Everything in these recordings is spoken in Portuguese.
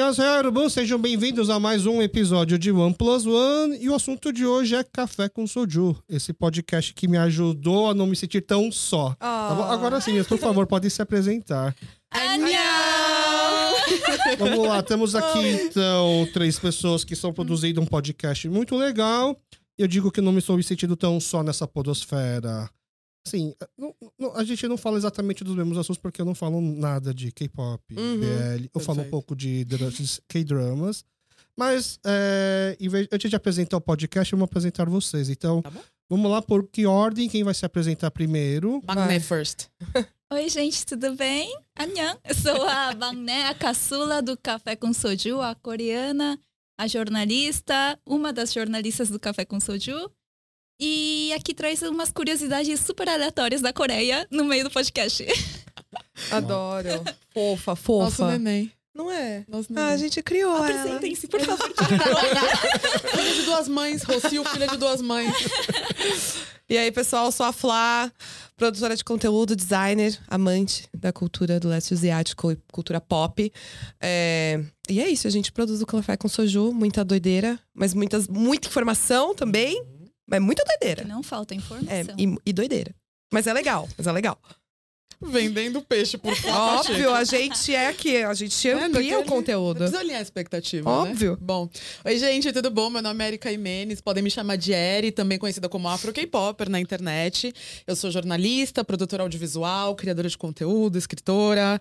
Annyeonghaseyo, sejam bem-vindos a mais um episódio de One Plus One e o assunto de hoje é Café com Soju, esse podcast que me ajudou a não me sentir tão só. Tá bom? Agora sim, por favor, podem se apresentar. Vamos lá, temos aqui então três pessoas que estão produzindo um podcast muito legal. Eu digo que não me estou me sentindo tão só nessa podosfera. Sim, não- não- a gente não fala exatamente dos mesmos assuntos porque eu não falo nada de K-pop, Uhum, BL. Eu falo um pouco de dra- K-dramas. Mas, é, em vez- antes de apresentar o podcast, eu vou apresentar vocês. Então, Tá vamos lá, por que ordem? Quem vai se apresentar primeiro? Magné first. Oi, gente, tudo bem? Annyeong. Eu sou a Bangné, a caçula do Café com Soju, a coreana, a jornalista, uma das jornalistas do Café com Soju. E aqui traz umas curiosidades super aleatórias da Coreia no meio do podcast. Adoro. fofa, Nosso fofa. neném. Não é? Nosso Ah, a neném. gente criou. Apresentem-se, por favor. Filha de duas mães. Rocio, filha de duas mães. E aí, pessoal, eu sou a Flá, produtora de conteúdo, designer, amante da cultura do leste asiático e cultura pop. É, E é isso, a gente produz o café com soju, muita doideira, mas muitas, muita informação também, mas muita doideira. Não falta É, informação. e, e doideira. Mas é legal, mas é legal. Vendendo peixe por fora. Óbvio, a gente é aqui, a gente É, amplia o daquele- conteúdo. Precisa alinhar a expectativa, Óbvio. né? Bom. Oi, gente, tudo bom? Meu nome é Erika Imenes. Podem me chamar de Eri, também conhecida como Afro K-Popper na internet. Eu sou jornalista, produtora audiovisual, criadora de conteúdo, escritora,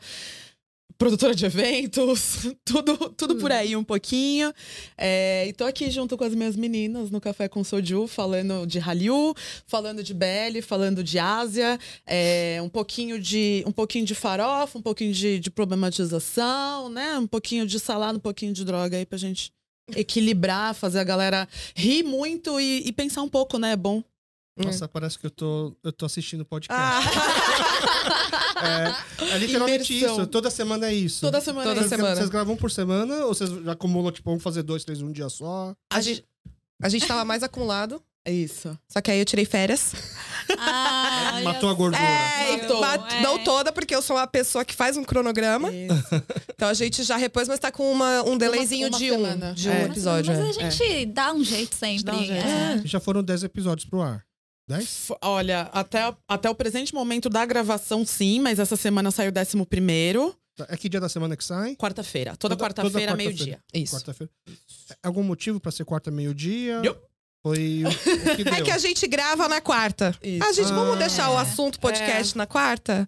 produtora de eventos, tudo, tudo por aí um pouquinho. É, e tô aqui junto com as minhas meninas no Café com Soju, falando de Hallyu, falando de BL, falando de Ásia, é, um pouquinho de um pouquinho de farofa, um pouquinho de, de problematização, né? Um pouquinho de salada, um pouquinho de droga aí pra gente equilibrar, fazer a galera rir muito e, e pensar um pouco, né? É bom. Nossa, parece que eu tô, eu tô assistindo podcast. Ah, É, é literalmente isso. Toda semana é isso. Toda semana. Toda é isso. semana. Vocês gravam por semana ou vocês já acumulam, tipo, vamos fazer dois, três um dia só? a, gente, a gente tava mais acumulado, É isso. só que aí eu tirei férias. Ah, Matou a gordura. É, Matou. bat- É. não toda, porque eu sou uma pessoa que faz um cronograma. Isso. Então a gente já repôs, mas tá com uma, um delayzinho uma de semana. um, de É. um Mas- episódio. Mas, é. a gente dá um jeito sempre. Um jeito. é. Já foram 10 episódios pro ar. 10? F- Olha, até, até o presente momento da gravação, sim, mas essa semana saiu o décimo primeiro. É que dia da semana que sai? Quarta-feira. Toda, Toda- quarta-feira, quarta-feira. meio-dia. Isso. Quarta-feira. Algum motivo pra ser quarta meio-dia? Foi o, o que deu. É que a gente grava na quarta. Isso. A gente, vamos Ah. deixar o assunto podcast na quarta?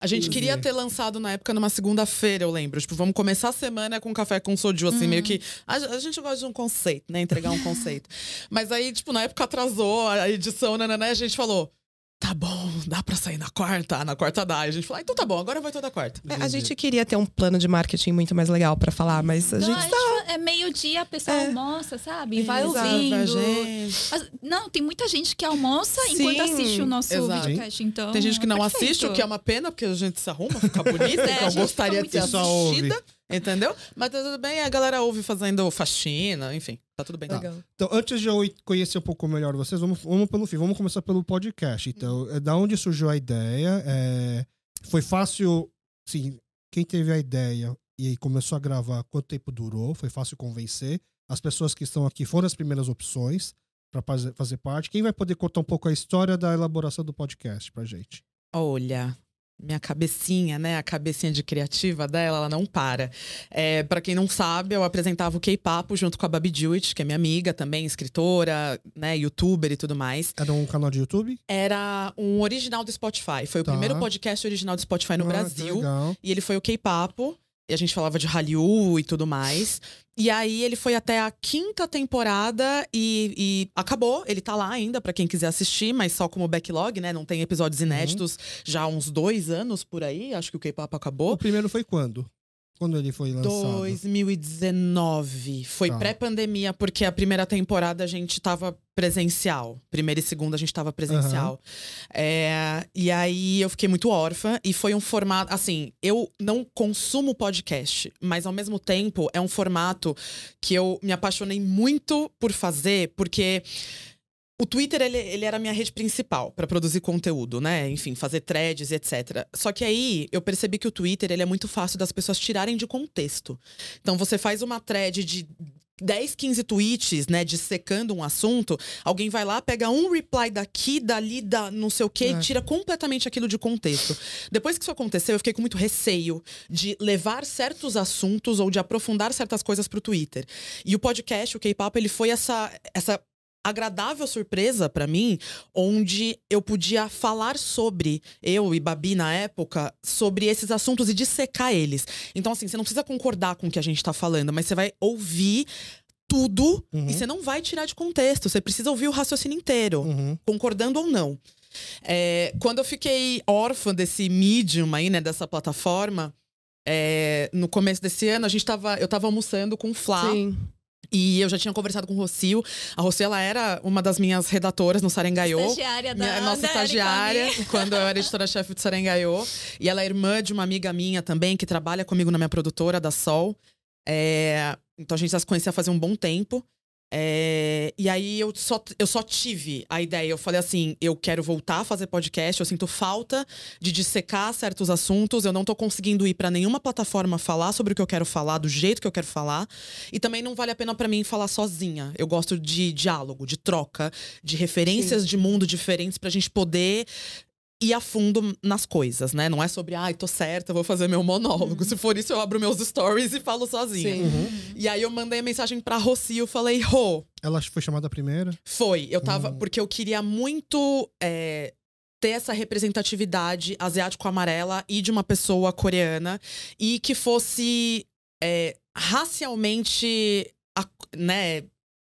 A gente Entendi. queria ter lançado na época numa segunda-feira, eu lembro. Tipo, vamos começar a semana com café com soju, assim, meio que. A, a gente gosta de um conceito, né? Entregar um conceito. Mas aí, tipo, na época atrasou a edição, nananã, e a gente falou. Tá bom, dá pra sair na quarta? Ah, na quarta dá. E a gente falou, ah, então tá bom, agora vai toda quarta. É, a gente queria ter um plano de marketing muito mais legal pra falar, mas a Não, gente tá. é meio-dia, a pessoa É. almoça, sabe? Vai Exato, ouvindo. gente. Mas, não, tem muita gente que almoça Sim, enquanto assiste o nosso exato. videocast, então. Tem gente que não perfeito. assiste, o que é uma pena, porque a gente se arruma, fica bonita, É, a então gostaria de ser assistida. Entendeu? Mas tá tudo bem, a galera ouve fazendo faxina, enfim, tá tudo bem. Tá. Legal. Então, antes de eu conhecer um pouco melhor vocês, vamos, vamos pelo fim. Vamos começar pelo podcast. Então, é da onde surgiu a ideia? É, foi fácil, sim, quem teve a ideia e começou a gravar, quanto tempo durou? Foi fácil convencer? As pessoas que estão aqui foram as primeiras opções para fazer, fazer parte. Quem vai poder contar um pouco a história da elaboração do podcast pra gente? Olha, minha cabecinha, né? A cabecinha de criativa dela, ela não para. É, para quem não sabe, eu apresentava o K-Papo junto com a Babi Dewitt, que é minha amiga também, escritora, né? Youtuber e tudo mais. Era um canal de YouTube? Era um original do Spotify. Foi o Tá. primeiro podcast original do Spotify no Ah, Brasil. E ele foi o K-Papo. E a gente falava de Hallyu e tudo mais. E aí ele foi até a quinta temporada e, e acabou. Ele tá lá ainda pra quem quiser assistir, mas só como backlog, né? Não tem episódios inéditos já há uns dois anos por aí. Acho que o K-Pop O acabou. primeiro foi quando? Quando ele foi lançado? 2019. Foi Tá. pré-pandemia, porque a primeira temporada a gente tava presencial. Primeira e segunda a gente tava presencial. É, e aí eu fiquei muito órfã e foi um formato. Assim, eu não consumo podcast, mas ao mesmo tempo é um formato que eu me apaixonei muito por fazer, porque. O Twitter, ele, ele era a minha rede principal para produzir conteúdo, né? Enfim, fazer threads, etc. Só que aí eu percebi que o Twitter, ele é muito fácil das pessoas tirarem de contexto. Então você faz uma thread de 10, 15 tweets, né, dissecando um assunto, alguém vai lá, pega um reply daqui, dali, da não sei o quê, É. e tira completamente aquilo de contexto. Depois que isso aconteceu, eu fiquei com muito receio de levar certos assuntos ou de aprofundar certas coisas pro Twitter. E o podcast, o K-pop, ele foi essa, essa agradável surpresa pra mim, onde eu podia falar sobre, eu e Babi na época, sobre esses assuntos e dissecar eles. Então, assim, você não precisa concordar com o que a gente tá falando, mas você vai ouvir tudo Uhum. e você não vai tirar de contexto. Você precisa ouvir o raciocínio inteiro, Uhum. concordando ou não. É, quando eu fiquei órfã desse medium aí, né, dessa plataforma, é, no começo desse ano, a gente tava, eu tava almoçando com o Flá. Sim. E eu já tinha conversado com o Rocio. A Rocio, ela era uma das minhas redatoras no Sarengaiô. Estagiária da Minha, nossa da estagiária, quando eu era editora-chefe do Sarengaiô. E ela é irmã de uma amiga minha também, que trabalha comigo na minha produtora, da Sol. É, então a gente já se conhecia fazia um bom tempo. É, e aí eu só, eu só tive a ideia. Eu falei assim: eu quero voltar a fazer podcast. Eu sinto falta de dissecar certos assuntos. Eu não tô conseguindo ir pra nenhuma plataforma falar sobre o que eu quero falar, do jeito que eu quero falar. E também não vale a pena pra mim falar sozinha. Eu gosto de diálogo, de troca, de referências de mundo diferentes pra gente poder ir a fundo nas coisas, né? Não é sobre, ai, tô certa, vou fazer meu monólogo. Se for isso, eu abro meus stories e falo sozinha. Sim. Uhum. E aí eu mandei a mensagem pra Rocio, falei, Rô, Ela foi chamada primeira. foi. Eu tava. Hum. Porque eu queria muito é, ter essa representatividade asiático-amarela e de uma pessoa coreana. E que fosse é, racialmente. né?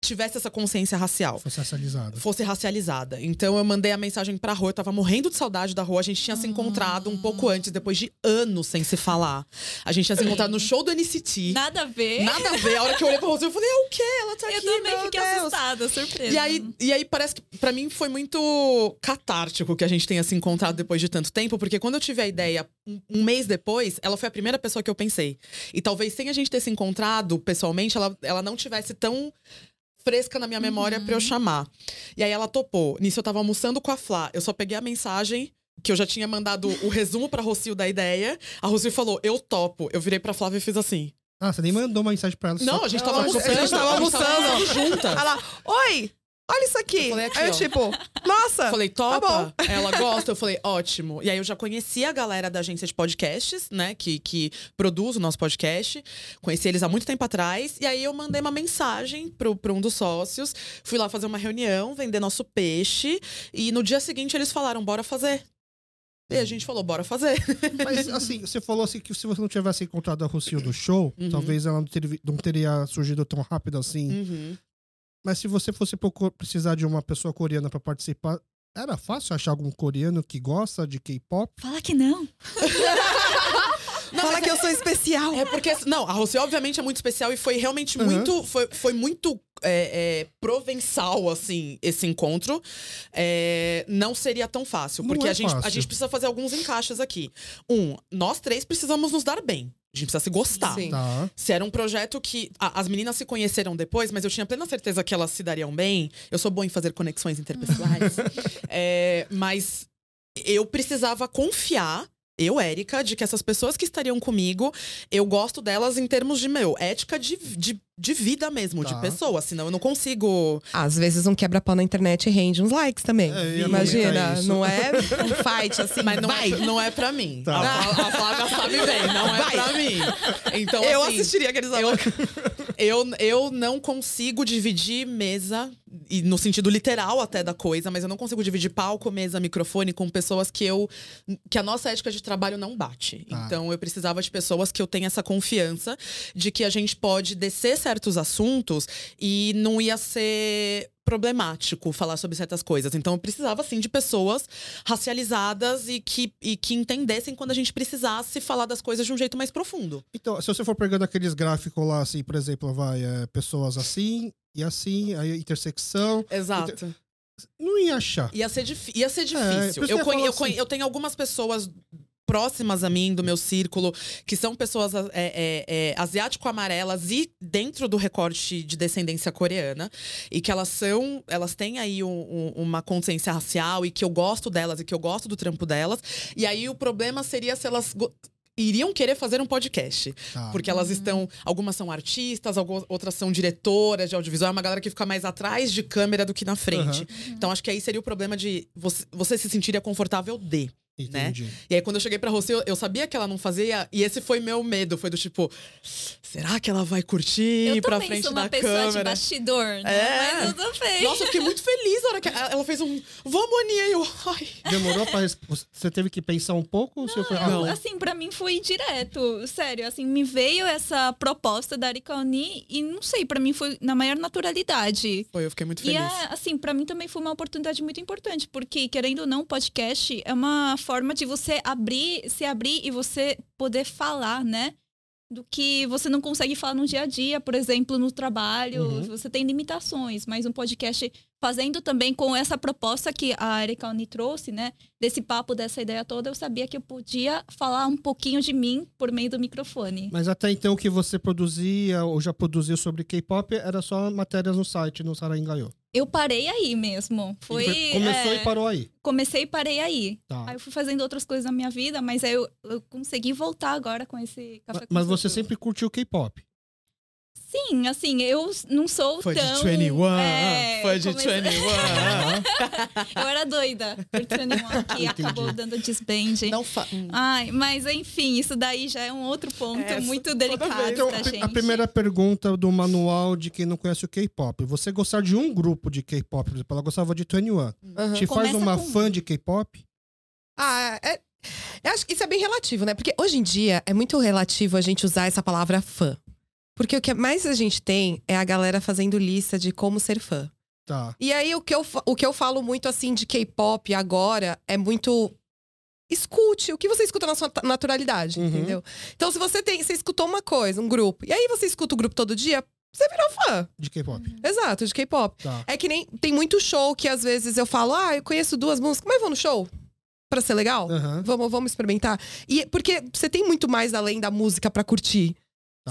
Tivesse essa consciência racial Foi socializada. fosse racializada. Então eu mandei a mensagem pra Rô, eu tava morrendo de saudade da Rô. A gente tinha se encontrado um pouco antes, depois de anos sem se falar. A gente tinha se encontrado no show do NCT. Nada a ver. Nada a ver. A hora que eu olhei pra Rosê, eu falei, é o quê? Ela tá Eu aqui, também meu fiquei Deus. assustada, surpresa. E aí, e aí parece que pra mim foi muito catártico que a gente tenha se encontrado depois de tanto tempo, porque quando eu tive a ideia um, um mês depois, ela foi a primeira pessoa que eu pensei. E talvez sem a gente ter se encontrado pessoalmente, ela, ela não tivesse tão fresca na minha memória pra eu chamar. E aí ela topou. Nisso eu tava almoçando com a Flá. Eu só peguei a mensagem que eu já tinha mandado o resumo pra Rocio da ideia. A Rocio falou: "Eu topo". Eu virei pra Flávia e fiz assim: Ah, você nem mandou uma mensagem pra ela. "Não, só- a gente tava Não, almoçando, a gente tava almoçando. juntas". Ela, oi, olha isso aqui. Eu falei aqui, Aí eu, tipo, nossa. Eu falei, tá topa? Ela gosta? Eu falei, ótimo. E aí eu já conhecia a galera da agência de podcasts, né? Que, que produz o nosso podcast. Conheci eles há muito tempo atrás. E aí eu mandei uma mensagem pro, pro um dos sócios. Fui lá fazer uma reunião, vender nosso peixe. E no dia seguinte eles falaram, bora fazer. E a gente falou, bora fazer. Mas assim, você falou assim que se você não tivesse encontrado a Rocio do show, Uhum. talvez ela não teria, não teria surgido tão rápido assim. Uhum. Mas se você fosse precisar de uma pessoa coreana pra participar, era fácil achar algum coreano que gosta de K-pop? Fala que não. Fala que eu sou especial. É porque. Não, a Rosé, obviamente, é muito especial e foi realmente Uhum. muito. Foi, foi muito é, é, provençal, assim, esse encontro. É, não seria tão fácil. Não Porque é a, gente, a fácil. gente precisa fazer alguns encaixes aqui. Um, nós três precisamos nos dar bem. A gente precisa se gostar. Sim. Tá. Se era um projeto que. a- as meninas se conheceram depois, mas eu tinha plena certeza que elas se dariam bem. Eu sou boa em fazer conexões interpessoais. É, mas eu precisava confiar. Eu, Érica, de que essas pessoas que estariam comigo, eu gosto delas em termos de, meu, ética de, de, de vida mesmo, Tá. de pessoa. Senão eu não consigo. Às vezes um quebra-pau na internet rende uns likes também. É, Imagina, não é um fight assim, Mas não, vai. é, não é pra mim. Tá. A, a Flávia sabe bem, não é Vai. pra mim. Então, Eu assim, assistiria aqueles eu, eu, eu não consigo dividir mesa, e no sentido literal até da coisa, mas eu não consigo dividir palco, mesa, microfone com pessoas que eu. que a nossa ética de trabalho não bate. Tá. Então eu precisava de pessoas que eu tenha essa confiança de que a gente pode descer certos assuntos e não ia ser problemático falar sobre certas coisas. Então eu precisava, sim, de pessoas racializadas e que, e que entendessem quando a gente precisasse falar das coisas de um jeito mais profundo. Então, se você for pegando aqueles gráficos lá, assim, por exemplo, vai, é, pessoas assim e assim, aí intersecção, Exato. não ia achar. Ia ser, ia ser É, difícil. que eu, eu falo eu, assim. eu tenho algumas pessoas próximas a mim, do meu círculo, que são pessoas é, é, é, asiático-amarelas e dentro do recorte de descendência coreana. E que elas são, elas têm aí um, um, uma consciência racial e que eu gosto delas e que eu gosto do trampo delas. E aí o problema seria se elas iriam querer fazer um podcast. Tá. Porque elas estão. Algumas são artistas, algumas, outras são diretoras de audiovisual. É uma galera que fica mais atrás de câmera do que na frente. Então acho que aí seria o problema de você, você se sentiria confortável de. Né? Entendi. E aí, quando eu cheguei pra Rossi, eu, eu sabia que ela não fazia. E esse foi meu medo. Foi do tipo, será que ela vai curtir Eu pra também frente sou uma da pessoa de câmera? bastidor, né? É. Mas eu também. Nossa, eu fiquei muito feliz na hora que ela fez um. Vamos, Aninha! E eu. Ai. Demorou pra. Você teve que pensar um pouco ou você foi. Eu, Ah, assim, pra mim foi direto. Sério, assim, me veio essa proposta da Arika Oni e não sei, pra mim foi na maior naturalidade. Foi, eu fiquei muito E feliz. é, assim, pra mim também foi uma oportunidade muito importante, porque querendo ou não, podcast é uma forma de você abrir, se abrir e você poder falar, né? Do que você não consegue falar no dia a dia, por exemplo, no trabalho, Uhum. você tem limitações, mas um podcast fazendo também com essa proposta que a Erika Oni trouxe, né? Desse papo, dessa ideia toda, eu sabia que eu podia falar um pouquinho de mim por meio do microfone. Mas até então o que você produzia ou já produziu sobre K-pop era só matérias no site, no Sarangaiô. Eu parei aí mesmo. Foi, Começou é, e parou aí. comecei e parei aí. Tá. Aí eu fui fazendo outras coisas na minha vida, mas aí eu, eu consegui voltar agora com esse café com Mas você sempre curtiu K-pop. Sim, assim, eu não sou Foi tão... de 21. é, foi de comecei- 21. Eu era doida por 21, que Entendi. acabou dando desband. Não fa... Ai, mas enfim, isso daí já é um outro ponto É, muito delicado. Então, a pri- gente? a primeira pergunta do manual de quem não conhece o K-pop. Você gostar de um grupo de K-pop, por exemplo, ela gostava de 21. Aham. Te faz Começa uma com um. fã de K-pop? Ah, é. Eu acho que isso é bem relativo, né? Porque hoje em dia é muito relativo a gente usar essa palavra fã. Porque o que mais a gente tem é a galera fazendo lista de como ser fã. Tá. E aí o que eu, o que eu falo muito assim de K-pop agora é muito. Escute o que você escuta na sua naturalidade, Uhum. entendeu? Então, se você tem. Você escutou uma coisa, um grupo, e aí você escuta o grupo todo dia, você virou fã. De K-pop. Exato, de K-pop. Tá. É que nem. Tem muito show que às vezes eu falo, ah, eu conheço duas músicas, mas vou no show? Pra ser legal? Aham. Vamos, vamos experimentar. E porque você tem muito mais além da música pra curtir,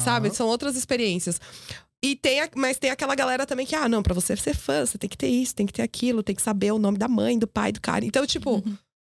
Sabe? São outras experiências. E tem, a- mas tem aquela galera também que, ah, não, pra você ser fã, você tem que ter isso, tem que ter aquilo, tem que saber o nome da mãe, do pai, do cara. Então, tipo,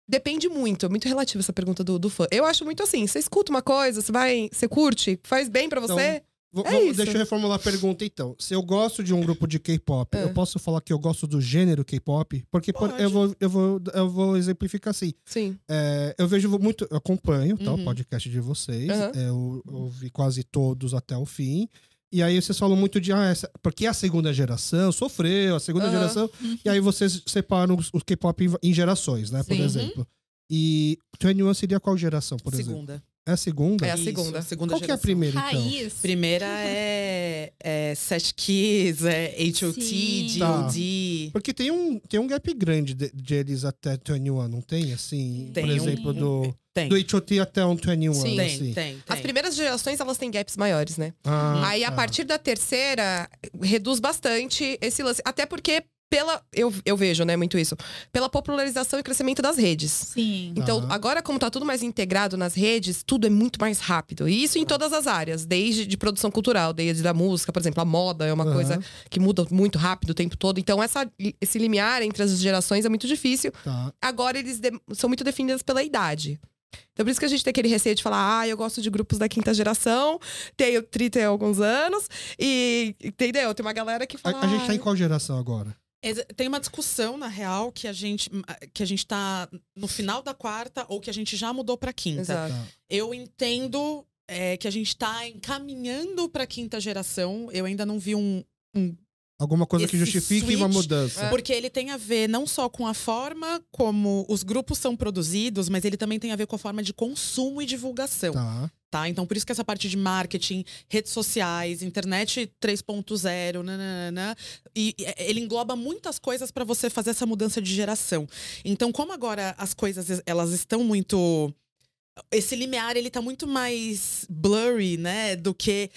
depende muito, é muito relativo essa pergunta do, do fã. Eu acho muito assim, você escuta uma coisa, você vai, você curte, faz bem pra você. V- É isso. Deixa eu reformular a pergunta então. Se eu gosto de um grupo de K-pop, É. eu posso falar que eu gosto do gênero K-pop? Porque por- eu, vou, eu, vou, eu vou exemplificar assim. Sim. É, eu vejo muito, eu acompanho tá, o Uhum. podcast de vocês. Aham. Eu ouvi quase todos até o fim. E aí vocês falam muito de, ah, essa, porque a segunda geração sofreu, a segunda Aham. geração. E aí vocês separam os, os K-pop em, em gerações, né? Por Sim. exemplo. E 21 seria qual geração, por exemplo? Segunda. É a segunda? É a Isso, segunda. segunda Qual que é a geração. primeira, então? Raiz. Primeira é, é Set Kids, é H.O.T.. D.O.D. Porque tem um, tem um gap grande de, de eles até 21, não tem? Assim, Tem por um- exemplo, do, Tem. do H.O.T. até um 21, Sim. Tem, assim. tem, tem. As primeiras gerações, elas têm gaps maiores, né? Ah, Aí, a tá. partir da terceira, reduz bastante esse lance. Até porque, pela. Eu, eu vejo, né, muito isso. Pela popularização e crescimento das redes. Sim. Então, Tá. agora, como tá tudo mais integrado nas redes, tudo é muito mais rápido. E isso em todas as áreas, desde de produção cultural, desde da música, por exemplo, a moda é uma Aham. coisa que muda muito rápido o tempo todo. Então, essa, esse limiar entre as gerações é muito difícil. Tá. Agora, eles de- são muito definidos pela idade. Então, por isso que a gente tem aquele receio de falar, ah, eu gosto de grupos da quinta geração, tenho 30 e alguns anos, e entendeu? Tem uma galera que fala. A, a gente tá "Ah, em qual geração agora? Tem uma discussão, na real, que a gente que a gente tá no final da quarta ou que a gente já mudou pra quinta. Exato. Tá. Eu entendo é, que a gente tá encaminhando pra quinta geração. Eu ainda não vi um, um Alguma coisa que justifique uma switch- mudança. Porque ele tem a ver não só com a forma como os grupos são produzidos, mas ele também tem a ver com a forma de consumo e divulgação. Tá. Tá? Então, por isso que essa parte de marketing, redes sociais, internet 3.0, nananana, e e ele engloba muitas coisas para você fazer essa mudança de geração. Então, como agora as coisas elas estão muito esse limiar ele tá muito mais blurry, né, do que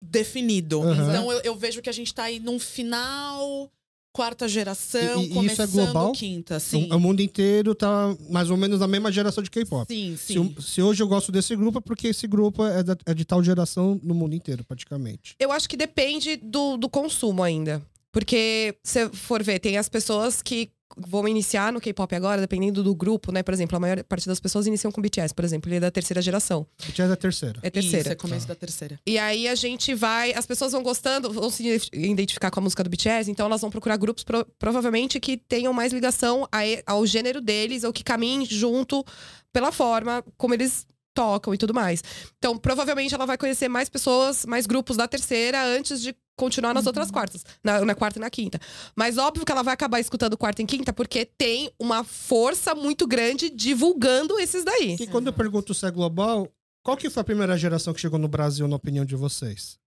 definido. Aham. Então, eu, eu vejo que a gente tá aí num final quarta geração, E- e isso é começando global? quinta, sim. O, o mundo inteiro tá mais ou menos na mesma geração de K-pop. Sim, Se, sim. o- se hoje eu gosto desse grupo, é porque esse grupo é, da- é de tal geração no mundo inteiro, praticamente. Eu acho que depende do, do consumo ainda. Porque, se for ver, tem as pessoas que vão iniciar no K-pop agora, dependendo do grupo, né? Por exemplo, a maior parte das pessoas iniciam com BTS, por exemplo, ele é da terceira geração. BTS é a terceira. É terceira. Isso, é começo da terceira. E aí a gente vai. As pessoas vão gostando, vão se identificar com a música do BTS, então elas vão procurar grupos pro- provavelmente que tenham mais ligação a ao gênero deles, ou que caminhem junto pela forma como eles tocam e tudo mais. Então, provavelmente ela vai conhecer mais pessoas, mais grupos da terceira antes de continuar nas outras quartas, na, na quarta e na quinta. Mas óbvio que ela vai acabar escutando quarta e quinta porque tem uma força muito grande divulgando esses daí. E quando eu pergunto se é global, qual que foi a primeira geração que chegou no Brasil, na opinião de vocês?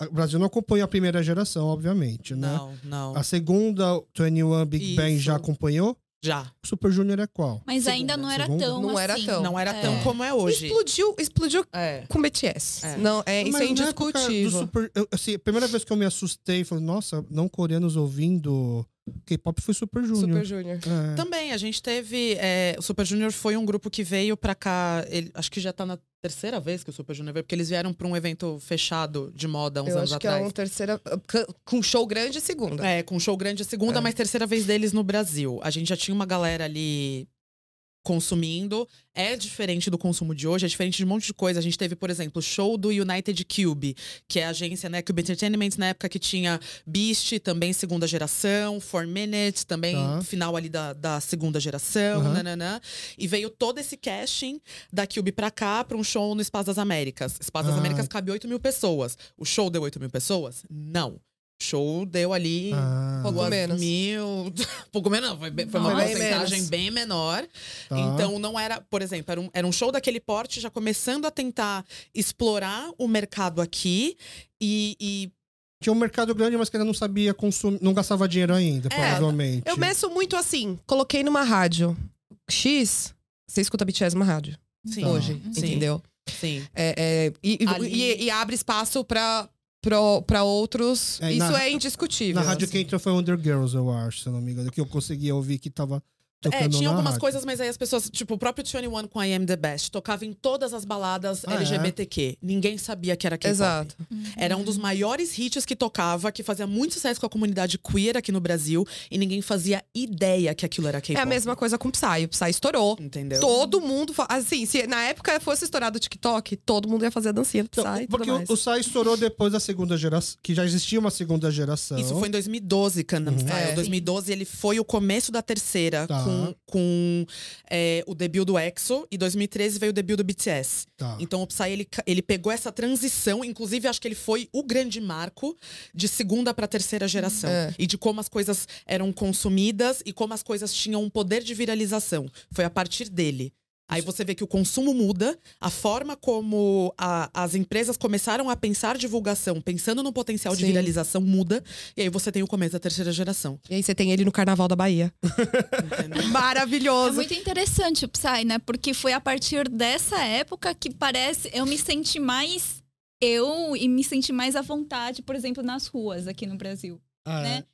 O Brasil não acompanha a primeira geração, obviamente, né? Não, não. A segunda, 21 Big Bang, Isso. já acompanhou? Já. O Super Junior é qual? Mas Segunda, ainda não era segunda. tão Não era assim. tão. Não era tão É. como é hoje. Explodiu, explodiu É. com BTS. É. Não, é, isso Mas é época do indiscutível. Super, eu, assim, a primeira vez que eu me assustei, falei, nossa, não coreanos ouvindo K-pop foi Super Junior. Super Junior. É. Também, a gente teve. é, o Super Junior foi um grupo que veio pra cá. ele- acho que já tá na terceira vez que o Super Junior veio, porque eles vieram pra um evento fechado de moda uns Eu anos acho que atrás. é um terceira. Com show grande, segunda. É, com show grande segunda, É. mas terceira vez deles no Brasil. A gente já tinha uma galera ali consumindo. É diferente do consumo de hoje, é diferente de um monte de coisa. A gente teve, por exemplo, o show do United Cube, que é a agência, né, Cube Entertainment, na época que tinha Beast, também segunda geração, Four Minutes, também Tá. final ali da, da segunda geração, Aham. nananã. E veio todo esse casting da Cube pra cá, pra um show no Espaço das Américas. Espaço das Ah. Américas cabe 8 mil pessoas. O show deu 8 mil pessoas? Não. O show deu ali Ah, Pouco menos. mil. Pouco menos, não. Foi, bem- foi uma. Bem porcentagem menos. bem menor. tá. Então, não era, por exemplo, era um, era um show daquele porte, já começando a tentar explorar o mercado aqui e. e- Tinha um mercado grande, mas que ainda não sabia consumir, não gastava dinheiro ainda, É, provavelmente. Eu meço muito assim. Coloquei numa rádio X, você escuta BTS numa rádio. sim. Hoje, Sim. entendeu? sim. É, é, e, e- Ali- e- e abre espaço pra, pra outros. É, Isso na- é indiscutível. Na rádio assim. que entrou foi Under Girls, eu acho, se eu não me engano. Que eu conseguia ouvir que tava É, tinha algumas rádio. coisas, mas aí as pessoas, tipo, o próprio 21 com I Am The Best, tocava em todas as baladas Ah, é? LGBTQ. Ninguém sabia que era K-pop. Exato. Era um dos maiores hits que tocava, que fazia muito sucesso com a comunidade queer aqui no Brasil, e ninguém fazia ideia que aquilo era K-pop. É a mesma coisa com o Psy. O Psy estourou. Entendeu? Todo mundo. Assim, se na época fosse estourado o TikTok, todo mundo ia fazer a dancinha do Psy Então, e tudo porque mais. o, o Sai estourou depois da segunda geração, que já existia uma segunda geração. Isso foi em 2012, Gangnam Uhum. Style. É. 2012 ele foi o começo da terceira, Tá. com, com é, o debut do EXO. E 2013 veio o debut do BTS. Tá. Então o Psy, ele, ele pegou essa transição. Inclusive, acho que ele foi o grande marco de segunda para terceira geração. É. E de como as coisas eram consumidas e como as coisas tinham um poder de viralização. Foi a partir dele. Aí você vê que o consumo muda, a forma como a- as empresas começaram a pensar divulgação, pensando no potencial de Sim. viralização, muda. E aí você tem o começo da terceira geração. E aí você tem ele no Carnaval da Bahia. entendeu? É Maravilhoso. muito interessante o Psy, né? Porque foi a partir dessa época que parece eu me senti mais eu e me senti mais à vontade, por exemplo, nas ruas aqui no Brasil. Ah, é.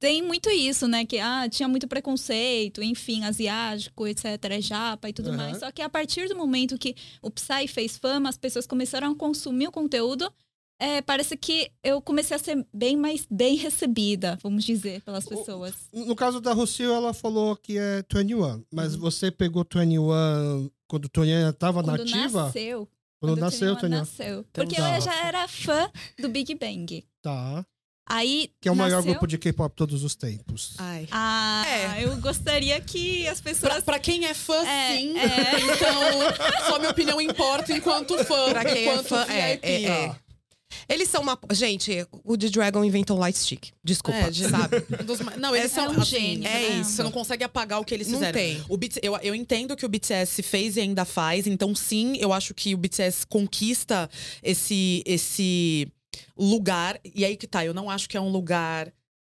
Tem muito isso, né? Que ah, tinha muito preconceito, enfim, asiático, etc, japa e tudo Aham. mais. Só que a partir do momento que o Psy fez fama, as pessoas começaram a consumir o conteúdo. é, parece que eu comecei a ser bem mais bem recebida, vamos dizer, pelas pessoas. No caso da Rocio, ela falou que é 21. Mas Uhum. você pegou 21 quando o 21 tava Quando nativa? nasceu. Quando o nasceu, 21 21. nasceu. Então Porque tá. eu já era fã do Big Bang. Tá. Aí. Que é o maior nasceu- grupo de K-pop todos os tempos. Ai. Ah, É. eu gostaria que as pessoas. Pra, pra quem é fã, É, sim. é. Então, só minha opinião importa enquanto fã. Pra quem é fã, é, VIP. é, é. Eles são uma. Gente, o The Dragon inventou o Light Stick. Desculpa, É, de- sabe? Dos não, eles É são um assim, gênio, É né? isso. Você não consegue apagar o que eles Não fizeram. tem. O BT eu, eu entendo que o BTS fez e ainda faz. Então, sim, eu acho que o BTS conquista esse, esse lugar. E aí que tá, eu não acho que é um lugar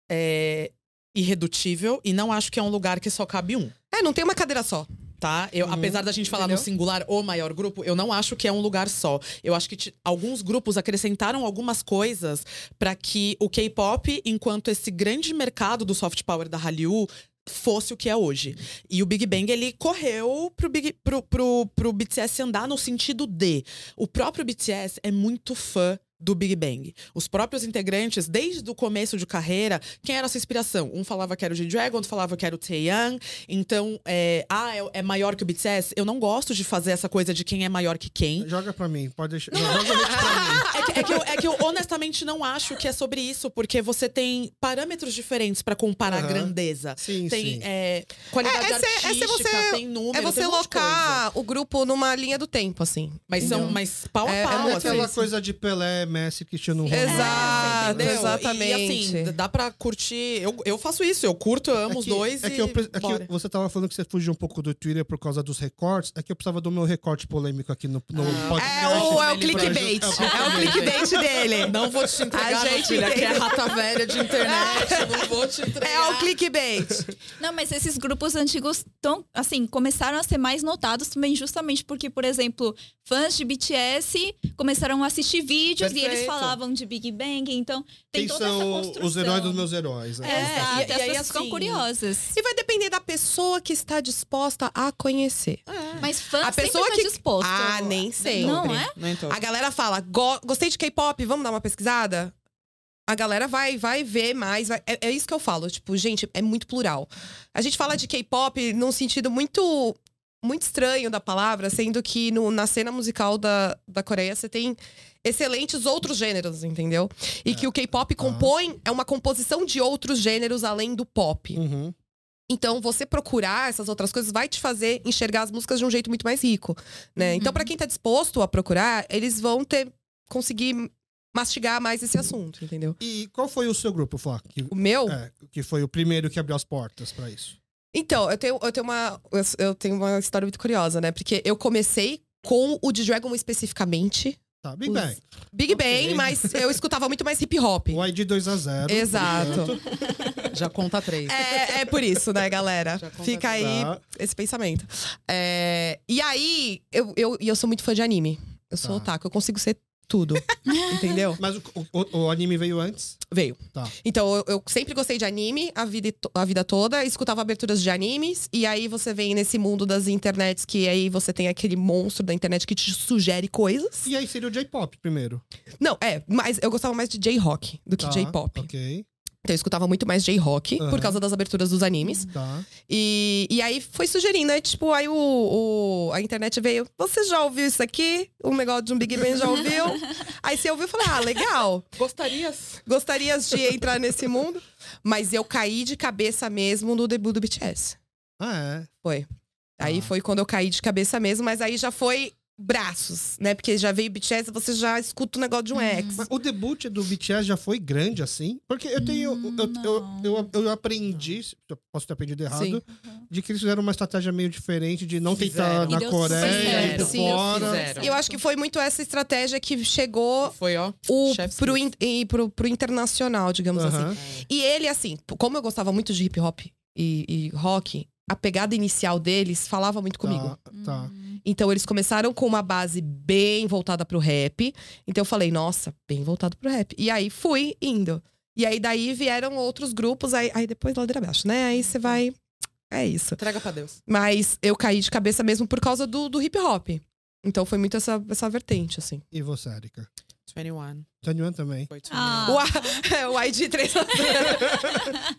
é, irredutível. E não acho que é um lugar que só cabe um. É, não tem uma cadeira só. tá? Eu, Apesar da gente falar no Entendeu? singular o maior grupo, eu não acho que é um lugar só. Eu acho que alguns grupos acrescentaram algumas coisas pra que o K-pop, enquanto esse grande mercado do soft power da Hallyu, fosse o que é hoje. E o Big Bang, ele correu pro, Big, pro, pro, pro BTS andar no sentido de... O próprio BTS é muito fã do Big Bang. Os próprios integrantes, desde o começo de carreira, quem era a sua inspiração? Um falava que era o G-Dragon, outro falava que era o Taeyang. Então, é, ah, é, é maior que o BTS? Eu não gosto de fazer essa coisa de quem é maior que quem. Joga pra mim, pode deixar. Joga pra mim. É que, é que eu, é que eu honestamente não acho que é sobre isso, porque você tem parâmetros diferentes pra comparar a Aham. grandeza. Sim, Tem sim. é, qualidade É- é ser- é artística, você- tem número, É você tem um locar o grupo numa linha do tempo, assim. Mas são mas pau a É- é pau, muito assim. Aquela coisa de Pelé, Messi, Cristiano Ronaldo. Exato, Entendeu? exatamente. E, assim, dá pra curtir. Eu, eu faço isso, eu curto, eu amo É os que- dois. É e que, eu é que você tava falando que você fugiu um pouco do Twitter por causa dos recortes. É que eu precisava do meu recorte polêmico aqui no, no podcast. É o, é o clickbait. É o clickbait dele. Não vou te entregar, A gente filha, que é rata velha de internet. não vou te entregar. É o clickbait. Não, mas esses grupos antigos tão, assim, começaram a ser mais notados também justamente porque, por exemplo, fãs de BTS começaram a assistir vídeos e eles Perfeito. falavam de Big Bang, então tem Quem toda essa são construção. os heróis dos meus heróis? né? É, Exato, e- e, as aí, pessoas ficam assim, curiosas. E vai depender da pessoa que está disposta a conhecer. Mas fã A pessoa tá que- disposto. Ah, nem sempre. Não é? Não. A galera fala, "Go- gostei de K-pop, vamos dar uma pesquisada? A galera vai, vai ver mais. vai- É, é isso que eu falo. Tipo, gente, é muito plural. A gente fala de K-pop num sentido muito muito estranho da palavra, sendo que no- na cena musical da, da Coreia você tem excelentes outros gêneros, entendeu? E que o K-pop compõe é uma composição de outros gêneros além do pop. Uhum. Então, você procurar essas outras coisas vai te fazer enxergar as músicas de um jeito muito mais rico, né? Então, pra quem tá disposto a procurar, eles vão ter conseguir mastigar mais esse assunto, entendeu? E qual foi o seu grupo, Flá? Que, O meu? é, que foi o primeiro que abriu as portas pra isso? Então, eu tenho, eu tenho uma eu, eu tenho uma história muito curiosa, né? Porque eu comecei com o de Dragon especificamente, Tá, Big Os- Bang. Big. Bang, mas eu escutava muito mais hip hop. O ID 2x0. Exato. Já conta três. É, é por isso, né, galera? Fica aí Tá. esse pensamento. É, e aí, eu, eu, e eu sou muito fã de anime. Eu sou Tá. otaku, eu consigo ser tudo. entendeu? Mas o, o- o anime veio antes? Veio. Tá. Então, eu, eu sempre gostei de anime a vida, a vida toda, escutava aberturas de animes, e aí você vem nesse mundo das internets que aí você tem aquele monstro da internet que te sugere coisas. E aí seria o J-pop primeiro. Não, é, mas eu gostava mais de J-rock do que Tá, J-pop. Ok. Então eu escutava muito mais J-rock Aham. por causa das aberturas dos animes. Tá. E, e aí foi sugerindo, aí tipo, aí o, o- a internet veio, você já ouviu isso aqui? Um negócio de um Big Bang já ouviu? aí você ouviu e falei, ah, legal, Gostarias? gostarias de entrar nesse mundo? Mas eu caí de cabeça mesmo no debut do BTS. Ah, é. Foi. Aí Ah. foi quando eu caí de cabeça mesmo, mas aí já foi braços, né? Porque já veio BTS, você já escuta o negócio de um ex. Mas o debut do BTS já foi grande assim? Porque eu tenho. Hum, eu, eu, eu, eu aprendi, posso ter aprendido errado, Sim. de que eles fizeram uma estratégia meio diferente de não tentar Fizeram. na E deu Coreia, Sim, fora. fizeram. Eu acho que foi muito essa estratégia que chegou Foi, ó. o, pro, in- e pro, pro internacional, digamos assim. Aham. E ele, assim, como eu gostava muito de hip hop e, e rock, a pegada inicial deles falava muito comigo. Tá, tá. Então eles começaram com uma base bem voltada pro rap. Então eu falei, nossa, bem voltado pro rap. E aí fui indo. E aí daí vieram outros grupos, aí, aí depois ladeira abaixo, né? Aí você vai. É isso. Entrega pra Deus. Mas eu caí de cabeça mesmo por causa do, do hip hop. Então foi muito essa, essa vertente, assim. E você, Erika? 21. Tanyuan também. Foi 21. Ah. O, A- o ID 3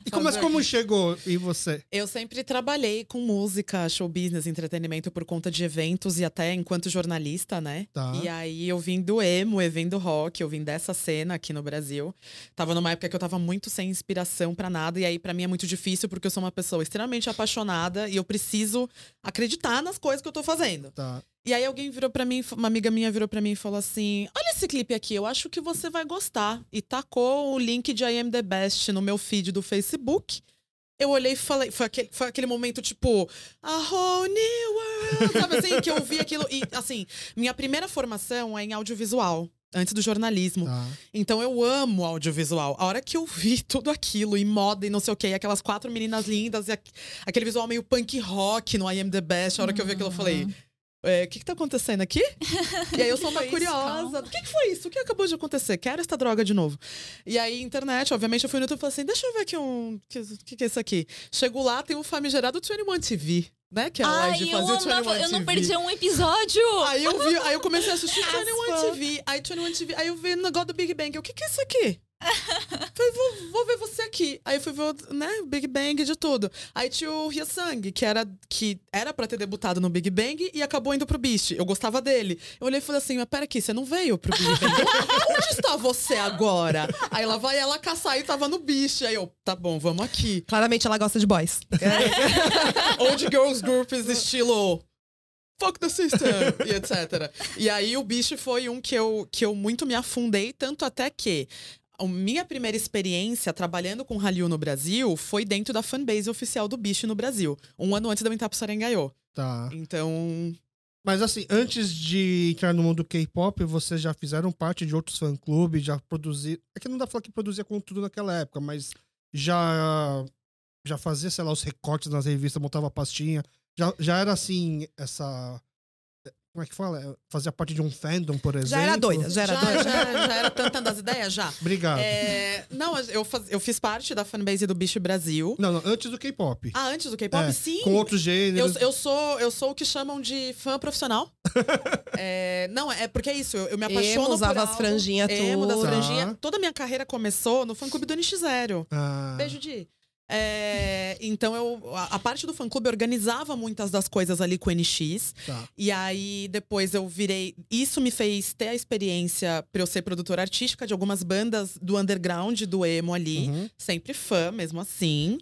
E como, mas como chegou? E você? Eu sempre trabalhei com música, show business, entretenimento por conta de eventos e até enquanto jornalista, né? Tá. E aí eu vim do emo, eu vim do rock, eu vim dessa cena aqui no Brasil. Tava numa época que eu tava muito sem inspiração pra nada e aí pra mim é muito difícil porque eu sou uma pessoa extremamente apaixonada e eu preciso acreditar nas coisas que eu tô fazendo. Tá. E aí alguém virou pra mim, uma amiga minha virou pra mim e falou assim: "Olha esse clipe aqui, eu acho que você vai gostar". E tacou o link de I Am The Best no meu feed do Facebook. Eu olhei e falei, foi aquele, foi aquele momento tipo, a whole new world, sabe assim, que eu vi aquilo. E assim, minha primeira formação é em audiovisual. antes do jornalismo. Tá. Então eu amo audiovisual. A hora que eu vi tudo aquilo, e moda e não sei o quê, e aquelas quatro meninas lindas, e aqu- aquele visual meio punk rock no I Am The Best, a hora que eu vi aquilo, eu falei. "É, O que, que tá acontecendo aqui? E aí eu sou uma curiosa. O que, que foi isso? O que acabou de acontecer? Quero essa droga de novo. E aí, internet, obviamente, eu fui no YouTube e falei assim: deixa eu ver aqui um. O que, que, que é isso aqui? Chego lá, tem o famigerado 21 TV, né? Que a Ai, eu fazia o 21 amava, eu não perdi um episódio. Aí eu vi, aí eu comecei a assistir Aspa. 21 TV, aí 21 TV, aí eu vi o negócio do Big Bang. Eu, o que, que é isso aqui? Falei, vou, vou ver você aqui. Aí eu fui ver, o, né, Big Bang de tudo. Aí tinha o Hyesung, que era, que era pra ter debutado no Big Bang e acabou indo pro Beast. Eu gostava dele. Eu olhei e falei assim, mas pera aqui, você não veio pro Big Bang? Onde está você agora? Aí lá vai ela caçar e tava no Beast. Aí eu, tá bom, vamos aqui. Claramente ela gosta de boys. Old Girls Groups estilo Fuck the system, e etc. E aí o bicho foi um que eu, que eu muito me afundei, tanto até que a minha primeira experiência trabalhando com Hallyu no Brasil foi dentro da fanbase oficial do bicho no Brasil. Um ano antes da eu entrar pro Sarengaiô. Tá. Então, Mas assim, antes de entrar no mundo K-pop, vocês já fizeram parte de outros fã-clubes, já produziram. É que não dá pra falar que produzia conteúdo naquela época, mas já já fazia, sei lá, os recortes nas revistas, montava pastinha. Já, já era assim, essa. Como é que fala? É, Fazia parte de um fandom, por exemplo. Já era doida, já era já, doida. já, já era tantando as ideias? Já. Obrigado. É, não, eu, faz- eu fiz parte da fanbase do Bicho Brasil. Não, não, antes do K-pop. Ah, antes do K-pop? É, Sim. Com outros Eu, gêneros. eu, sou, eu sou o que chamam de fã profissional. É, não, é porque é isso. Eu, eu me apaixono Emo, usava por as algo. franjinhas Emo, das tudo. franjinhas. Tá. Toda a minha carreira começou no fã-clube do NX0. Ah, Beijo, Di. É, então, eu, a, a parte do fã-clube organizava muitas das coisas ali com o NX. tá. E aí, depois eu virei. Isso me fez ter a experiência pra eu ser produtora artística de algumas bandas do underground, do emo ali. Uhum. Sempre fã, mesmo assim.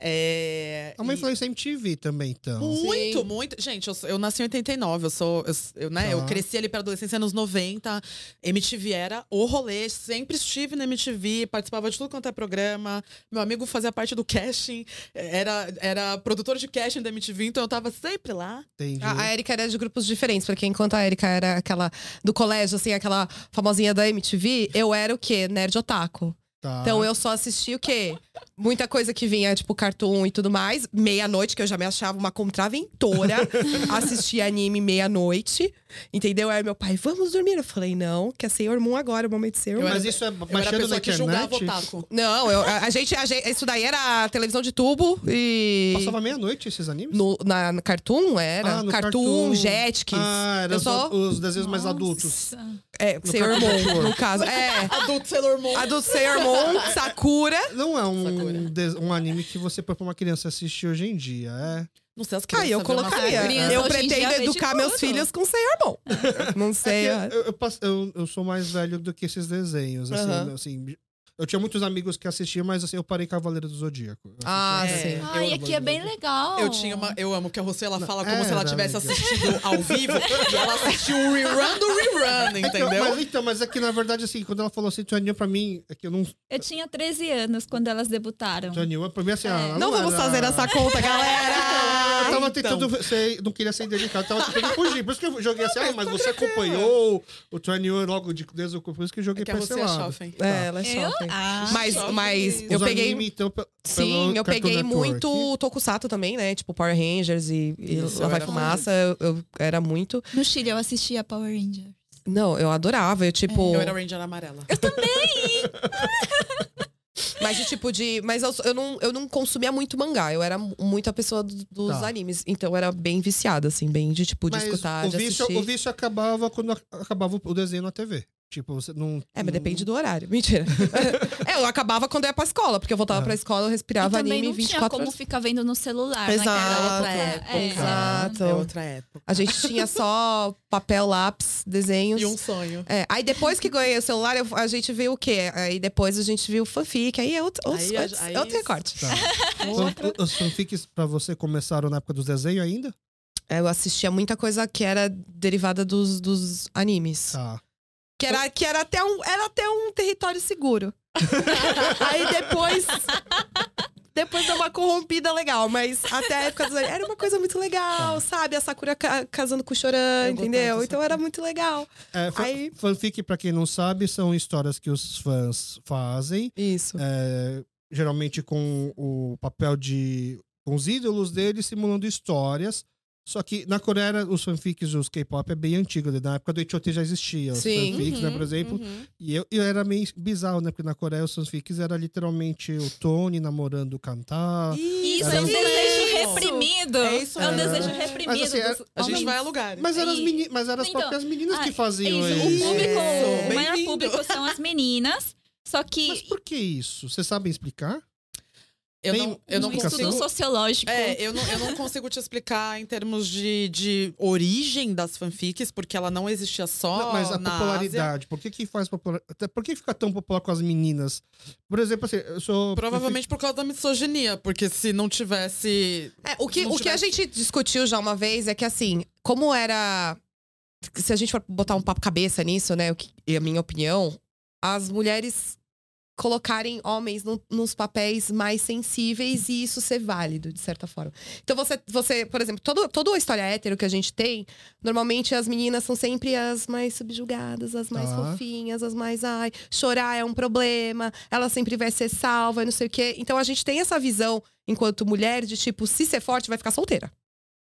É, É uma e- influência MTV também, então. muito, Sim. muito. Gente, eu, eu nasci em 89, eu sou. Eu, eu, né, Tá. eu cresci ali pra adolescência nos 90. MTV era o rolê. Sempre estive na MTV, participava de tudo quanto é programa. Meu amigo fazia parte do casting, era, era produtor de casting da MTV, então eu tava sempre lá. Entendi. A, a Erika era de grupos diferentes, porque enquanto a Erika era aquela do colégio, assim, aquela famosinha da MTV, eu era o quê? Nerd otaku. Tá. Então eu só assistia o quê? Muita coisa que vinha, tipo, cartoon e tudo mais. Meia-noite, que eu já me achava uma contraventora. assistia anime meia-noite. Entendeu? Aí meu pai, vamos dormir. Eu falei, não, que é Sailor Moon agora, é o momento de Sailor Eu Moon. Mas era- isso é era baixando na internet. Não, eu- a, a gente, a gente. Isso daí era televisão de tubo e. Passava meia-noite esses animes? No, na, no Cartoon era? Ah, no Cartoon, Cartoon. Jetix. Ah, eram os, só. os desenhos mais adultos. É, Sailor Cartoon Moon, no caso. É. Adulto Sailor Moon. A do Sailor Moon, Sakura. Não é um, um anime que você põe pra uma criança assistir hoje em dia, é? Não sei as Ah, crianças. eu vê uma colocaria. Eu hoje em dia pretendo vê de educar meus tudo. filhos com Sailor Moon. Não sei. É que eu, eu, passo- eu- eu sou mais velho do que esses desenhos, assim, Aham. assim, Eu tinha muitos amigos que assistiam, mas assim, eu parei Cavaleiro do Zodíaco. Eu Ah, É. sim. Ai, aqui é bem legal. Eu tinha uma. Eu amo que a Rosé ela fala como se ela tivesse legal. assistido ao vivo e ela assistiu o rerun do rerun, Então, entendeu? mas então, mas é que na verdade, assim, quando ela falou assim, Tuaninha, pra mim, é que eu não. Eu tinha 13 anos quando elas debutaram. Tuaninha, pra mim, assim, ah, ela Não vamos era- fazer essa conta, Eu galera! tava então. tentando ser. Não queria ser indelicado, tava tentando fugir. Por isso que eu joguei assim, ah, mas você acompanhou o Tuaninha logo de, desde o. Por isso que eu joguei É que pra esse é lado. É, ela é Eu? Ah, Mas, mas eu peguei. anime, então, Sim, eu peguei Network. muito Tokusatsu também, né? Tipo Power Rangers e, e Isso, Lá eu Vai Fumaça. Eu, eu era muito. no Chile eu assistia Power Rangers. Não, eu adorava. Eu, tipo. Eu era Ranger amarela. Mas de tipo de. Mas eu, eu, não, eu não consumia muito mangá. Eu era muito a pessoa do- dos Tá. animes. Então eu era bem viciada, assim, bem de tipo, de Mas escutar, o de vício, assistir. o vício acabava quando ac- acabava o desenho na TV. Tipo, você não. É, mas depende do horário. Mentira. é, eu acabava quando eu ia pra escola, porque eu voltava Ah. pra escola, eu e respirava também anime não tinha 24 como horas. ficar vendo no celular. Exato. naquela outra época. época. É. Exato. É outra época. A gente tinha só papel, lápis, desenhos. E um sonho. É, aí depois que ganhei o celular, eu- a gente viu o quê? Aí depois a gente viu fanfic, aí é outro, outros- Aí outros- aí- outro recorte. Tá. Então, Os fanfics pra você começaram na época dos desenhos ainda? É, Eu assistia muita coisa que era derivada dos, dos animes. Tá. Que era, que era, até um, era até um território seguro. Aí depois. Depois deu uma corrompida legal, mas até a época dos era uma coisa muito legal, Tá. sabe? A Sakura ca- casando com o Choran, entendeu? Então era muito legal. É, fa- Aí- Fanfic, pra quem não sabe, são histórias que os fãs fazem, Isso. é, geralmente com o papel de. com os ídolos deles simulando histórias. Só que na Coreia, os fanfics, os K-pop é bem antigo. né? Na época do H.O.T. já existia os Sim. fanfics, né, Uhum, por exemplo. uhum. E eu, eu era meio bizarro, né? Porque na Coreia os fanfics era literalmente o Tony namorando o Kantar. Isso Era é um desejo Isso. reprimido. É isso É um desejo Mas, reprimido. assim, é- dos A gente vai a lugares. Mas eram as, meni mas eram as Então, próprias meninas que ah, faziam Isso, isso. o público, É. o maior público são as meninas. Só que Mas por que isso? Vocês sabem explicar? Eu Tem não, eu não um consigo. sociológico. É, eu não, eu não consigo te explicar em termos de, de origem das fanfics, porque ela não existia só. Não, mas a na popularidade, por que que faz popular... Por que fica tão popular com as meninas? Por exemplo, assim, eu sou... Ásia. Provavelmente por causa da misoginia, porque se não tivesse. É, o que, o que a tivesse- gente discutiu já uma vez é que, assim, como era. Se a gente for botar um papo cabeça nisso, né? O que, e a minha opinião, as mulheres colocarem homens no- nos papéis mais sensíveis e isso ser válido, de certa forma. Então, você, você por exemplo, todo, toda a história hétero que a gente tem, normalmente as meninas são sempre as mais subjugadas, as mais Tá. fofinhas, as mais. Ai, chorar é um problema, ela sempre vai ser salva, não sei o quê. Então, a gente tem essa visão, enquanto mulher, de tipo, se ser forte, vai ficar solteira.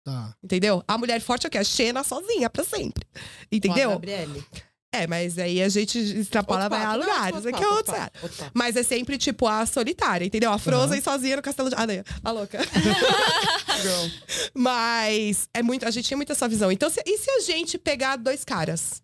Tá. Entendeu? A mulher forte é o quê? A Xena sozinha pra sempre. Com a Entendeu? Gabriele. É, mas aí a gente extrapola, vai a não, lugares. Aqui é outro outro cenário. papo, outro papo. Mas é sempre, tipo, a solitária, entendeu? A Frozen sozinha no castelo de areia. A louca. Mas é muito, a gente tinha muito essa visão. Então, se- e se a gente pegar dois caras?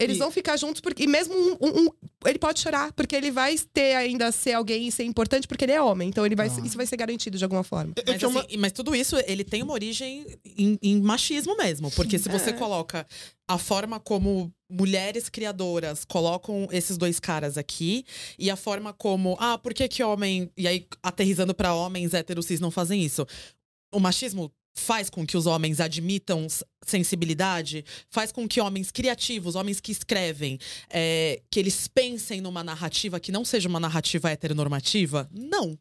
Eles E- vão ficar juntos, porque, e mesmo um, um- um- Ele pode chorar, porque ele vai ter ainda ser alguém e ser importante, porque ele é homem. Então ele vai, Ah. isso vai ser garantido de alguma forma. Eu, eu Mas, uma- assim, mas tudo isso, ele tem uma origem em, em machismo mesmo. Porque se você É. coloca a forma como mulheres criadoras colocam esses dois caras aqui, e a forma como, ah, por que que homem... E aí, aterrizando pra homens héteros cis não fazem isso. O machismo faz com que os homens admitam sensibilidade, faz com que homens criativos, homens que escrevem, é, que eles pensem numa narrativa que não seja uma narrativa heteronormativa. Não.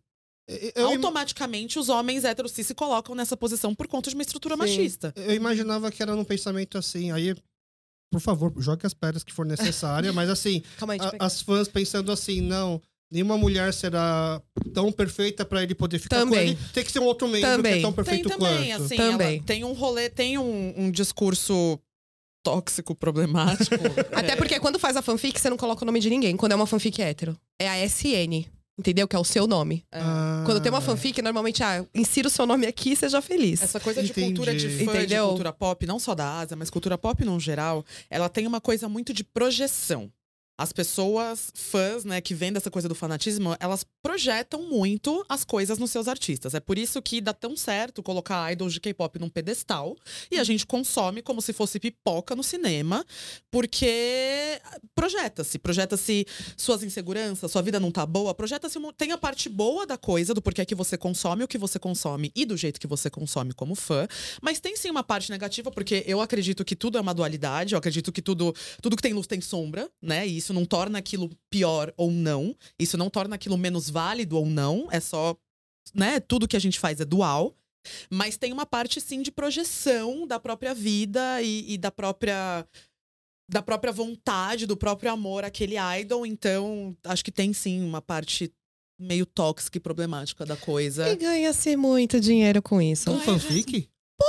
eu- Automaticamente, os homens héteros cis se colocam nessa posição por conta de uma estrutura Sim. machista. eu imaginava que era num pensamento assim. Aí, por favor, jogue as pedras que for necessária. mas assim, aí, a- as fãs pensando assim, não. Nenhuma mulher será tão perfeita pra ele poder ficar com Também. ele. Tem que ser um outro membro que Também. é tão Tem perfeito também, quanto. assim, Também. ela tem um rolê, tem um, um discurso tóxico, problemático. Até É, porque quando faz a fanfic, você não coloca o nome de ninguém. Quando é uma fanfic hétero. É a SN. Entendeu? Que é o seu nome. é. Ah, Quando tem uma fanfic, normalmente, ah, insira o seu nome aqui e seja feliz. Essa coisa de Entendi. cultura de fã, de Entendeu? cultura pop, não só da Ásia, mas cultura pop no geral, ela tem uma coisa muito de projeção. As pessoas, fãs, né, que vêm dessa coisa do fanatismo, elas projetam muito as coisas nos seus artistas. É por isso que dá tão certo colocar idols de K-pop num pedestal e a gente consome como se fosse pipoca no cinema, porque projeta-se, projeta-se suas inseguranças, sua vida não tá boa, projeta-se, tem a parte boa da coisa, do porquê que você consome o que você consome e do jeito que você consome como fã, mas tem sim uma parte negativa, porque eu acredito que tudo é uma dualidade, eu acredito que tudo, tudo que tem luz tem sombra, né? E isso não torna aquilo pior ou não, isso não torna aquilo menos válido ou não, é só, né? Tudo que a gente faz é dual. Mas tem uma parte, sim, de projeção da própria vida e, e da própria. Da própria vontade, do próprio amor àquele idol. Então, acho que tem sim uma parte meio tóxica e problemática da coisa. E ganha-se muito dinheiro com isso. Um fanfic? Pô!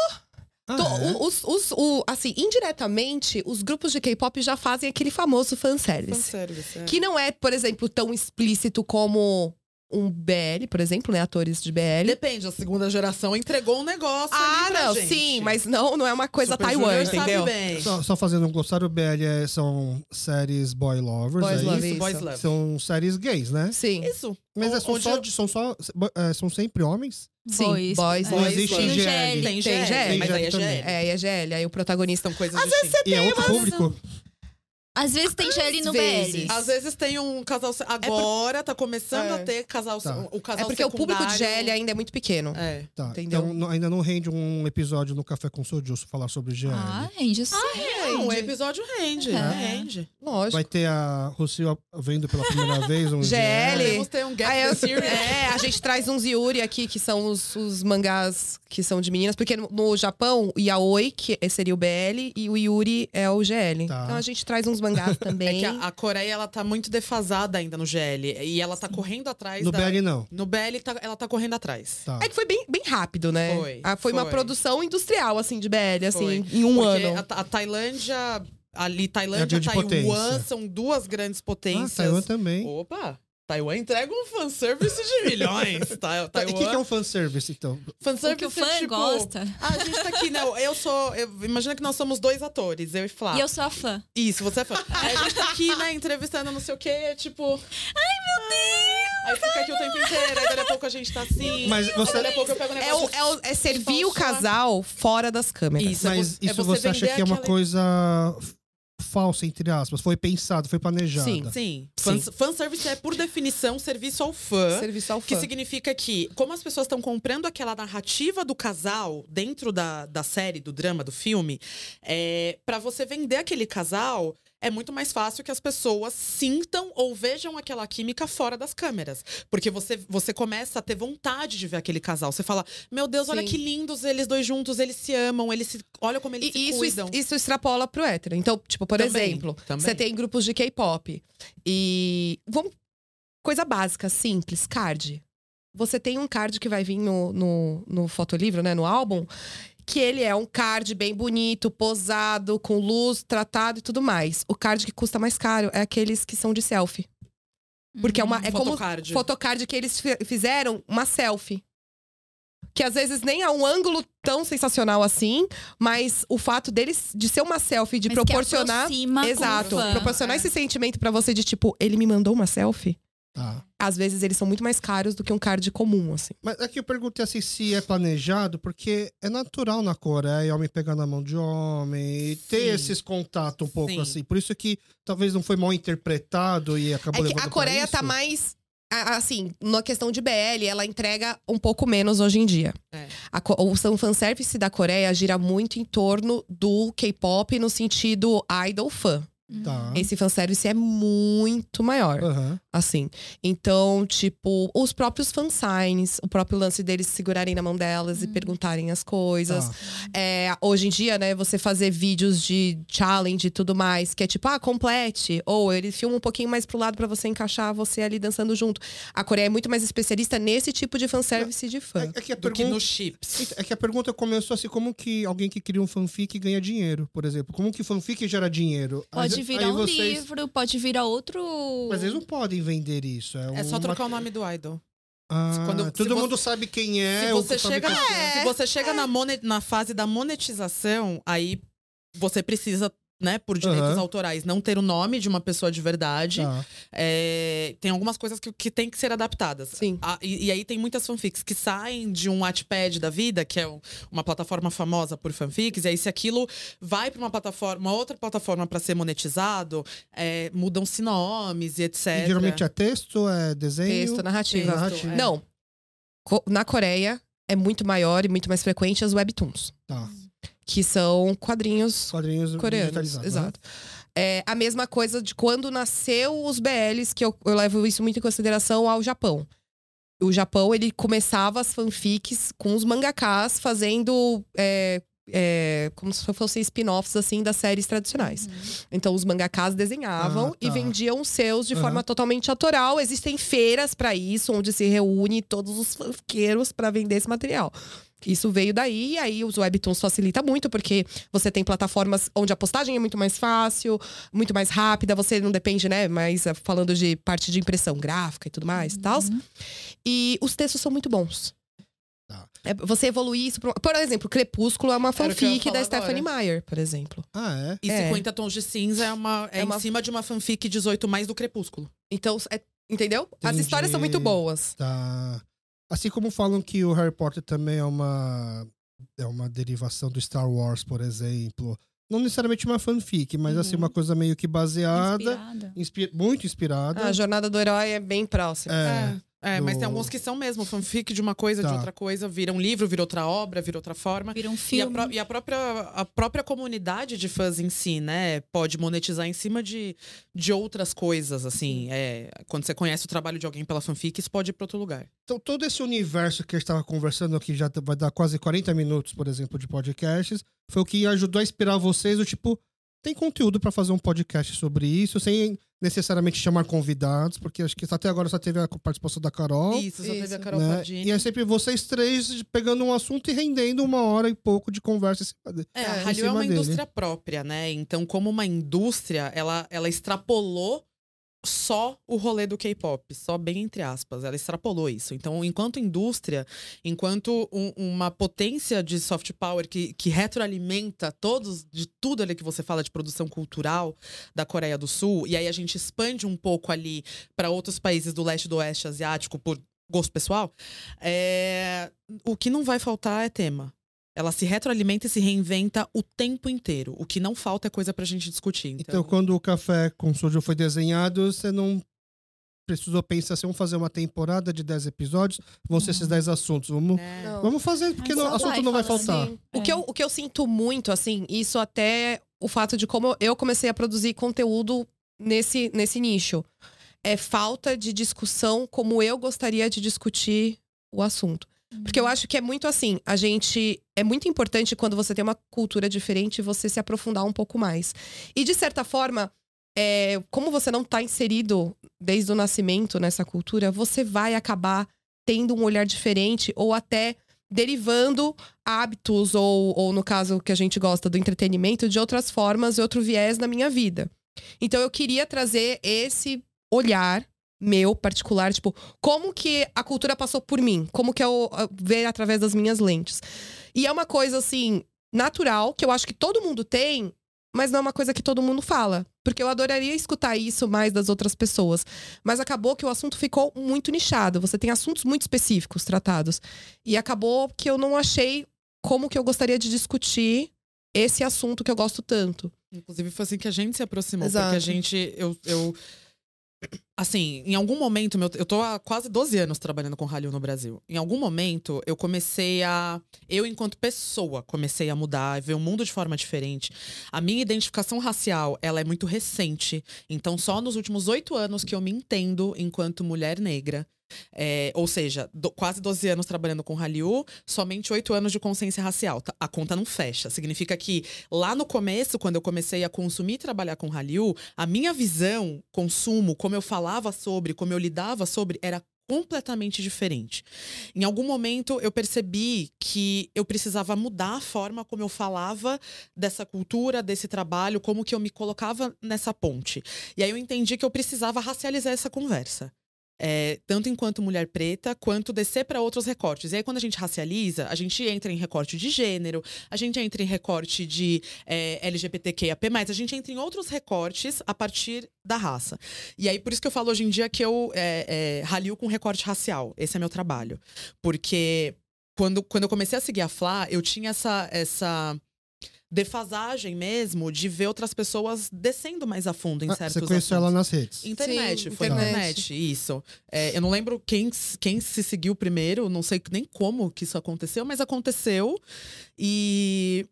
Os, os- o- assim, indiretamente, os grupos de K-pop já fazem aquele famoso fanservice. Fanservice, é. Que não é, por exemplo, tão explícito como um BL, por exemplo, né? Atores de BL. Depende, a segunda geração entregou um negócio Ah, ali pra não, gente. sim, mas não, não é uma coisa Super Taiwan, Junior sabe entendeu? bem. Só, só fazendo um glossário, o BL é- são séries boy lovers, Boys é love, isso? isso. Boys Love. São séries gays, né? Sim. Isso. Mas é, são, Onde só, eu- são só é, são sempre homens? Sim, Boys. boys, Não É, existe tem o GL. GL. Tem Tem GL, GL, mas aí é. GL. É, e é GL, aí o protagonista. São coisas distintas. E é outro umas- público? Às vezes tem GL no vezes. BL. Às vezes tem um casal. se- Agora tá começando É. a ter casal. Tá. O casal É porque o público de secundário- GL ainda é muito pequeno. É. Tá. Entendeu? Então ainda não rende um episódio no Café com Soju falar sobre GL. Ah, rende sim. Não, o episódio rende. É. Rende. Lógico. Vai ter a Rocio vendo pela primeira vez um GL. Podemos ter um Aí the eu- Series. é, a gente traz uns Yuri aqui, que são os, os mangás que são de meninas. Porque no, no Japão, o Yaoi, que seria o BL, e o Yuri é o GL. Tá. Então a gente traz uns mangás É também. que a, a Coreia, ela tá muito defasada ainda no GL. E ela tá correndo atrás No da... BL não. No BL, tá- ela tá correndo atrás. Tá. É que foi bem, bem rápido, né? Foi, Ah, foi, uma foi. produção industrial, assim, de BL, assim, Foi. em um Porque ano. A, a Tailândia... Ali, É a Tailândia, grande Taiwan potência. são duas grandes Ah, potências. Taiwan também. Opa! Taiwan entrega um fanservice de milhões. Ta- Tá, e o que, que é Taiwan. um fanservice, então? Fanservice O que o fã é tipo... gosta. Ah, a gente tá aqui, né? Eu sou. eu- imagina que nós somos dois atores, eu e Flá. E eu sou a fã. Isso, você é fã. Aí a gente tá aqui, né, entrevistando não sei o quê, é tipo. Ai, meu Deus! Aí fica aqui o tempo inteiro, aí daqui a pouco a gente tá assim. Mas você- Daqui a pouco eu pego o É, negócio. o- é, o- é servir o casal fora das câmeras. Isso, é Mas vo- é isso você você acha que é uma aquela- coisa falsa, entre aspas? Foi pensado, foi planejado. Sim. Sim. Sim. Fan- Fanservice é, por definição, serviço ao fã. Serviço ao fã. Que significa que, como as pessoas estão comprando aquela narrativa do casal dentro da, da série, do drama, do filme, é, para você vender aquele casal, é muito mais fácil que as pessoas sintam ou vejam aquela química fora das câmeras. Porque você, você começa a ter vontade de ver aquele casal. Você fala, meu Deus, olha Sim. que lindos eles dois juntos, eles se amam, eles se. Olha como eles E se isso, cuidam. isso extrapola pro hétero. Então, tipo, por Também, exemplo, também. você tem grupos de K-pop. E. Vamos. Coisa básica, simples, card. Você tem um card que vai vir no, no, no fotolivro, né? No álbum. Que ele é um card bem bonito, posado, com luz, tratado e tudo mais. O card que custa mais caro é aqueles que são de selfie. Porque é uma. É como Photocard. fotocard que eles fi- fizeram uma selfie. Que às vezes nem é um ângulo tão sensacional assim, mas o fato deles de ser uma selfie, de Mas que proporcionar. aproxima com o Exato, fã. proporcionar É. esse sentimento pra você de tipo, ele me mandou uma selfie. Tá. Às vezes eles são muito mais caros do que um card comum, assim. Mas aqui eu perguntei assim se é planejado, porque é natural na Coreia homem pegar na mão de homem e ter Sim. esses contatos um pouco Sim. assim. Por isso que talvez não foi mal interpretado e acabou É que a pra Coreia isso. tá mais. Assim, na questão de BL, ela entrega um pouco menos hoje em dia. É. A o fan- fanservice da Coreia gira muito em torno do K-pop no sentido idol fã. Tá. Esse fanservice é muito maior, Aham. assim. Então, tipo, os próprios fansigns, o próprio lance deles segurarem na mão delas e perguntarem as coisas. Tá. É, hoje em dia, né, você fazer vídeos de challenge e tudo mais, que é tipo, ah, complete. Ou ele filma um pouquinho mais pro lado pra você encaixar você ali dançando junto. A Coreia é muito mais especialista nesse tipo de fanservice de fã. É, é que a Do que pergunta. nos chips. É que a pergunta começou assim, como que alguém que cria um fanfic ganha dinheiro, por exemplo? Como que fanfic gera dinheiro? Pode Aí- virar um vocês- livro, pode virar outro. Mas eles não podem vender isso. É, É só uma- trocar o nome do idol. Ah, quando- todo você- mundo sabe quem é. se o você chega, fabricante. se você chega na, mone- na fase da monetização, aí você precisa, né, por direitos Aham. autorais, não ter o nome de uma pessoa de verdade. Tá. É, tem algumas coisas que, que tem que ser adaptadas. Sim. Ah, e, e aí tem muitas fanfics que saem de um Wattpad da vida, que é um- uma plataforma famosa por fanfics, e aí se aquilo vai para uma plataforma, uma outra plataforma para ser monetizado, é, mudam-se nomes e etc. E geralmente é texto, é desenho. Texto, narrativa. Texto, narrativa. é. Não. Co- Na Coreia é muito maior e muito mais frequente as webtoons, Tá. Que são quadrinhos Quadrinhos coreanos. digitalizados. né? Exato. É a mesma coisa de quando nasceu os BLs, que eu, eu levo isso muito em consideração ao Japão. O Japão, ele começava as fanfics com os mangakas fazendo é, é, como se fossem spin-offs, assim, das séries tradicionais. Então, os mangakas desenhavam Ah, e tá. vendiam os seus de Aham. forma totalmente autoral. Existem feiras pra isso, onde se reúne todos os fanfiqueiros pra vender esse material. Isso veio daí, e aí os webtoons facilita muito, porque você tem plataformas onde a postagem é muito mais fácil, muito mais rápida, você não depende, né? Mas eh, falando de parte de impressão gráfica e tudo mais e tal. E os textos são muito bons. Tá. É, você evoluir isso. pra- Por exemplo, Crepúsculo é uma fanfic da Stephanie agora. Meyer, por exemplo. Ah, é? E É. 50 tons de cinza é, uma, é, É em uma- cima de uma fanfic 18 mais do Crepúsculo. Então, é- entendeu? As Entendi. histórias são muito boas. Tá. Assim como falam que o Harry Potter também é uma é uma derivação do Star Wars, por exemplo. não necessariamente uma fanfic, mas assim, Uhum. uma coisa meio que baseada, Inspirada. inspi- muito inspirada. Ah, a jornada do herói é bem próxima. É, É, mas do- tem alguns que são mesmo fanfic de uma coisa, de Tá. outra coisa, vira um livro, vira outra obra, vira outra forma. Vira um E a, filme. pró- e a própria, a própria comunidade de fãs em si, né? Pode monetizar em cima de, de outras coisas, assim. É, quando você conhece o trabalho de alguém pela fanfic, isso pode ir pra outro lugar. Então, todo esse universo que a gente estava conversando aqui, já vai dar quase 40 minutos, por exemplo, de podcasts, foi o que ajudou a inspirar vocês, o tipo, tem conteúdo para fazer um podcast sobre isso, sem necessariamente chamar convidados, porque acho que até agora só teve a participação da Carol. Isso, só teve isso. a Carol né? Pardini. E é sempre vocês três pegando um assunto e rendendo uma hora e pouco de conversa. em cima de- É, a Hallyu é uma dele. indústria própria, né? Então, como uma indústria, ela, ela extrapolou só o rolê do K-pop, só bem entre aspas. Ela extrapolou isso. Então, enquanto indústria, enquanto um- uma potência de soft power que, que retroalimenta todos, de tudo ali que você fala de produção cultural da Coreia do Sul, e aí a gente expande um pouco ali para outros países do leste e do oeste asiático por gosto pessoal, é, o que não vai faltar é tema. Ela se retroalimenta e se reinventa o tempo inteiro. O que não falta é coisa pra gente discutir. Então, Então, quando o Café com Soju foi desenhado, você não precisou pensar assim, vamos fazer uma temporada de 10 episódios, vão ser esses 10 assuntos. Vamos, é, vamos fazer, porque só assunto vai não vai faltar. Sim. O, É. que eu, o que eu sinto muito, assim, isso até o fato de como eu comecei a produzir conteúdo nesse, nesse nicho. É falta de discussão como eu gostaria de discutir o assunto. Porque eu acho que é muito assim, a gente. É muito importante quando você tem uma cultura diferente você se aprofundar um pouco mais. E de certa forma, é, como você não está inserido desde o nascimento nessa cultura, você vai acabar tendo um olhar diferente ou até derivando hábitos, ou, ou no caso que a gente gosta do entretenimento, de outras formas e outro viés na minha vida. Então eu queria trazer esse olhar meu particular, tipo, como que a cultura passou por mim? Como que eu uh, ver através das minhas lentes? E é uma coisa assim natural que eu acho que todo mundo tem, mas não é uma coisa que todo mundo fala, porque eu adoraria escutar isso mais das outras pessoas, mas acabou que o assunto ficou muito nichado. Você tem assuntos muito específicos tratados e acabou que eu não achei como que eu gostaria de discutir esse assunto que eu gosto tanto. Inclusive, foi assim que a gente se aproximou. Exato. Porque a gente. Eu, eu, assim, em algum momento, meu, eu tô há quase 12 anos trabalhando com Hallyu no Brasil. Em algum momento, eu comecei a. Eu, enquanto pessoa, comecei a mudar, ver o mundo de forma diferente. A minha identificação racial, ela é muito recente. Então, só nos últimos oito anos que eu me entendo enquanto mulher negra. É, ou seja, do- quase 12 anos trabalhando com Hallyu, somente 8 anos de consciência racial. Tá? A conta não fecha. Significa que lá no começo, quando eu comecei a consumir e trabalhar com Hallyu, a minha visão, consumo, como eu falava sobre, como eu lidava sobre, era completamente diferente. Em algum momento eu percebi que eu precisava mudar a forma como eu falava dessa cultura, desse trabalho, como que eu me colocava nessa ponte. E aí eu entendi que eu precisava racializar essa conversa. É, tanto enquanto mulher preta, quanto descer para outros recortes. E aí, quando a gente racializa, a gente entra em recorte de gênero, a gente entra em recorte de é, LGBTQIAP+, a gente entra em outros recortes a partir da raça. E aí, por isso que eu falo hoje em dia que eu é, é, ralio com recorte racial. Esse é meu trabalho. Porque quando, quando eu comecei a seguir a Flá, eu tinha essa, essa defasagem mesmo de ver outras pessoas descendo mais a fundo em Ah, certos você conheceu ela assuntos. nas redes. Internet, Sim, foi internet. internet, isso. É, eu não lembro quem, quem se seguiu primeiro, não sei nem como que isso aconteceu, mas aconteceu. E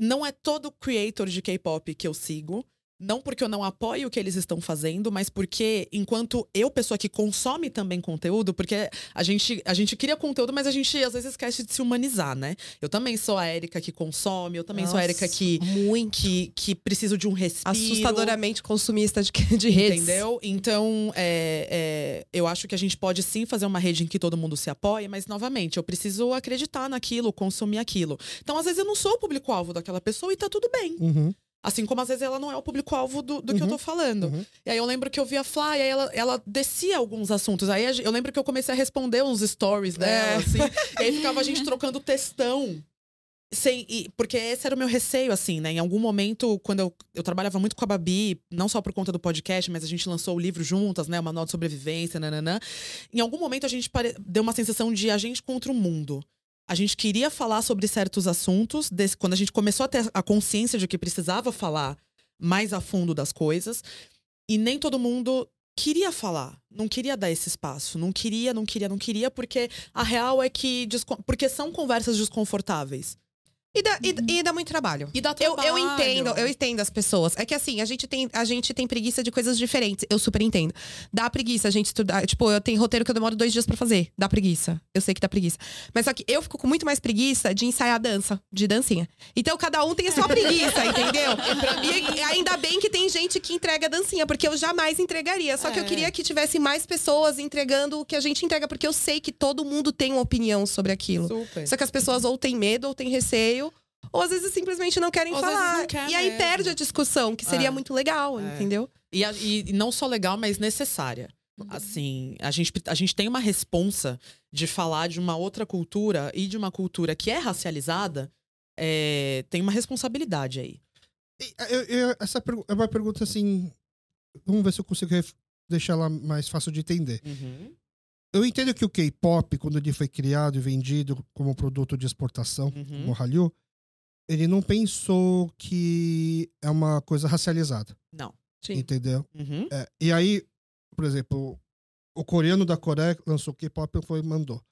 não é todo creator de K-pop que eu sigo. Não porque eu não apoio o que eles estão fazendo, mas porque, enquanto eu, pessoa que consome também conteúdo, porque a gente, a gente cria conteúdo, mas a gente às vezes esquece de se humanizar, né? Eu também sou a Érica que consome, eu também sou a Érica Nossa, que, Muito. que, que preciso de um respiro. Assustadoramente consumista de, de redes. Entendeu? Então, é, é, eu acho que a gente pode sim fazer uma rede em que todo mundo se apoie, mas, novamente, eu preciso acreditar naquilo, consumir aquilo. Então, às vezes, eu não sou o público-alvo daquela pessoa e tá tudo bem. Uhum, Assim como, às vezes, ela não é o público-alvo do, do que eu tô falando. uhum. E aí, eu lembro que eu vi a Fly, aí ela, ela descia alguns assuntos. Aí, eu lembro que eu comecei a responder uns stories dela, É. assim. e aí, ficava a gente trocando textão. Sem, e- porque esse era o meu receio, assim, né? Em algum momento, quando eu, eu trabalhava muito com a Babi, não só por conta do podcast, mas a gente lançou o livro juntas, né? O Manual de Sobrevivência, nananã. Em algum momento, a gente pare- deu uma sensação de a gente contra o mundo. A gente queria falar sobre certos assuntos, desse- quando a gente começou a ter a consciência de que precisava falar mais a fundo das coisas, e nem todo mundo queria falar, não queria dar esse espaço, não queria, não queria, não queria, porque a real é que porque são conversas desconfortáveis. E dá, e- e dá muito trabalho. E dá Eu, trabalho. eu entendo, eu entendo as pessoas. É que assim, a gente, tem, a gente tem preguiça de coisas diferentes. Eu super entendo. Dá preguiça a gente estudar. Tipo, eu tenho roteiro que eu demoro dois dias pra fazer. Dá preguiça. Eu sei que dá preguiça. Mas só que eu fico com muito mais preguiça de ensaiar dança, de dancinha. Então cada um tem a sua preguiça, entendeu? E, ainda bem que tem gente que entrega dancinha, porque eu jamais entregaria. Só que eu É. queria que tivesse mais pessoas entregando o que a gente entrega, porque eu sei que todo mundo tem uma opinião sobre aquilo. Super. Só que as pessoas ou têm medo ou têm receio, ou às vezes simplesmente não querem Ou falar. não quer e aí mesmo. perde a discussão, que seria É. muito legal, É. entendeu? E, a- e não só legal, mas necessária. Assim, a gente, a gente tem uma responsa de falar de uma outra cultura e de uma cultura que é racializada, é, tem uma responsabilidade aí. Eu- eu- essa é uma pergunta assim. Vamos ver se eu consigo deixar ela mais fácil de entender. Eu entendo que o K-pop, quando ele foi criado e vendido como produto de exportação, Uhum. como Hallyu, ele não pensou que é uma coisa racializada, Não. Sim. entendeu? Uhum. É, e aí, por exemplo, o coreano da Coreia lançou K-pop e foi mandou.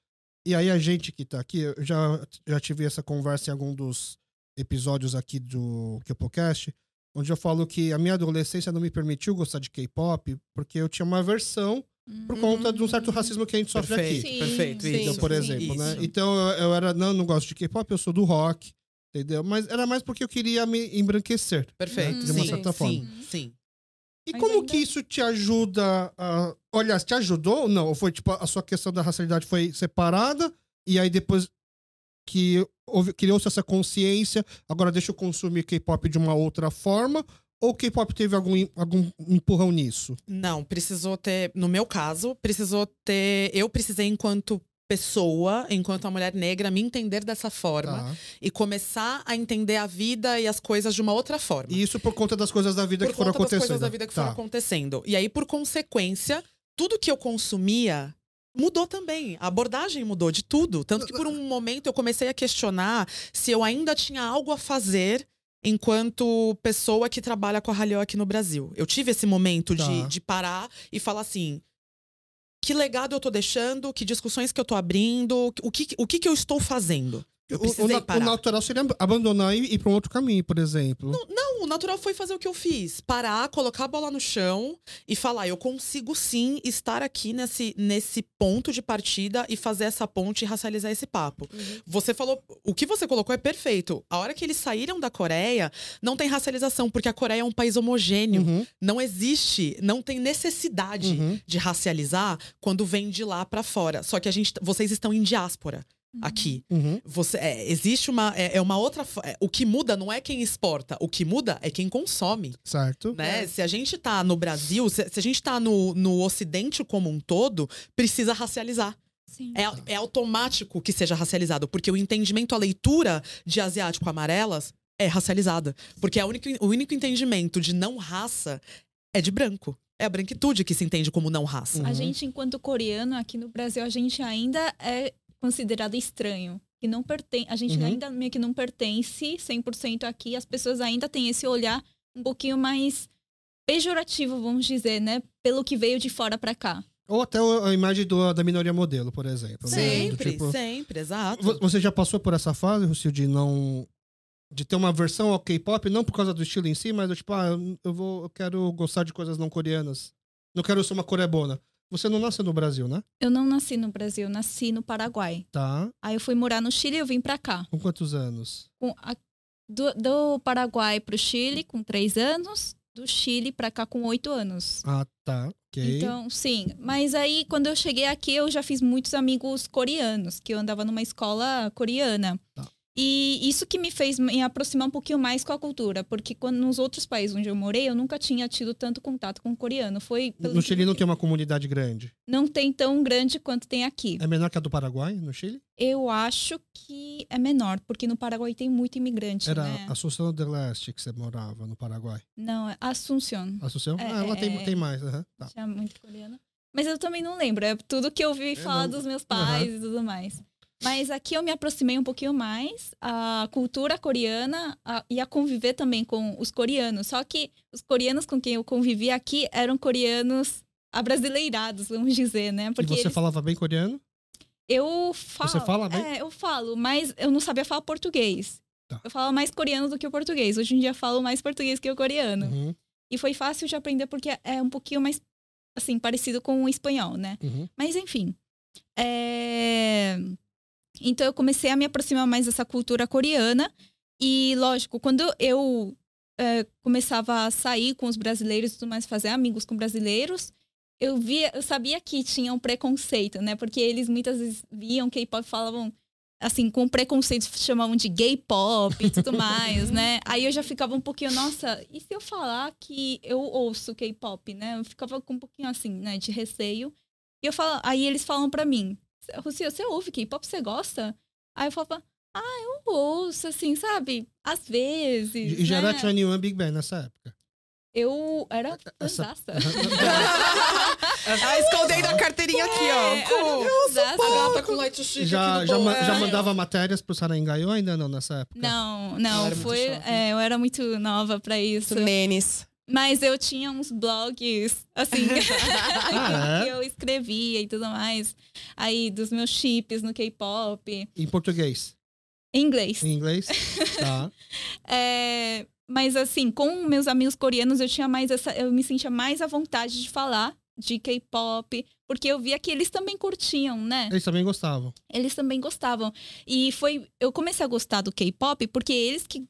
E aí a gente que tá aqui, eu já, já tive essa conversa em algum dos episódios aqui do K-Podcast, onde eu falo que a minha adolescência não me permitiu gostar de K-pop porque eu tinha uma aversão por conta de um certo racismo que a gente sofre Perfeito, aqui. Sim, perfeito. sim, Então, por exemplo, né? Então eu, eu era, não, não gosto de K-pop, eu sou do rock, entendeu? Mas era mais porque eu queria me embranquecer. Perfeito. né? De uma sim, certa forma. sim, sim. E Mas como ainda- que isso te ajuda a. Olha, te ajudou ou não? Ou foi tipo, a sua questão da racialidade foi separada, e aí depois que houve- criou-se essa consciência, agora deixa eu consumir K-pop de uma outra forma? Ou o K-pop teve algum, algum empurrão nisso? Não, precisou ter, no meu caso, precisou ter. Eu precisei, enquanto pessoa, enquanto uma mulher negra, me entender dessa forma Tá. e começar a entender a vida e as coisas de uma outra forma. E isso por conta das coisas da vida por que foram conta das acontecendo. coisas da vida que Tá. foram acontecendo. E aí, por consequência, tudo que eu consumia mudou também. A abordagem mudou de tudo. Tanto que por um momento eu comecei a questionar se eu ainda tinha algo a fazer enquanto pessoa que trabalha com a Hallyu aqui no Brasil. Eu tive esse momento Tá. de, de parar e falar assim. Que legado eu tô deixando? Que discussões que eu tô abrindo? O que, o que, que eu estou fazendo? O- o, o natural seria abandonar e ir para um outro caminho, por exemplo. Não, o natural foi fazer o que eu fiz. Parar, colocar a bola no chão e falar: eu consigo sim estar aqui nesse, nesse ponto de partida e fazer essa ponte e racializar esse papo. Você falou. O que você colocou é perfeito. A hora que eles saíram da Coreia, não tem racialização, porque a Coreia é um país homogêneo. Uhum, Não existe, não tem necessidade uhum. de racializar quando vem de lá pra fora. Só que a gente, vocês estão em diáspora aqui. Uhum. Você, é, existe uma, é, é uma outra. é, o que muda não é quem exporta, o que muda é quem consome. Certo. Né? Se a gente tá no Brasil, se, se a gente tá no, no Ocidente como um todo, precisa racializar. Sim. É, é automático que seja racializado, porque o entendimento, a leitura de asiático amarelas é racializada. Porque é o único, o único entendimento de não raça é de branco. É a branquitude que se entende como não raça. Uhum. A gente, enquanto coreano, aqui no Brasil, a gente ainda é considerado estranho. Que não pertence, a gente Uhum. ainda meio que não pertence 100% aqui. As pessoas ainda têm esse olhar um pouquinho mais pejorativo, vamos dizer, né? Pelo que veio de fora pra cá. Ou até a imagem do- da minoria modelo, por exemplo. né? Sempre, tipo, sempre, exato. Vo- Você já passou por essa fase, Lucio, de não. De ter uma versão ao K-pop, não por causa do estilo em si, mas do tipo, ah, eu, vou, eu quero gostar de coisas não coreanas. Não quero ser uma coreabona. Você não nasceu no Brasil, né? Eu não nasci no Brasil, nasci no Paraguai. Tá. Aí eu fui morar no Chile e eu vim pra cá. Com quantos anos? Com a- do, do Paraguai pro Chile com três anos, do Chile pra cá com oito anos. Ah, tá. Ok. Então, sim. Mas aí, quando eu cheguei aqui, eu já fiz muitos amigos coreanos, que eu andava numa escola coreana. Tá. E isso que me fez me aproximar um pouquinho mais com a cultura, porque quando nos outros países onde eu morei, eu nunca tinha tido tanto contato com o coreano. Foi no que- Chile não tem uma comunidade grande. não tem tão grande quanto tem aqui. É menor que a do Paraguai, no Chile? Eu acho que é menor, porque no Paraguai tem muito imigrante, Era né? Assunção del Leste que você morava no Paraguai. Não, é Assunción. Assunção? É, ah, ela é, tem, é. tem mais. aham, tá. Tinha muito coreano. Mas eu também não lembro. É tudo que eu ouvi falar não- dos meus pais e tudo mais. Mas aqui eu me aproximei um pouquinho mais à cultura coreana a, e a conviver também com os coreanos. Só que os coreanos com quem eu convivi aqui eram coreanos abrasileirados, vamos dizer, né? Porque e você eles... falava bem coreano? Eu falo. Você fala bem? É, eu falo, mas eu não sabia falar português. Tá. Eu falo mais coreano do que o português. Hoje em dia eu falo mais português que o coreano. Uhum. E foi fácil de aprender porque é um pouquinho mais, assim, parecido com o espanhol, né? Uhum. Mas enfim. É... Então eu comecei a me aproximar mais dessa cultura coreana. E, lógico, quando eu é, começava a sair com os brasileiros e tudo mais, fazer amigos com brasileiros, eu via, eu sabia que tinha um preconceito, né? Porque eles muitas vezes viam K-pop e falavam assim, com preconceito, chamavam de gay pop e tudo mais, né? Aí eu já ficava um pouquinho, nossa, e se eu falar que eu ouço K-pop, né? Eu ficava com um pouquinho assim, né, de receio. E eu falo, aí eles falam para mim, Lucia, você ouve K-pop? Você gosta? Aí eu falava, ah, eu ouço, assim, sabe? Às vezes. E já né? era 21 Big Bang nessa época. Eu era Essa... ah, escondendo a carteirinha aqui, ó. É, eu uso a gata com light chic já, já, ma já mandava matérias pro Sarangay ou ainda não nessa época? Não, não. foi, é, eu era muito nova pra isso. Menes. Mas eu tinha uns blogs, assim, que eu escrevia e tudo mais. Aí, dos meus chips no K-pop. Em português? Em inglês. Em inglês? Tá. é, mas assim, com meus amigos coreanos, eu tinha mais essa. Eu me sentia mais à vontade de falar de K-pop, porque eu via que eles também curtiam, né? Eles também gostavam. Eles também gostavam. E foi. Eu comecei a gostar do K-pop porque eles que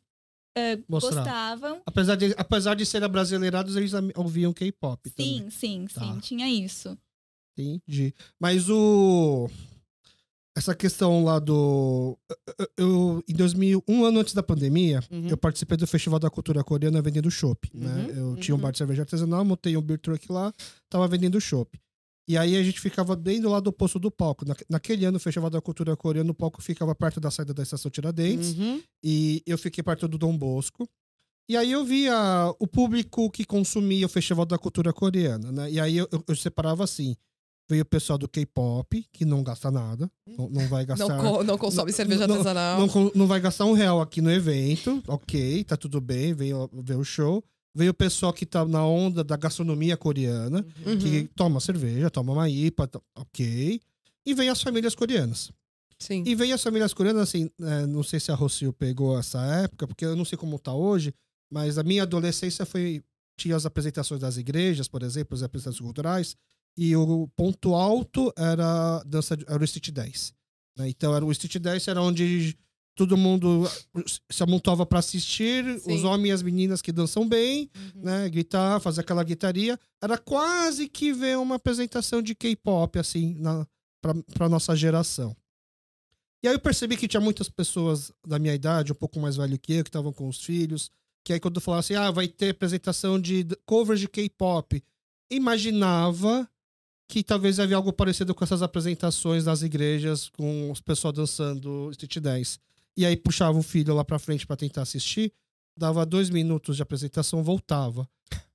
uh, gostavam. Apesar de, apesar de serem brasileirados, eles ouviam K-pop. Sim, também. sim, tá. sim. Tinha isso. Entendi. Mas o essa questão lá do. Eu, em 2000, um ano antes da pandemia, uhum. eu participei do Festival da Cultura Coreana vendendo chopp. Né? Uhum. Né? Eu uhum. tinha um bar de cerveja artesanal, montei um beer truck lá, tava vendendo chopp. E aí a gente ficava bem do lado oposto do palco. Na, naquele ano, o Festival da Cultura Coreana, o palco ficava perto da saída da estação Tiradentes. Uhum. E eu fiquei perto do Dom Bosco. E aí eu via o público que consumia o Festival da Cultura Coreana, né? E aí eu, eu, eu separava assim Veio o pessoal do K-pop, que não gasta nada. Não, não vai gastar. Não, co não consome não, cerveja artesanal. Não, não vai gastar um real aqui no evento. Ok, tá tudo bem, veio ver o show. Veio o pessoal que tá na onda da gastronomia coreana, uhum. que toma cerveja, toma uma IPA, ok. E vem as famílias coreanas. Sim. E vem as famílias coreanas, assim, é, não sei se a Rocio pegou essa época, porque eu não sei como tá hoje, mas a minha adolescência foi. Tinha as apresentações das igrejas, por exemplo, as apresentações culturais, e o ponto alto era dança era o Street 10. Né? Então era o Street 10 era onde todo mundo se amontava para assistir, Sim. os homens e as meninas que dançam bem, uhum. né, gritar, fazer aquela guitaria, era quase que ver uma apresentação de K-pop assim na para nossa geração. E aí eu percebi que tinha muitas pessoas da minha idade, um pouco mais velho que eu, que estavam com os filhos, que aí quando falava assim, ah, vai ter apresentação de covers de K-pop, imaginava que talvez havia algo parecido com essas apresentações nas igrejas, com os pessoal dançando Street 10. E aí puxava o filho lá pra frente para tentar assistir, dava dois minutos de apresentação, voltava.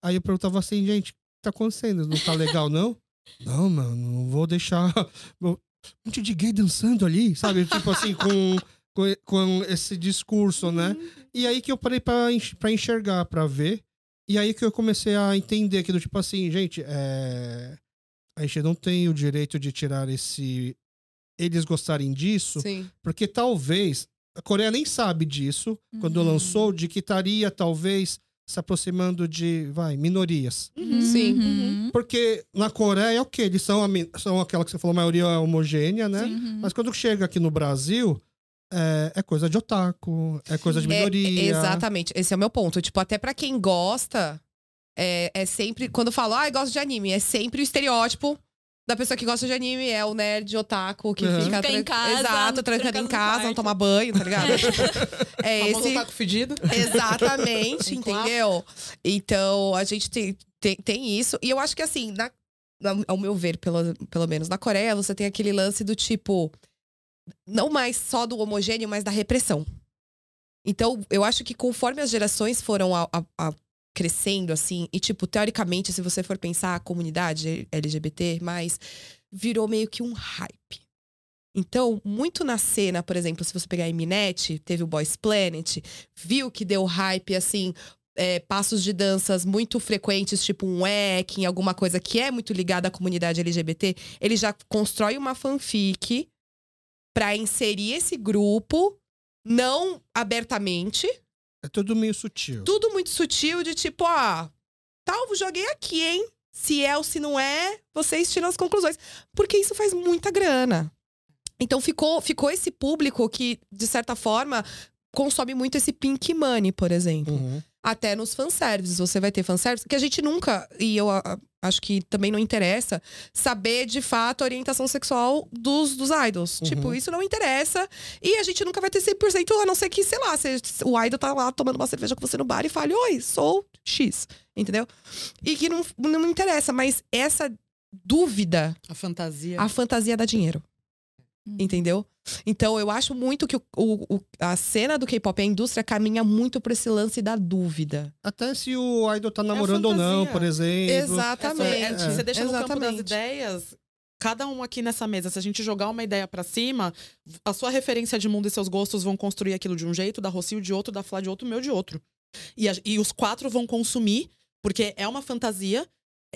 Aí eu perguntava assim, gente, o que tá acontecendo? Não tá legal, não? não, mano, não vou deixar um monte de gay dançando ali, sabe? Tipo assim, com, com, com esse discurso, né? E aí que eu parei pra, pra enxergar, pra ver. E aí que eu comecei a entender que, do tipo assim, gente, é a gente não tem o direito de tirar esse. Eles gostarem disso, Sim. porque talvez. A Coreia nem sabe disso, uhum. quando lançou, de que estaria talvez se aproximando de, vai, minorias. Uhum. Sim. Uhum. Porque na Coreia, o que? Eles são, a, são aquela que você falou, a maioria é homogênea, né? Uhum. Mas quando chega aqui no Brasil, é, é, coisa de otaku, é coisa de minoria. É, exatamente, esse é o meu ponto. Tipo, até para quem gosta, é, é sempre. Quando falo, ah, gosto de anime, é sempre o estereótipo da pessoa que gosta de anime. É o nerd otaku que uhum. fica, fica em casa. Exato, trancado em casa, não toma banho, tá ligado? é esse. otaku fedido. Exatamente, entendeu? Então, a gente tem, tem, tem, isso. E eu acho que assim, na, ao meu ver, pelo, pelo menos na Coreia, você tem aquele lance do tipo. Não mais só do homogêneo, mas da repressão. Então, eu acho que conforme as gerações foram a, a, a crescendo, assim. E, tipo, teoricamente, se você for pensar a comunidade LGBT, mais virou meio que um hype. Então, muito na cena, por exemplo, se você pegar a Eminete, teve o Boys Planet, viu que deu hype, assim, é, passos de danças muito frequentes, tipo um Ekin, alguma coisa que é muito ligada à comunidade LGBT, ele já constrói uma fanfic pra inserir esse grupo, não abertamente, É tudo meio sutil. tudo muito sutil, de tipo, ah, tal, joguei aqui, hein? Se é ou se não é, vocês tiram as conclusões. Porque isso faz muita grana. Então ficou, ficou esse público que, de certa forma, consome muito esse pink money, por exemplo. Uhum. Até nos fanservices. Você vai ter fanservice, que a gente nunca, e eu acho que também não interessa, saber de fato a orientação sexual dos, dos idols. Uhum. Tipo, isso não interessa. E a gente nunca vai ter 100%, a não ser que, sei lá, você- o idol tá lá tomando uma cerveja com você no bar e fale, oi, sou X. Entendeu? E que não, não interessa, mas essa dúvida, A fantasia. a fantasia dá dinheiro. Hum. Entendeu? Então, eu acho muito que o- o- o- a cena do K-pop, a indústria, caminha muito pra esse lance da dúvida. Até se o idol tá namorando ou não, por exemplo. É, Exatamente. é, você deixa no campo das Exatamente. ideias. Cada um aqui nessa mesa, se a gente jogar uma ideia pra cima, a sua referência de mundo e seus gostos vão construir aquilo de um jeito, da Rocio de outro, da Flá de outro, o meu de outro. E, a- e os quatro vão consumir, porque é uma fantasia,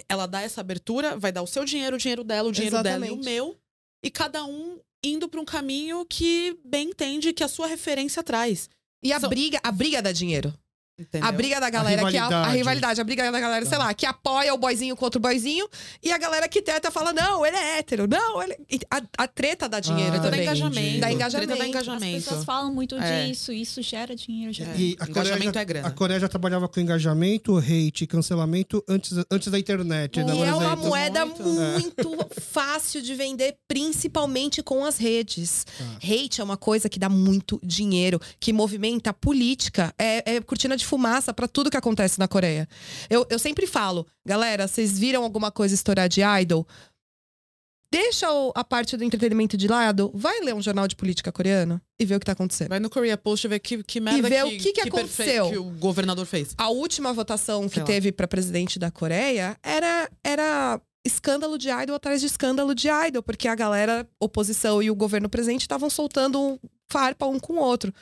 ela dá essa abertura, vai dar o seu dinheiro, o dinheiro dela, o dinheiro dela e o Exatamente. meu. E cada um indo pra um caminho que bem entende que a sua referência traz. E a São- briga, a briga dá dinheiro. Entendeu? A briga da galera que a, a rivalidade. a briga da galera, sei Tá. lá, que apoia o boyzinho contra o boyzinho e a galera que teta fala: "Não, ele é hétero". Não, ele a, a treta dá dinheiro Ah, Treta dá engajamento. Dá engajamento. Treta dá As engajamento. pessoas falam muito É. disso, isso gera dinheiro. Gera... É. E a Coreia, Engajamento já, é grana. a Coreia já trabalhava com engajamento, hate cancelamento antes, antes da internet, né? E é uma moeda Muito. muito fácil de vender, principalmente com as redes. Tá. Hate é uma coisa que dá muito dinheiro, que movimenta a política. É, é cortina de fumaça pra tudo que acontece na Coreia. Eu, eu sempre falo, galera, vocês viram alguma coisa estourar de idol? Deixa o- a parte do entretenimento de lado, vai ler um jornal de política coreano e ver o que tá acontecendo. Vai no Korea Post e ver que, que merda ver que, o que que perfe- aconteceu. que o governador fez. A última votação que Sei teve pra presidente da Coreia era, era escândalo de idol atrás de escândalo de idol, porque a galera, oposição e o governo presente estavam soltando farpa um com o outro.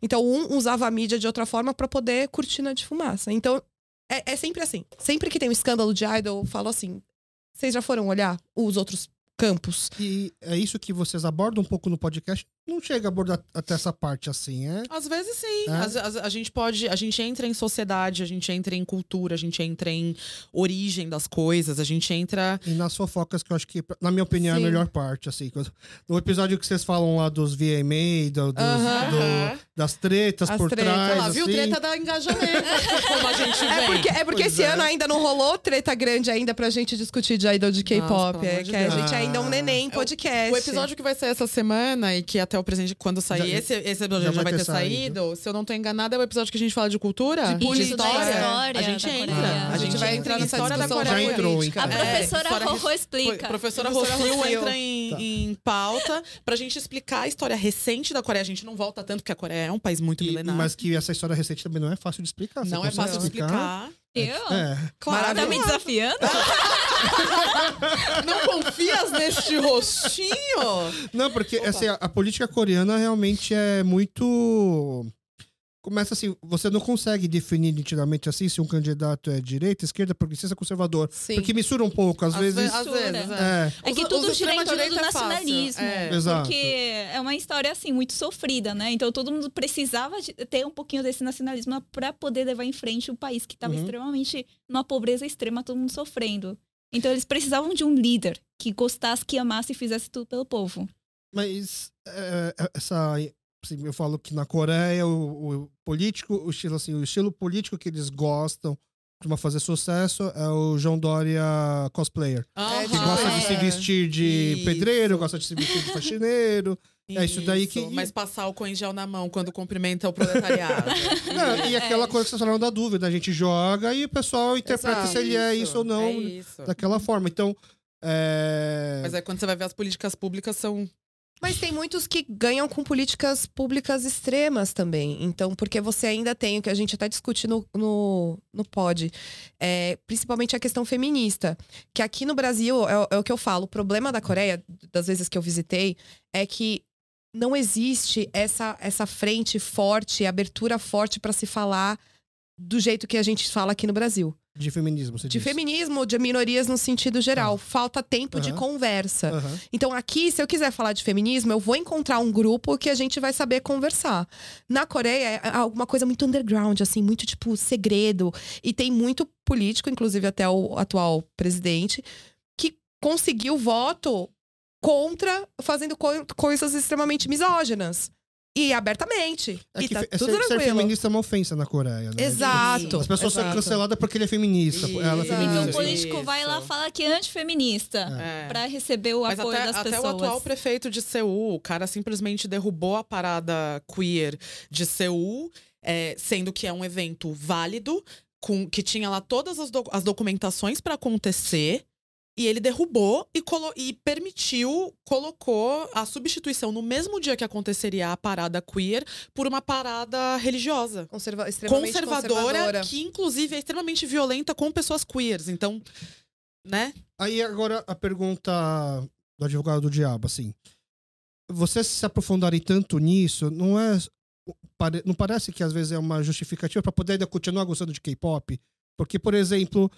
Então, um usava a mídia de outra forma pra poder cortina de fumaça. Então, é, é sempre assim. Sempre que tem um escândalo de idol, eu falo assim: vocês já foram olhar os outros campos? E é isso que vocês abordam um pouco no podcast. Não chega a abordar até essa parte assim, é? Às vezes sim. É? Às- às- a gente pode. A gente entra em sociedade, a gente entra em cultura, a gente entra em origem das coisas, a gente entra. E nas fofocas, que eu acho que, na minha opinião, é a Sim. melhor parte, assim. No episódio que vocês falam lá dos VMA, do- dos- Aham. do- das tretas As por tretas. trás, lá, viu? assim. Treta dá engajamento. como a gente vem. É porque, é porque Pois esse é. ano ainda não rolou treta grande ainda pra gente discutir de idol de K-pop. É que a gente ainda é um neném podcast. O episódio que vai sair essa semana e que até o presente, quando sair Já- esse, esse episódio já, vai ter saído. Se eu não tô enganada, é o episódio que a gente fala de cultura. De política, da história A gente entra. Coreia. A gente vai entrar nessa história da Coreia Já entrou. A. É, professora história- Rorô explica. A professora Rocio. entra em, Tá. em pauta pra gente explicar a história recente da Coreia. A gente não volta tanto, porque a Coreia é um país muito E- milenar. mas que essa história recente também não é fácil de explicar. Não é fácil de explicar. Eu? É. Claro. Tá me desafiando? Não confias neste rostinho? Não, porque Opa. assim, a, a política coreana realmente é muito. Começa assim, você não consegue definir nitidamente assim se um candidato é direita, esquerda, progressista, conservador. Sim. Porque mistura um pouco, às, vezes. às vezes, é. É, É que Os- tudo os gira em torno do é nacionalismo. É. Exato. Porque é uma história, assim, muito sofrida, né? Então todo mundo precisava de ter um pouquinho desse nacionalismo para poder levar em frente o país que estava Uhum. extremamente numa pobreza extrema, todo mundo sofrendo. Então eles precisavam de um líder que gostasse, que amasse e fizesse tudo pelo povo. mas é, é, essa. Eu falo que na Coreia, o, o político, o estilo, assim, o estilo político que eles gostam de fazer sucesso é o João Dória cosplayer. Aham. Que gosta de se É. vestir de Isso. pedreiro, gosta de se vestir de faxineiro. É isso daí que- Mas passar álcool em gel na mão quando cumprimenta o proletariado. Não, e aquela coisa que vocês falaram da dúvida, a gente joga e o pessoal interpreta Exato. se ele é isso ou não É isso. daquela forma. Então, é... Mas aí quando você vai ver as políticas públicas são Mas tem muitos que ganham com políticas públicas extremas também. Então, porque você ainda tem o que a gente até discute no, no, no pod, é, principalmente a questão feminista. Que aqui no Brasil, é, é o que eu falo, o problema da Coreia, das vezes que eu visitei, é que não existe essa, essa frente forte, abertura forte para se falar do jeito que a gente fala aqui no Brasil. De feminismo, você De diz. feminismo, de minorias no sentido geral. Falta tempo de Aham. conversa. Aham. Então, aqui, se eu quiser falar de feminismo, eu vou encontrar um grupo que a gente vai saber conversar. Na Coreia, é alguma coisa muito underground, assim, muito tipo segredo. E tem muito político, inclusive até o atual presidente, que conseguiu voto contra, fazendo co- coisas extremamente misóginas. E abertamente. É e que tá fe- tudo ser, ser tranquilo. feminista é uma ofensa na Coreia, né? Exato. As pessoas são exato. canceladas porque ele é feminista. Isso. Ela é Então feminista. o político vai lá falar que é antifeminista É. pra receber o Mas apoio até, das até pessoas. o atual prefeito de Seul, o cara simplesmente derrubou a parada queer de Seul, é, sendo que é um evento válido, com, que tinha lá todas as, doc- as documentações para acontecer. E ele derrubou e, colo- e permitiu, colocou a substituição no mesmo dia que aconteceria a parada queer por uma parada religiosa. Conserva extremamente Conservadora, conservadora. que inclusive é extremamente violenta com pessoas queers. Então, né? Aí agora a pergunta do advogado do diabo, assim. Vocês se aprofundarem tanto nisso, não é. Não parece que às vezes é uma justificativa para poder ainda continuar gostando de K-pop? Porque, por exemplo,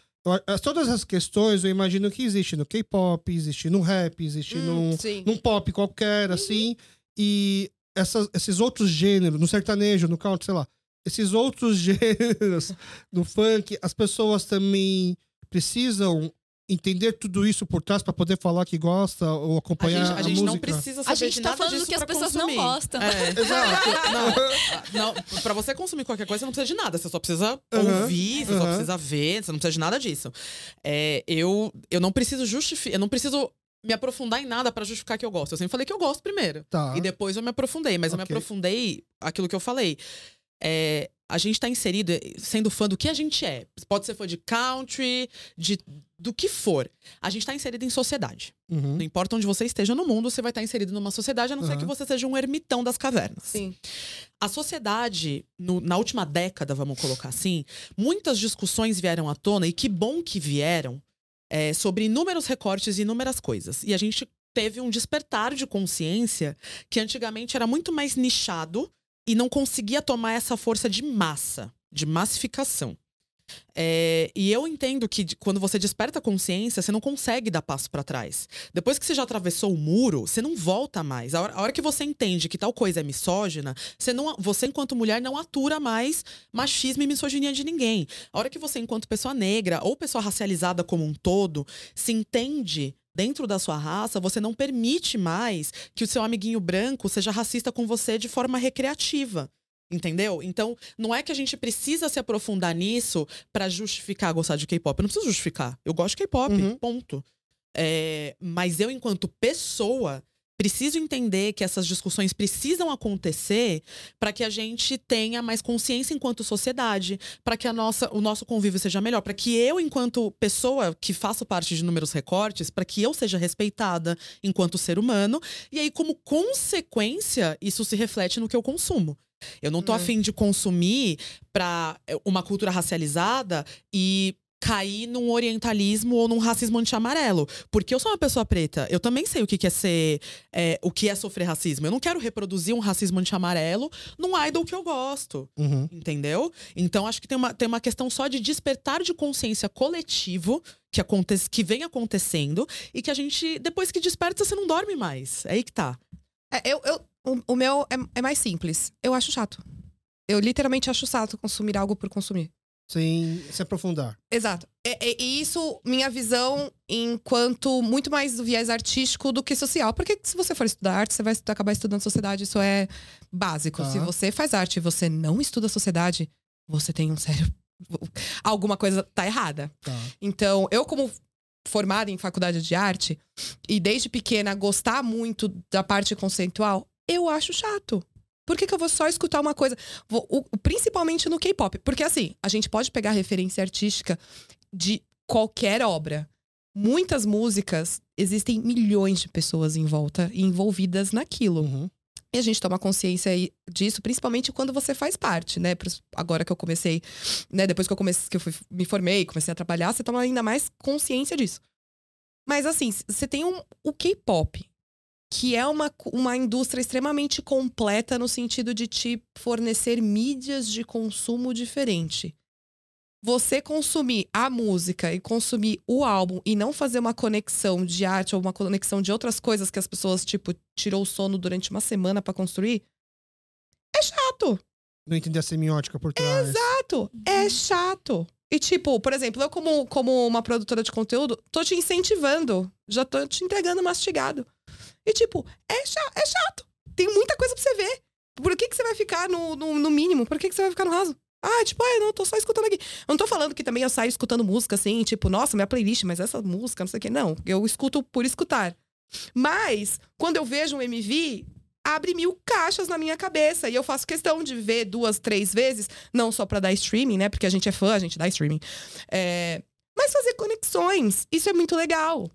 todas as questões eu imagino que existe no K-pop, existe no rap, existe Hum, num, num pop qualquer, assim. E essas- esses outros gêneros, no sertanejo, no country, sei lá, esses outros gêneros, no funk, as pessoas também precisam entender tudo isso por trás para poder falar que gosta ou A acompanhar gente, a, a gente não música. precisa saber A gente tá nada falando que as pessoas consumir. não gostam. É. Exato. Não, não, pra você consumir qualquer coisa, você não precisa de nada. Você só precisa Aham, ouvir, você só aham. precisa ver, você não precisa de nada disso. É, eu, eu não preciso justificar, eu não preciso me aprofundar em nada pra justificar que eu gosto. Eu sempre falei que eu gosto primeiro. Tá. E depois eu me aprofundei, mas eu me aprofundei aquilo que eu falei. É, a gente tá inserido, eh, sendo fã do que a gente é. Pode ser fã de country, de do que for. A gente tá inserido em sociedade. Uhum. Não importa onde você esteja no mundo, você vai estar inserido numa sociedade, a não ser Aham. que você seja um ermitão das cavernas. Sim. A sociedade, no- na última década, vamos colocar assim, muitas discussões vieram à tona, e que bom que vieram, é, sobre inúmeros recortes e inúmeras coisas. E a gente teve um despertar de consciência que antigamente era muito mais nichado e não conseguia tomar essa força de massa, de massificação. É, e eu entendo que quando você desperta a consciência, você não consegue dar passo pra trás. Depois que você já atravessou o muro, você não volta mais. A hora, a hora que você entende que tal coisa é misógina, você, não, você, enquanto mulher, não atura mais machismo e misoginia de ninguém. A hora que você, enquanto pessoa negra ou pessoa racializada como um todo, se entende dentro da sua raça, você não permite mais que o seu amiguinho branco seja racista com você de forma recreativa. Entendeu? Então, não é que a gente precisa se aprofundar nisso pra justificar gostar de K-pop. Eu não preciso justificar. Eu gosto de K-pop, Uhum. ponto. É, mas eu, enquanto pessoa, preciso entender que essas discussões precisam acontecer para que a gente tenha mais consciência enquanto sociedade, para que a nossa, o nosso convívio seja melhor, para que eu, enquanto pessoa que faço parte de inúmeros recortes, para que eu seja respeitada enquanto ser humano, e aí, como consequência, isso se reflete no que eu consumo. Eu não tô Hum. afim de consumir para uma cultura racializada e cair num orientalismo ou num racismo anti-amarelo. Porque eu sou uma pessoa preta. Eu também sei o que que é ser. é, o que é sofrer racismo. Eu não quero reproduzir um racismo anti-amarelo num idol que eu gosto. Uhum. Entendeu? Então, acho que tem uma, tem uma questão só de despertar de consciência coletivo que, acontece, que vem acontecendo e que a gente, depois que desperta, você não dorme mais. É aí que tá. É, eu, eu, o, o meu é, é mais simples. Eu acho chato. Eu literalmente acho chato consumir algo por consumir. Sem se aprofundar. Exato. E, e- isso, minha visão, enquanto muito mais do viés artístico do que social. Porque se você for estudar arte, você vai acabar estudando sociedade. Isso é básico. Tá. Se você faz arte e você não estuda sociedade, você tem um sério. Alguma coisa tá errada. Tá. Então, eu, como formada em faculdade de arte, e desde pequena gostar muito da parte conceitual, eu acho chato. Por que, que eu vou só escutar uma coisa? Vou- o- principalmente no K-pop. Porque, assim, a gente pode pegar referência artística de qualquer obra. Muitas músicas existem milhões de pessoas em volta e envolvidas naquilo. Uhum. E a gente toma consciência disso, principalmente quando você faz parte, né? Agora que eu comecei, né? Depois que eu comecei, que eu fui- me formei, comecei a trabalhar, você toma ainda mais consciência disso. Mas assim, você tem um, o K-pop, que é uma, uma indústria extremamente completa no sentido de te fornecer mídias de consumo diferente. Você consumir a música e consumir o álbum e não fazer uma conexão de arte ou uma conexão de outras coisas que as pessoas, tipo, tirou o sono durante uma semana pra construir, é chato. Não entender a semiótica por trás. Exato. É chato. E, tipo, por exemplo, eu, como, como uma produtora de conteúdo, tô te incentivando. Já tô te entregando mastigado. E, tipo, é, cha é chato. Tem muita coisa pra você ver. Por que, que você vai ficar no, no, no mínimo? Por que, que você vai ficar no raso? Ah, tipo, ah, não, tô só escutando aqui. Eu não tô falando que também eu saio escutando música assim, tipo, nossa, minha playlist, mas essa música, não sei o quê. Não, eu escuto por escutar. Mas, quando eu vejo um MV, abre mil caixas na minha cabeça. E eu faço questão de ver duas, três vezes, não só pra dar streaming, né? Porque a gente é fã, a gente dá streaming. É, Mas fazer conexões. Isso é muito legal.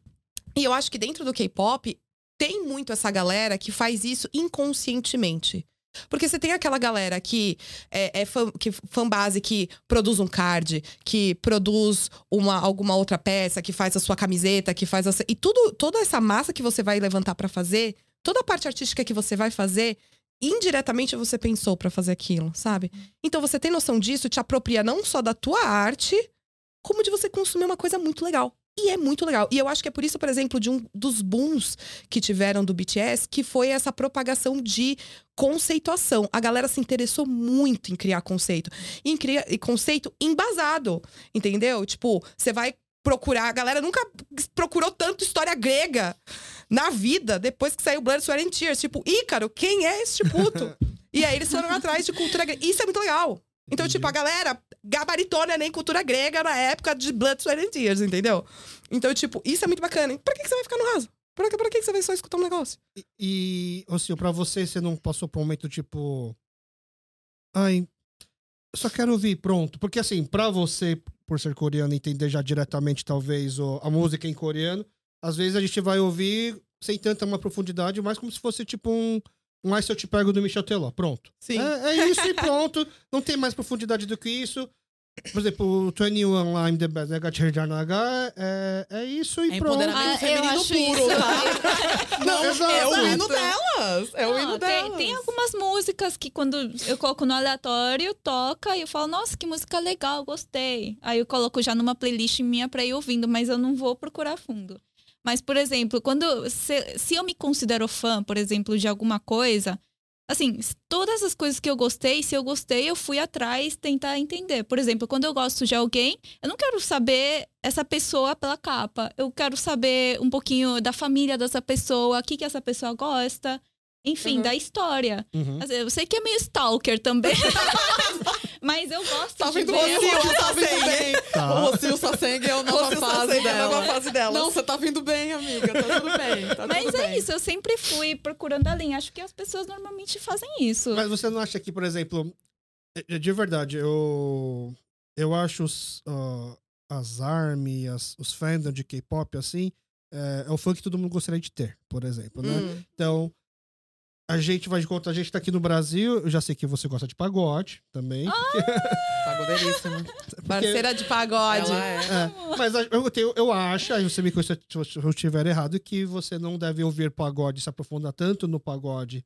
E eu acho que dentro do K-pop tem muito essa galera que faz isso inconscientemente. Porque você tem aquela galera que é, é fã, que fanbase que produz um card, que produz uma, alguma outra peça, que faz a sua camiseta, que faz a, e tudo, toda essa massa que você vai levantar pra fazer, toda a parte artística que você vai fazer, indiretamente você pensou pra fazer aquilo, sabe? Então você tem noção disso, te apropria não só da tua arte, como de você consumir uma coisa muito legal. E é muito legal. E eu acho que é por isso, por exemplo, de um dos booms que tiveram do BTS, que foi essa propagação de conceituação. A galera se interessou muito em criar conceito. Em criar e conceito embasado, entendeu? Tipo, você vai procurar. A galera nunca procurou tanto história grega na vida depois que saiu Blood, Sweat and Tears. Tipo, Ícaro, quem é este puto? e aí eles foram atrás de cultura grega. Isso é muito legal. Então, tipo, a galera gabaritou nem cultura grega na época de Blood, Sweat and Tears, entendeu? Então, tipo, isso é muito bacana. hein? Pra que, que você vai ficar no raso? Pra, que- pra que, que você vai só escutar um negócio? E, e assim, pra você, você não passou por um momento tipo. Ai, só quero ouvir, pronto. Porque assim, pra você, por ser coreano, entender já diretamente, talvez, a música em coreano, às vezes a gente vai ouvir sem tanta uma profundidade, mas como se fosse tipo um. Um Ai se eu te pego do Michel Teló. Pronto. Sim. É, é isso e pronto. Não tem mais profundidade do que isso. Por exemplo, o 21 lá em The Best, né? Naga, é, é isso e É pronto. Ah, eu acho puro, isso. Não, exato. é o hino delas. É o Não, hino tem, delas. tem algumas músicas que quando eu coloco no aleatório, toca e eu falo, nossa, que música legal, gostei. Aí eu coloco já numa playlist minha pra ir ouvindo, mas eu não vou procurar fundo. Mas, por exemplo, quando se, se eu me considero fã, por exemplo, de alguma coisa, assim, todas as coisas que eu gostei, se eu gostei, eu fui atrás tentar entender. Por exemplo, quando eu gosto de alguém, eu não quero saber essa pessoa pela capa. Eu quero saber um pouquinho da família dessa pessoa, o que, que essa pessoa gosta. Enfim, Uhum. da história. Uhum. Mas Eu sei que é meio stalker também. Mas eu gosto Tá de ver. Tá vindo bem. Tá. O Rocio Sasseng é a nova fase Sasseng é a dela. nova fase dela. Não, você tá vindo bem, amiga. Tá tudo bem. Tá Mas tudo é bem. isso, eu sempre fui procurando a linha. Acho que as pessoas normalmente fazem isso. Mas você não acha que, por exemplo, é- é de verdade, eu, eu acho os, ah, as ARMY, as, os fandom de K-pop, assim, é, é o fã que todo mundo gostaria de ter, por exemplo, né? Hum. Então, a gente vai de conta, a gente tá aqui no Brasil, eu já sei que você gosta de pagode também. Pagodeiríssima. Parceira de pagode. Ela é. É, mas eu, tenho, eu acho, aí você me conhece se eu estiver errado, que você não deve ouvir pagode, se aprofundar tanto no pagode,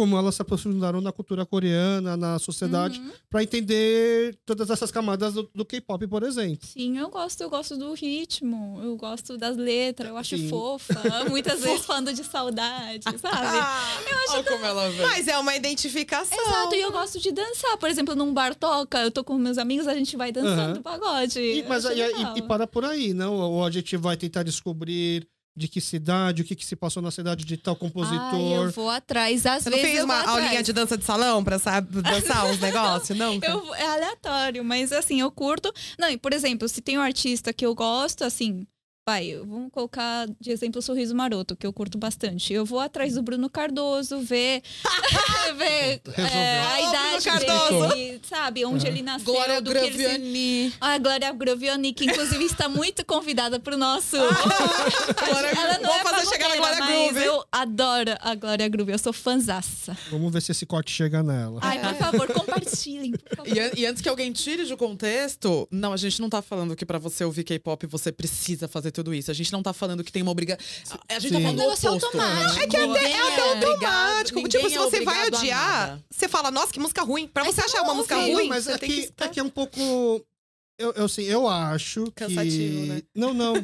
como elas se aprofundaram na cultura coreana, na sociedade, Uhum. pra entender todas essas camadas do, do K-pop, por exemplo. Sim, eu gosto, eu gosto do ritmo, eu gosto das letras, eu acho Sim. fofa. Muitas vezes falando de saudade, sabe? Ah, Olha como ela vem. mas é uma identificação. Exato, e eu gosto de dançar. Por exemplo, num bar toca, eu tô com meus amigos, a gente vai dançando Aham. pagode. E, Eu mas acho aí- e, e para por aí, não? Ou a gente vai tentar descobrir de que cidade, o que, que se passou na cidade de tal Ai, eu compositor. vou atrás, às Você não vezes fez eu vou uma atrás. aulinha de dança de salão pra saber dançar uns negócios? Não? Eu, é aleatório, mas assim, eu curto. Não, e por exemplo, se tem um artista que eu gosto, assim, vai, vamos colocar de exemplo o Sorriso Maroto, que eu curto bastante. Eu vou atrás do Bruno Cardoso, ver, ver é, a idade Bruno Cardoso. dele, sabe? Onde ele nasceu, Glória do que ele se... Graviani. A Glória Groviani, que inclusive está muito convidada para o nosso. Glória- Ela não Vamos é fazer chegar na Glória mas Groove. Eu adoro a Glória Groove, eu sou fanzaça. Vamos ver se esse corte chega nela. Ai, por favor, compartilhem. Por favor. E, an- e antes que alguém tire de contexto, não, a gente não tá falando que pra você ouvir K-pop você precisa fazer tudo isso. A gente não tá falando que tem uma obrigação. A gente tá Sim. falando do Negócio oposto. automático. É que Ninguém até- é até automático. ninguém Tipo, se é você vai obrigado odiar, você fala, nossa, que música ruim. Pra você você achar uma música ouve. ruim, mas você é tem que, é que é um pouco. Eu, eu, assim, eu acho Cansativo, que. né? Não, não.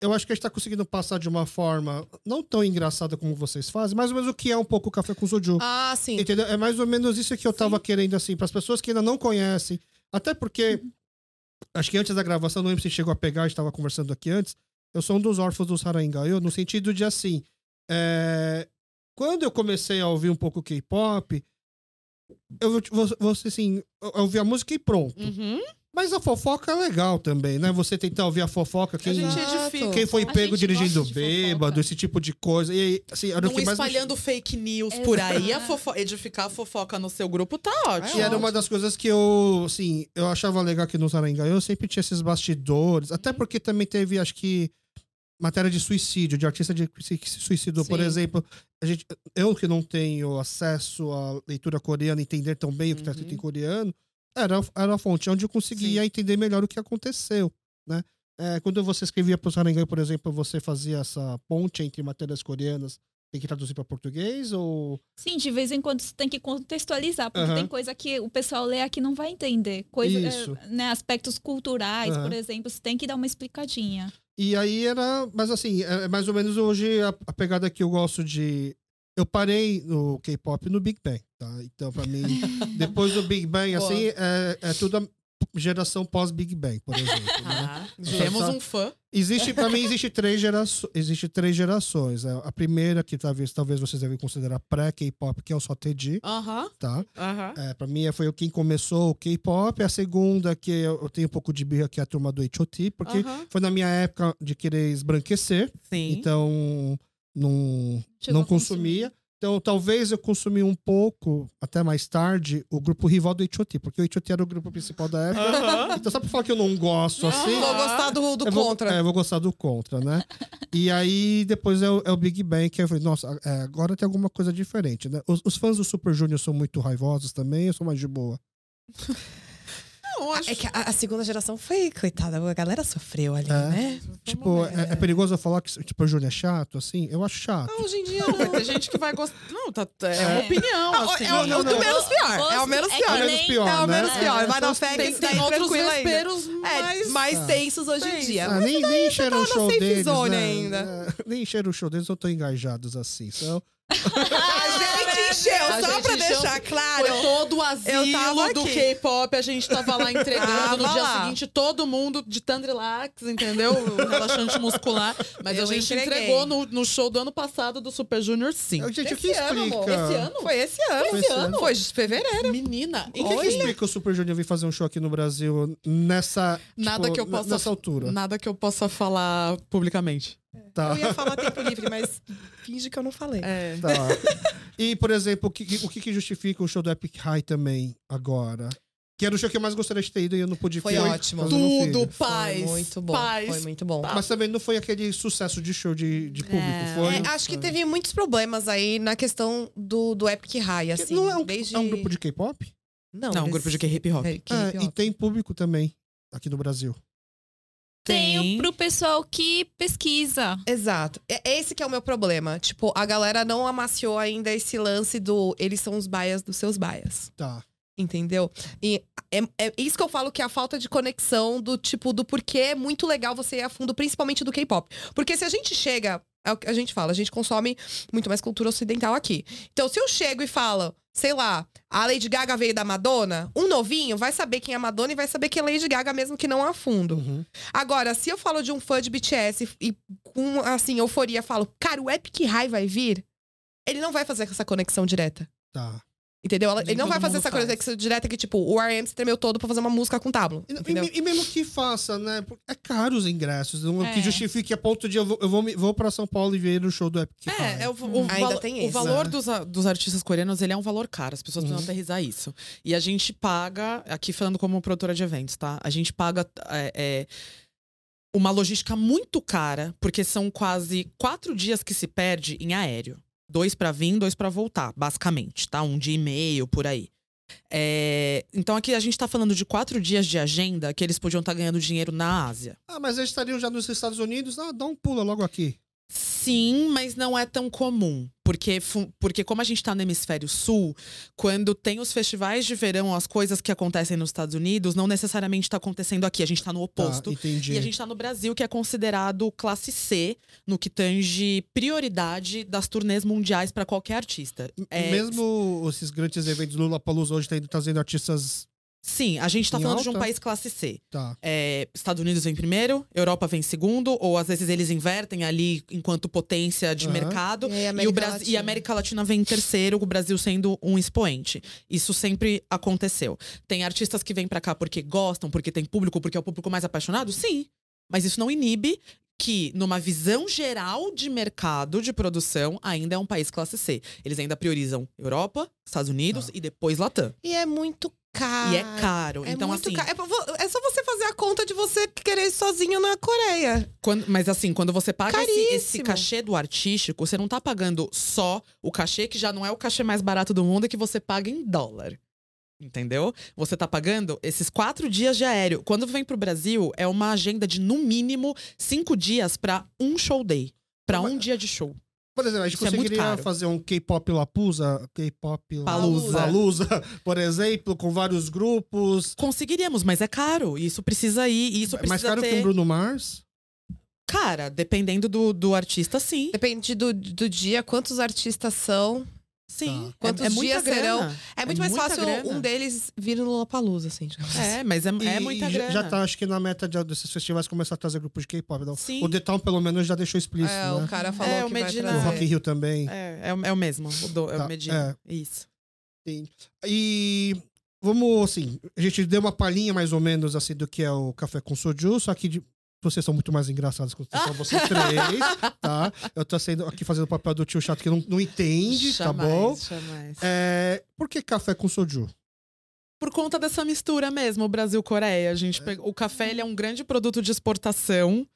Eu acho que a gente tá conseguindo passar de uma forma não tão engraçada como vocês fazem, mais ou menos o que é um pouco o café com soju. Ah, sim. Entendeu? É mais ou menos isso que eu tava querendo, assim, para as pessoas que ainda não conhecem. Até porque, acho que antes da gravação, não lembro se chegou a pegar, a gente tava conversando aqui antes. Eu sou um dos órfãos dos Harangayo, no sentido de assim. é, Quando eu comecei a ouvir um pouco K-pop, eu vou, vou, vou ser assim, eu eu ouvi a música e pronto. Uhum. Mas a fofoca é legal também, né? Você tentar ouvir a fofoca, A quem, edifica. quem foi A pego gente dirigindo bêbado, esse tipo de coisa. E aí, assim, era o Não que mais espalhando fake news por aí, a fofo... edificar a fofoca no seu grupo tá ótimo. E era uma das coisas que eu, assim, eu achava legal que nos Aranguá eu sempre tinha esses bastidores, até porque também teve, acho que, matéria de suicídio, de artista de, que se suicidou, por Sim. exemplo. A gente, eu que não tenho acesso à leitura coreana, entender tão bem o que está escrito em coreano, era, era a fonte onde eu conseguia entender melhor o que aconteceu, né? É, quando você escrevia para os Harangai, por exemplo, você fazia essa ponte entre matérias coreanas, tem que traduzir para português ou... Sim, de vez em quando você tem que contextualizar, porque Aham. tem coisa que o pessoal lê aqui não vai entender. Coisa, Isso. eh, né, aspectos culturais, Aham. por exemplo, você tem que dar uma explicadinha. E aí era. Mas assim, é mais ou menos hoje a, a pegada que eu gosto de. Eu parei no K-pop no Big Bang, tá? Então, pra mim, depois do Big Bang, assim, é, é tudo geração pós-Big Bang, por exemplo. né? Temos um fã. Existe, pra mim, existe três, gerações existe três gerações. né? A primeira, que talvez, talvez vocês devem considerar pré-K-pop, que é o só TD, Aham, tá? É, pra mim, foi quem começou o K-pop. A segunda, que eu tenho um pouco de birra, que é a turma do H.O.T., porque foi na minha época de querer esbranquecer. Sim. Então, não, Chegou não consumia. Então, talvez eu consumi um pouco, até mais tarde, o grupo rival do H.O.T., porque o H.O.T. era o grupo principal da época. Aham. Então, só pra falar que eu não gosto assim, Vou gostar do, do eu vou, contra. é, eu vou gostar do contra, né? e aí, depois é o, é o Big Bang, que eu falei, nossa, é, agora tem alguma coisa diferente, né? Os, os fãs do Super Junior são muito raivosos também, eu sou mais de boa. Não, acho É que a, a segunda geração foi, coitada, a galera sofreu ali, É. né? Tipo, é, é perigoso eu falar que Super Junior é chato, assim? Eu acho chato. Ah, Hoje em dia Não, não. ter gente que vai gostar. Não, tá, é uma É. opinião, Ah, assim. é, o, não, é o não. do menos pior. É o menos É pior. que menos nem- pior, É o né? menos pior. Vai na fé Tem, que tem tá outros vesperos É, mais... mais Ah. tensos hoje em dia. Ah, nem, nem encheram o tá show deles, né? ainda. É, nem encheram o show deles, não estão engajados assim. Então, Encheu, A só gente pra deixar claro. Foi todo o Eu asilo do. K-pop, a gente tava lá entregando Tava no dia lá. seguinte, todo mundo de Tandrilax, entendeu? O Relaxante muscular. Mas Eu a gente entreguei. entregou no, no show do ano passado do Super Junior, sim. gente, o que Esse ano, explica? amor. Esse ano? Foi esse ano. Foi esse ano. Foi de fevereiro. Menina, O que, que explica o Super Junior vir fazer um show aqui no Brasil nessa, Nada tipo, que eu possa- nessa altura? nada que eu possa falar publicamente. Tá, Eu ia falar tempo livre, mas finge que eu não falei. É. tá. E, por exemplo, o que, o que justifica o show do Epic High também agora? Que era o show que eu mais gostaria de ter ido e eu não pude Foi ir. ótimo. Tudo, paz. Foi muito bom. Paz. Foi muito bom. Mas também não foi aquele sucesso de show de, de público, É. foi? É, acho que teve muitos problemas aí na questão do, do Epic High, assim. não é um, desde... é um grupo de K-pop? Não, Não, um grupo de K-hip hop. É, É, K-hip e tem público também aqui no Brasil. Tenho pro pessoal que pesquisa. Exato. É esse que é o meu problema. Tipo, a galera não amaciou ainda esse lance do eles são os baias dos seus baias. Tá. Entendeu? E é, é isso que eu falo que é a falta de conexão do tipo, do porquê é muito legal você ir a fundo, principalmente do K-pop. Porque se a gente chega, é o que a gente fala, a gente consome muito mais cultura ocidental aqui. Então, se eu chego e falo, sei lá, a Lady Gaga veio da Madonna, um novinho vai saber quem é a Madonna e vai saber quem é Lady Gaga, mesmo que não a fundo. Uhum. Agora, se eu falo de um fã de BTS e com, assim, euforia, falo, cara, o Epic High vai vir, ele não vai fazer essa conexão direta. Tá. Entendeu? Ela- ele não vai fazer essa coisa faz. que você direta que, tipo, o R.E.M. se tremeu todo pra fazer uma música com tábua. E, e- e mesmo que faça, né? porque É caro os ingressos. Não, É. Que justifique a ponto de eu vou, eu vou, me- vou pra São Paulo e ver o show do Epic É, é o, o Ainda valo- tem o esse, valor né? dos, dos artistas coreanos, ele é um valor caro. As pessoas Uhum. precisam aterrizar isso. E a gente paga, aqui falando como produtora de eventos, tá? A gente paga é, é, uma logística muito cara, porque são quase quatro dias que se perde em aéreo. Dois pra vir, dois pra voltar, basicamente, tá? Um dia e meio, por aí. É, então aqui a gente tá falando de quatro dias de agenda que eles podiam estar ganhando dinheiro na Ásia. Ah, mas eles estariam já nos Estados Unidos. Ah, dá um pulo logo aqui. Sim, mas não é tão comum. Porque, porque como a gente tá no hemisfério sul, quando tem os festivais de verão, as coisas que acontecem nos Estados Unidos, não necessariamente tá acontecendo aqui. A gente tá no oposto. Tá, entendi. E a gente tá no Brasil, que é considerado classe C no que tange prioridade das turnês mundiais para qualquer artista. É, Mesmo esses grandes eventos Lula Palusa hoje tá indo trazendo artistas. Sim, a gente tá Em falando de um alta? país classe C. Tá. É, Estados Unidos vem primeiro, Europa vem segundo, ou às vezes eles invertem ali enquanto potência de Aham. mercado. E, E, América Brasil, e Latina. a América Latina vem em terceiro, o Brasil sendo um expoente. Isso sempre aconteceu. Tem artistas que vêm pra cá porque gostam, porque tem público, porque é o público mais apaixonado? Sim. Mas isso não inibe que, numa visão geral de mercado de produção, ainda é um país classe C. Eles ainda priorizam Europa, Estados Unidos Tá. e depois Latam. E é muito caro. e é caro. É então, muito assim, caro. É, é só você fazer a conta de você querer ir sozinho na Coreia. Quando- mas assim, quando você paga esse, esse cachê do artístico, você não tá pagando só o cachê, que já não é o cachê mais barato do mundo, é que você paga em dólar. Entendeu? Você tá pagando esses quatro dias de aéreo. Quando vem pro Brasil, é uma agenda de, no mínimo, cinco dias pra um show day. Pra Mas- um dia de show. Por exemplo, a gente Isso é conseguiria caro. fazer um K-pop Lapusa, K-pop Palusa. Palusa, por exemplo, com vários grupos. Conseguiríamos, mas é caro. Isso precisa ir. Isso É precisa mais caro ter... que um Bruno Mars. Cara, dependendo do, do artista, sim. Depende do, do dia, quantos artistas são. Sim. Tá. Quantos é, é muita dias grana. serão? É muito mais muita fácil grana. um deles vir no Lollapalooza, assim. assim. É, mas é, é E- muita e grana. já, já tá, acho que na meta de- desses festivais começar a trazer grupos de K-pop. Então, Sim. O The Town, pelo menos, já deixou explícito, É, né? o cara falou É, o que vai Medina- O. Rock in Rio também. É, é, o- é o mesmo. O, do, é Tá, o Medina. Isso. Sim. E vamos, assim, a gente deu uma palhinha mais ou menos assim do que é o café com soju, só que de- vocês são muito mais engraçados que só vocês três, tá? Eu tô sendo aqui fazendo o papel do tio chato que não, não entende, tá Jamais, bom? Jamais. É, por que café com soju? Por conta dessa mistura mesmo, Brasil-Coreia. A gente pegou- O café ele é um grande produto de exportação.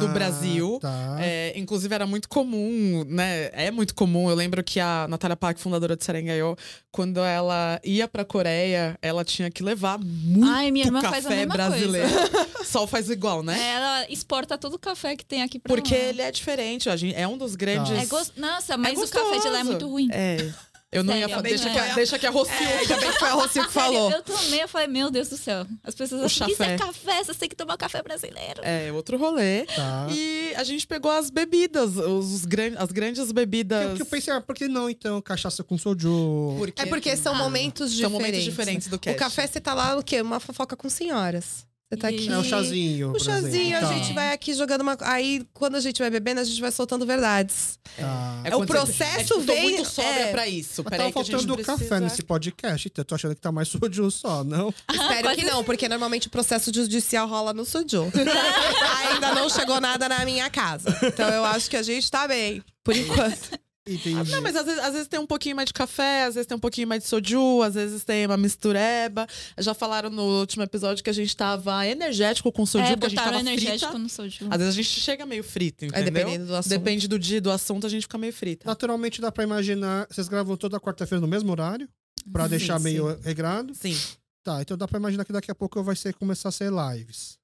Do Ah, Brasil. Tá. É, inclusive, era muito comum, né? É muito comum. Eu lembro que a Natália Pack, fundadora de Serengaiô, quando ela ia pra Coreia, ela tinha que levar muito Ai, minha irmã faz a café mesma brasileiro. Sol faz igual, né? Ela exporta todo o café que tem aqui pra Porque lá. ele é diferente. A gente, é um dos grandes. É gos... Nossa, mas o gostoso. café de lá é muito ruim. É. Eu não ia Sério, falar. é Deixa, que, a- deixa que a Rocio. Bem que foi a Rocio que Sério, falou. eu tomei, eu falei, meu Deus do céu. As pessoas O acham, isso é café, você tem que tomar café brasileiro. É, outro rolê. Tá. E a gente pegou as bebidas, os, gran- as grandes bebidas. Porque eu pensei, ah, por que não então cachaça com soju? É porque são Ah, momentos são diferentes. momentos diferentes do O cast. café, você tá lá, o quê? Uma fofoca com senhoras. Você tá aqui. É o chazinho. O por exemplo. chazinho, a Tá. gente vai aqui jogando uma. Aí, quando a gente vai bebendo, a gente vai soltando verdades. Tá. É o quando processo é, tipo, tô vem- muito sobra é. pra isso. Mas Peraí tava que a gente faltando precisa... café nesse podcast, então eu tô achando que tá mais soju só, não? Espero que não, porque normalmente o processo judicial rola no sujo. Ainda não chegou nada na minha casa. Então eu acho que a gente tá bem, por enquanto. Entendi. Não, mas às vezes, às vezes tem um pouquinho mais de café, às vezes tem um pouquinho mais de soju, às vezes tem uma mistureba. Já falaram no último episódio que a gente tava energético com soju, é, porque a gente tava energético frita. no soju. Às vezes a gente chega meio frito, É entendeu? dependendo do assunto. Depende do dia e do assunto, a gente fica meio frita. Naturalmente dá pra imaginar. Vocês gravam toda quarta-feira no mesmo horário? Pra Sim, deixar sim. meio regrado? Sim. Tá, então dá pra imaginar que daqui a pouco vai ser, começar a ser lives.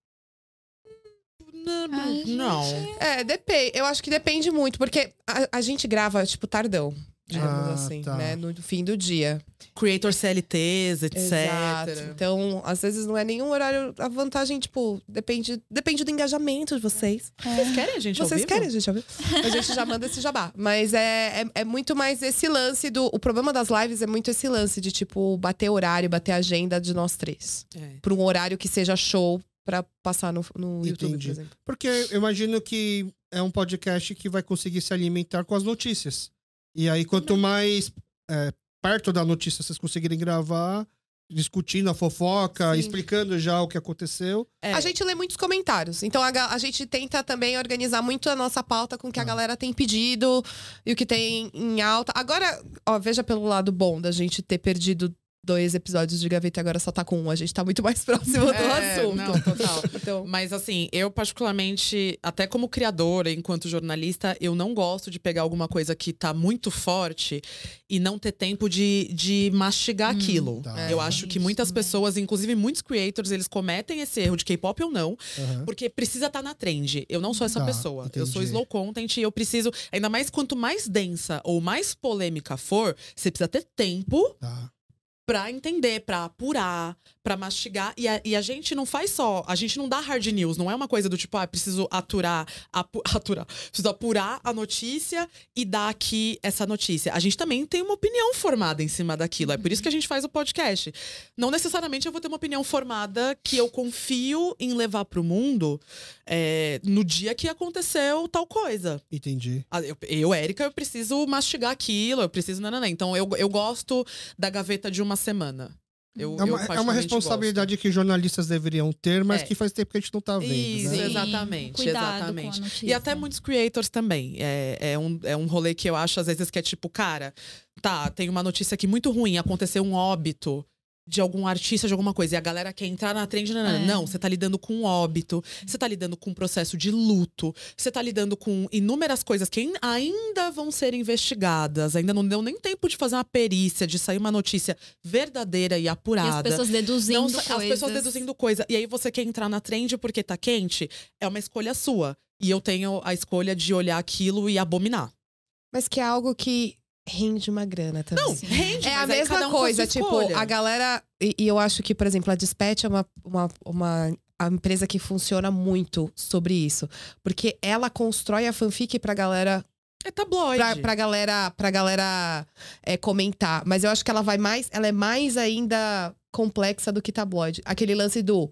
Não. Ai, não. É, depende. Eu acho que depende muito, porque a, a gente grava, tipo, tardão. Digamos Ah, assim, tá. né? No fim do dia. Creator CLTs, etc. Exato. Então, às vezes não é nenhum horário. A vantagem, tipo, depende, depende do engajamento de vocês. Vocês querem a gente ao Vocês vivo? querem, gente? ao vivo? A gente já manda esse jabá. Mas é, é, é muito mais esse lance do. O problema das lives é muito esse lance de, tipo, bater horário, bater agenda de nós três. É. Pra um horário que seja show pra passar no, no YouTube, por exemplo. Porque eu imagino que é um podcast que vai conseguir se alimentar com as notícias. E aí, quanto mais é, perto da notícia vocês conseguirem gravar, discutindo a fofoca, Sim. explicando já o que aconteceu. É. A gente lê muitos comentários. Então a, a gente tenta também organizar muito a nossa pauta com o que a Ah. galera tem pedido e o que tem em alta. Agora, ó, veja pelo lado bom da gente ter perdido dois episódios de gaveta e agora só tá com um. A gente tá muito mais próximo do É, assunto. Não, total. Então, Mas assim, eu particularmente, até como criadora, enquanto jornalista, eu não gosto de pegar alguma coisa que tá muito forte e não ter tempo de, de mastigar Hum, aquilo. tá. Eu É, acho que muitas também. pessoas, inclusive muitos creators, eles cometem esse erro de K-pop ou não, Aham. porque precisa estar na trend. Eu não sou essa Tá, pessoa. Eu sou entendi. slow content e eu preciso. Ainda mais quanto mais densa ou mais polêmica for, você precisa ter tempo Tá. Pra entender, pra apurar, pra mastigar. E a, e a gente não faz só. A gente não dá hard news. Não é uma coisa do tipo, ah, preciso aturar, apu- aturar. Preciso apurar a notícia e dar aqui essa notícia. A gente também tem uma opinião formada em cima daquilo. É por isso que a gente faz o podcast. Não necessariamente eu vou ter uma opinião formada que eu confio em levar pro mundo é, no dia que aconteceu tal coisa. Entendi. Ah, Eu, eu, Érica, eu preciso mastigar aquilo, eu preciso. Nananã. Então, eu, eu gosto da gaveta de uma semana. Eu, É eu uma, é uma responsabilidade que jornalistas deveriam ter, mas É. que faz tempo que a gente não tá vendo. Isso, né? Exatamente, Cuidado exatamente. Com a notícia. E até muitos creators também. É, é, um, é um rolê que eu acho, às vezes, que é tipo, cara, tá, tem uma notícia aqui muito ruim, aconteceu um óbito de algum artista, de alguma coisa, e a galera quer entrar na trend. Não, É. não, você tá lidando com um óbito, você tá lidando com um processo de luto, você tá lidando com inúmeras coisas que ain- ainda vão ser investigadas, ainda não deu nem tempo de fazer uma perícia, de sair uma notícia verdadeira e E as apurada. pessoas deduzindo Não, coisas. As pessoas deduzindo coisa. E aí você quer entrar na trend porque tá quente? É uma escolha sua. E eu tenho a escolha de olhar aquilo e abominar. mas que é algo que rende uma grana também. Não, rende, É a mesma cada um coisa, tipo, escolha. a galera. E, e eu acho que, por exemplo, a Dispatch é uma, uma, uma a empresa que funciona muito sobre isso. Porque ela constrói a fanfic pra galera. É tabloide. Pra, pra galera, pra galera é, comentar. Mas eu acho que ela vai mais. Ela é mais ainda complexa do que tabloide. Aquele lance do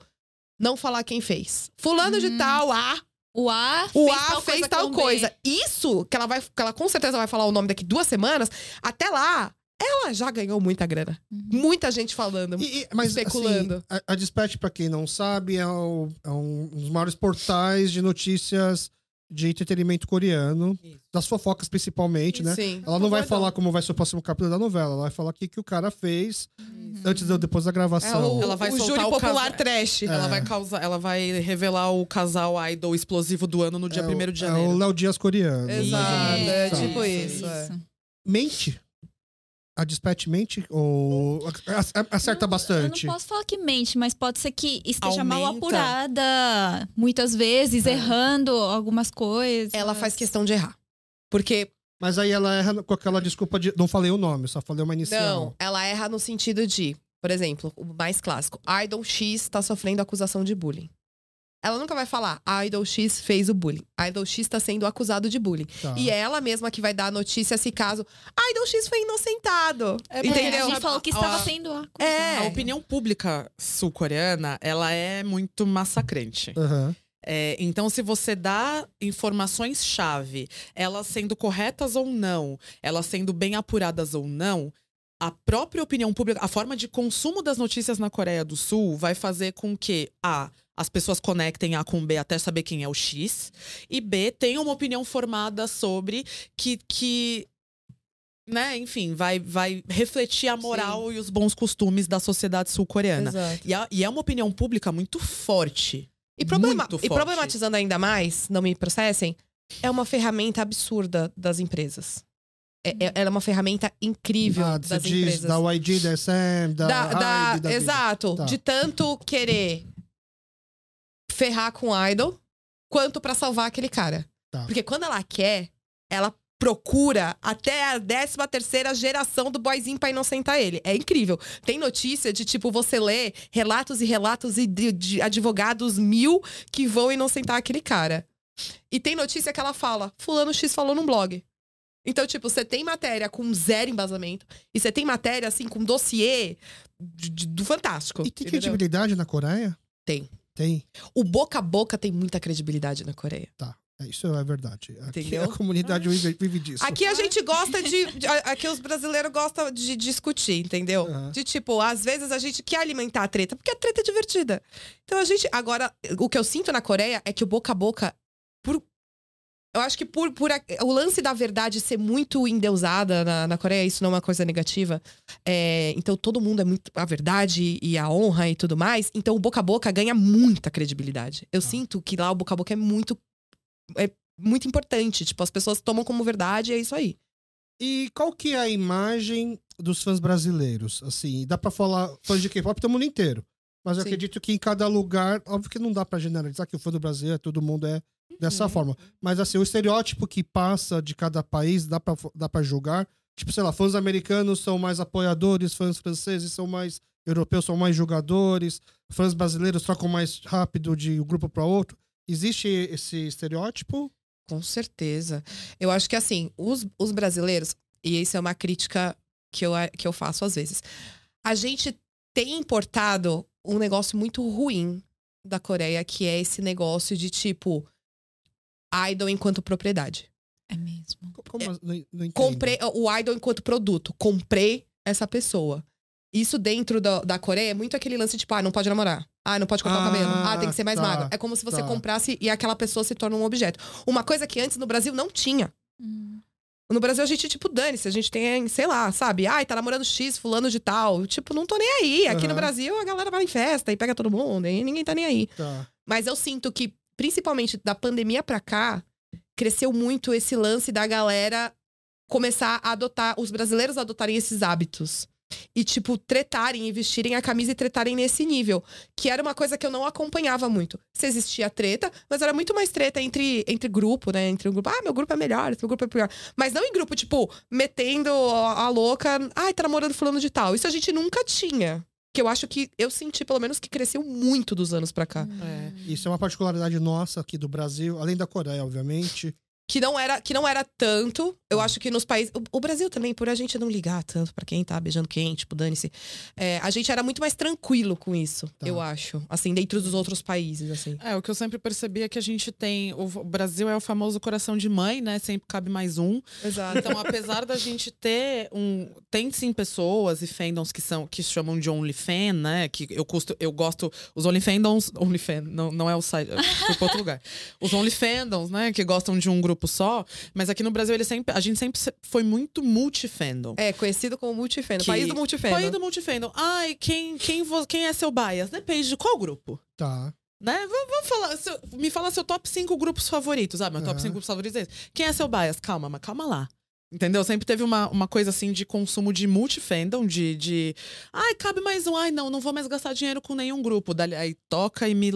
não falar quem fez. Fulano de Hum. tal, A, O A o fez A tal fez coisa tal com B. coisa. Isso, que ela vai, que ela com certeza vai falar o nome daqui duas semanas, até lá, ela já ganhou muita grana. Uhum. Muita gente falando. E- e- mas, Especulando. assim, a, a Dispatch, pra quem não sabe, é, o- é um dos maiores portais de notícias de entretenimento coreano, Isso. das fofocas principalmente, né? Sim. Ela não vai falar como vai ser o próximo capítulo da novela, ela vai falar o que, que o cara fez Uhum. antes ou depois da É gravação. o, Ela vai o soltar júri o popular trash. Ela É. vai causar, ela vai revelar o casal idol explosivo do ano no dia É o- 1 de É janeiro. o Léo Dias coreano. Exato, é tipo isso, é. Mente? A Dispatch mente? Ou acerta Não, bastante? Eu não posso falar que mente, mas pode ser que esteja mal Aumenta. apurada. Muitas vezes, É. errando algumas coisas. Ela faz questão de errar. Porque, Mas aí ela erra com aquela desculpa de. Não falei o nome, só falei uma inicial. não, ela erra no sentido de, por exemplo, o mais clássico, Idol X tá sofrendo acusação de bullying. Ela nunca vai falar, Idol X fez o bullying. Idol X tá sendo acusado de bullying. Tá. E é ela mesma que vai dar a notícia se caso Idol X foi inocentado. É, entendeu? a gente falou que estava A- sendo acusada. É. A opinião pública sul-coreana, ela é muito massacrante. Aham. É, então, se você dá informações-chave, elas sendo corretas ou não, elas sendo bem apuradas ou não, a própria opinião pública, a forma de consumo das notícias na Coreia do Sul vai fazer com que A. As pessoas conectem A com B até saber quem é o X. E B, tenham uma opinião formada sobre que. que né, enfim, vai, vai refletir a moral e os bons costumes da sociedade sul-coreana. Exato. E, a- e é uma opinião pública muito forte. E, problema- Muito e forte. problematizando ainda mais, não me processem, é uma ferramenta absurda das empresas. É, é- ela é uma ferramenta incrível Ah, das diz empresas. da YG, da SM, da, Da- da- da exato. Tá. De tanto querer ferrar com o idol, quanto pra salvar aquele cara. Tá. Porque quando ela quer, ela procura até a 13 terceira geração do boyzinho pra inocentar ele. É incrível. Tem notícia de, tipo, você lê relatos e relatos e de, de advogados mil que vão inocentar aquele cara. E tem notícia que ela fala, fulano X falou num blog. Então, tipo, você tem matéria com zero embasamento e você tem matéria, assim, com dossiê do Fantástico. E tem entendeu? credibilidade na Coreia? Tem. Tem. O boca a boca tem muita credibilidade na Coreia. Tá. É, isso é verdade. Aqui Entendeu? a comunidade vive, vive disso. Aqui a gente gosta de. Aqui os brasileiros gostam de discutir, entendeu? Aham. De tipo, às vezes a gente quer alimentar a treta, porque a treta é divertida. Então a gente. Agora, o que eu sinto na Coreia é que o boca a boca. Eu acho que por, por a- o lance da verdade ser muito endeusada na, na Coreia, isso não é uma coisa negativa. É, então todo mundo é muito. A verdade e a honra e tudo mais. Então o boca a boca ganha muita credibilidade. Eu sinto que lá o boca a boca é muito. É muito importante. Tipo, as pessoas tomam como verdade e é isso aí. E qual que é a imagem dos fãs brasileiros? Assim, dá pra falar fãs de K-pop do mundo inteiro. Mas eu Sim. acredito que em cada lugar, óbvio que não dá pra generalizar que o fã do Brasil é todo mundo é dessa forma. Mas assim, o estereótipo que passa de cada país dá pra, dá pra julgar. Tipo, sei lá, fãs americanos são mais apoiadores, fãs franceses são mais europeus, são mais jogadores, fãs brasileiros trocam mais rápido de um grupo pra outro. Existe esse estereótipo? Com certeza. Eu acho que assim, os, os brasileiros, e isso é uma crítica que eu, que eu faço às vezes, a gente tem importado um negócio muito ruim da Coreia, que é esse negócio de tipo idol enquanto propriedade. É mesmo. Como, não, não entendo. Comprei o idol enquanto produto. Comprei essa pessoa. Isso dentro da, da Coreia é muito aquele lance tipo, ah, não pode namorar. Ah, não pode cortar Ah, o cabelo. Ah, tem que ser mais tá, magro. É como se você tá. comprasse e aquela pessoa se torna um objeto. Uma coisa que antes no Brasil não tinha. Hum. No Brasil a gente, tipo, dane-se. A gente tem, sei lá, sabe? Ai, tá namorando X, fulano de tal. Tipo, não tô nem aí. Aqui no Aham. Brasil a galera vai em festa e pega todo mundo e ninguém tá nem aí. Tá. Mas eu sinto que, principalmente da pandemia pra cá, cresceu muito esse lance da galera começar a adotar, os brasileiros adotarem esses hábitos. E, tipo, tretarem e vestirem a camisa e tretarem nesse nível. Que era uma coisa que eu não acompanhava muito. Se existia treta, mas era muito mais treta entre, entre grupo, né? Entre um grupo, ah, meu grupo é melhor, meu grupo é pior. Mas não em grupo, tipo, metendo a a louca, ai, tá namorando fulano de tal. Isso a gente nunca tinha. Que eu acho que eu senti, pelo menos, que cresceu muito dos anos pra cá. É. Isso é uma particularidade nossa aqui do Brasil, além da Coreia, obviamente. Que não era que não era tanto. Eu acho que nos países. O, o Brasil também, por a gente não ligar tanto pra quem tá beijando quem, tipo, dane-se. é, a gente era muito mais tranquilo com isso, Tá. eu acho. Assim, dentro dos outros países, assim. É, o que eu sempre percebi é que a gente tem. O Brasil é o famoso coração de mãe, né? Sempre cabe mais um. Exato. Então, apesar da gente ter um. Tem sim pessoas e fandoms que são que chamam de OnlyFan, né? Que eu custo, eu gosto. Os OnlyFandoms. OnlyFan, não, não é o site. Fui pra outro lugar. Os OnlyFandoms, né? Que gostam de um grupo só. Mas aqui no Brasil, ele sempre, a gente sempre se- foi muito multifandom. É, conhecido como multifandom. Que- País do multifandom. País do multifandom. Ai, quem, quem, vo- quem é seu bias? Depende de qual grupo. Tá. Né? Vamos, falar. seu- me fala seu top 5 grupos favoritos. Ah, meu top Aham. 5 grupos favoritos é esse. Quem é seu bias? Calma, mas calma lá. Entendeu? Sempre teve uma, uma coisa assim de consumo de multifandom, de, de. Ai, cabe mais um. Ai, não, não vou mais gastar dinheiro com nenhum grupo. Dali, aí toca e me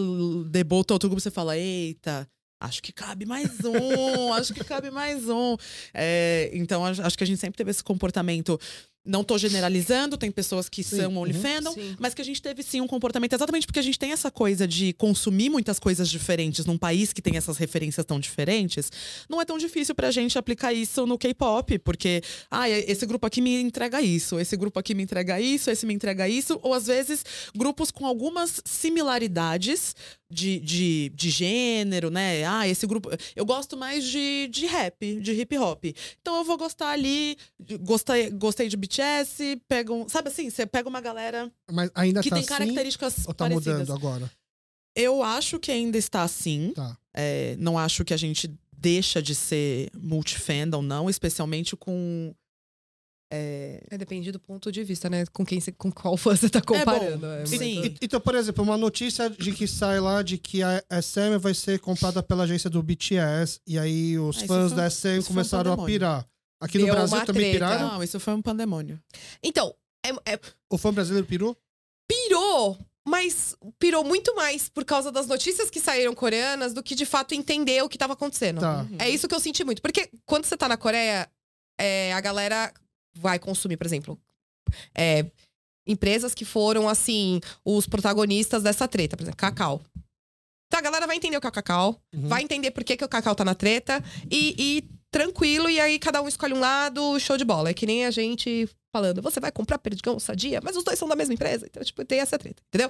debota outro grupo. Você fala, eita. Acho que cabe mais um, acho que cabe mais um. É, então, acho que a gente sempre teve esse comportamento. Não tô generalizando, tem pessoas que Sim, são uhum. OnlyFandom, Sim. mas que a gente teve sim um comportamento exatamente porque a gente tem essa coisa de consumir muitas coisas diferentes num país que tem essas referências tão diferentes. Não é tão difícil pra gente aplicar isso no K-pop, porque ah, esse grupo aqui me entrega isso, esse grupo aqui me entrega isso, esse me entrega isso, ou às vezes grupos com algumas similaridades de, de, de gênero, né? Ah, esse grupo. Eu gosto mais de, de rap, de hip hop. Então eu vou gostar ali. Gostei, gostei de BTS, pega um. Sabe assim, você pega uma galera Mas ainda que tá tem assim características ou tá parecidas. mudando agora? Eu acho que ainda está assim. Tá. É, não acho que a gente deixa de ser multifandom, não, especialmente com. É, É, depende do ponto de vista, né? Com quem você, com qual fã você tá comparando. É, sim. muito- E- Então, por exemplo, uma notícia de que sai lá de que a SM vai ser comprada pela agência do BTS e aí os Ah, fãs foi- da SM um começaram a pirar. Aqui no Deu Brasil uma também treta. piraram? não, isso foi um pandemônio. Então, é- é, O fã brasileiro pirou? pirou, mas pirou muito mais por causa das notícias que saíram coreanas do que de fato entender o que tava acontecendo. Tá. Uhum. É isso que eu senti muito. Porque quando você tá na Coreia, é, a galera vai consumir, por exemplo, é, empresas que foram, assim, os protagonistas dessa treta. Por exemplo, Cacau. Então a galera vai entender o que é o Cacau, Uhum. vai entender por que, que o Cacau tá na treta e, e tranquilo, e aí cada um escolhe um lado, show de bola. É que nem a gente falando, você vai comprar perdigão ou sadia, mas os dois são da mesma empresa. Então, tipo, tem essa treta, entendeu?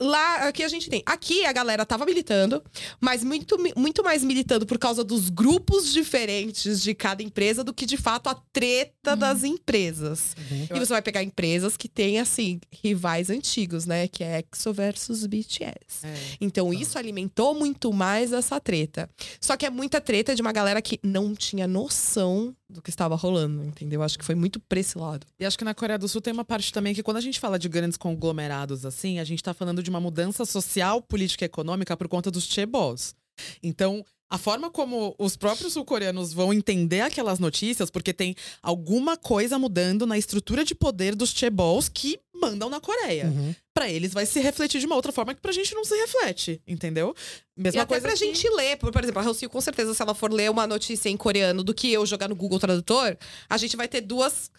Lá, aqui a gente tem. Aqui a galera tava militando, mas muito, muito mais militando por causa dos grupos diferentes de cada empresa do que de fato a treta Uhum. das empresas. Uhum. E você vai pegar empresas que têm, assim, rivais antigos, né? Que é EXO versus BTS. É. Então, isso alimentou muito mais essa treta. Só que é muita treta de uma galera que não tinha noção do que estava rolando, entendeu? Acho que foi muito pra esse lado. E acho que na Coreia do Sul tem uma parte também que quando a gente fala de grandes conglomerados assim, a gente tá falando de uma mudança social, política e econômica por conta dos chaebols. Então, a forma como os próprios sul-coreanos vão entender aquelas notícias, porque tem alguma coisa mudando na estrutura de poder dos chaebols que mandam na Coreia. Uhum. Pra eles vai se refletir de uma outra forma que pra gente não se reflete, entendeu? Mesma e até coisa pra que- gente ler, por, por exemplo, a Rocio, com certeza, se ela for ler uma notícia em coreano do que eu jogar no Google Tradutor, a gente vai ter duas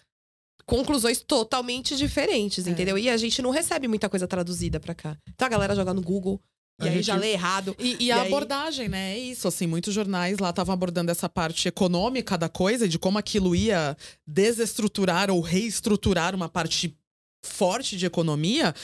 conclusões totalmente diferentes, É. entendeu? E a gente não recebe muita coisa traduzida pra cá. Então a galera joga no Google A e aí gente- já lê errado. E, e E a aí- abordagem, né? É isso. Assim, muitos jornais lá estavam abordando essa parte econômica da coisa, de como aquilo ia desestruturar ou reestruturar uma parte forte de economia.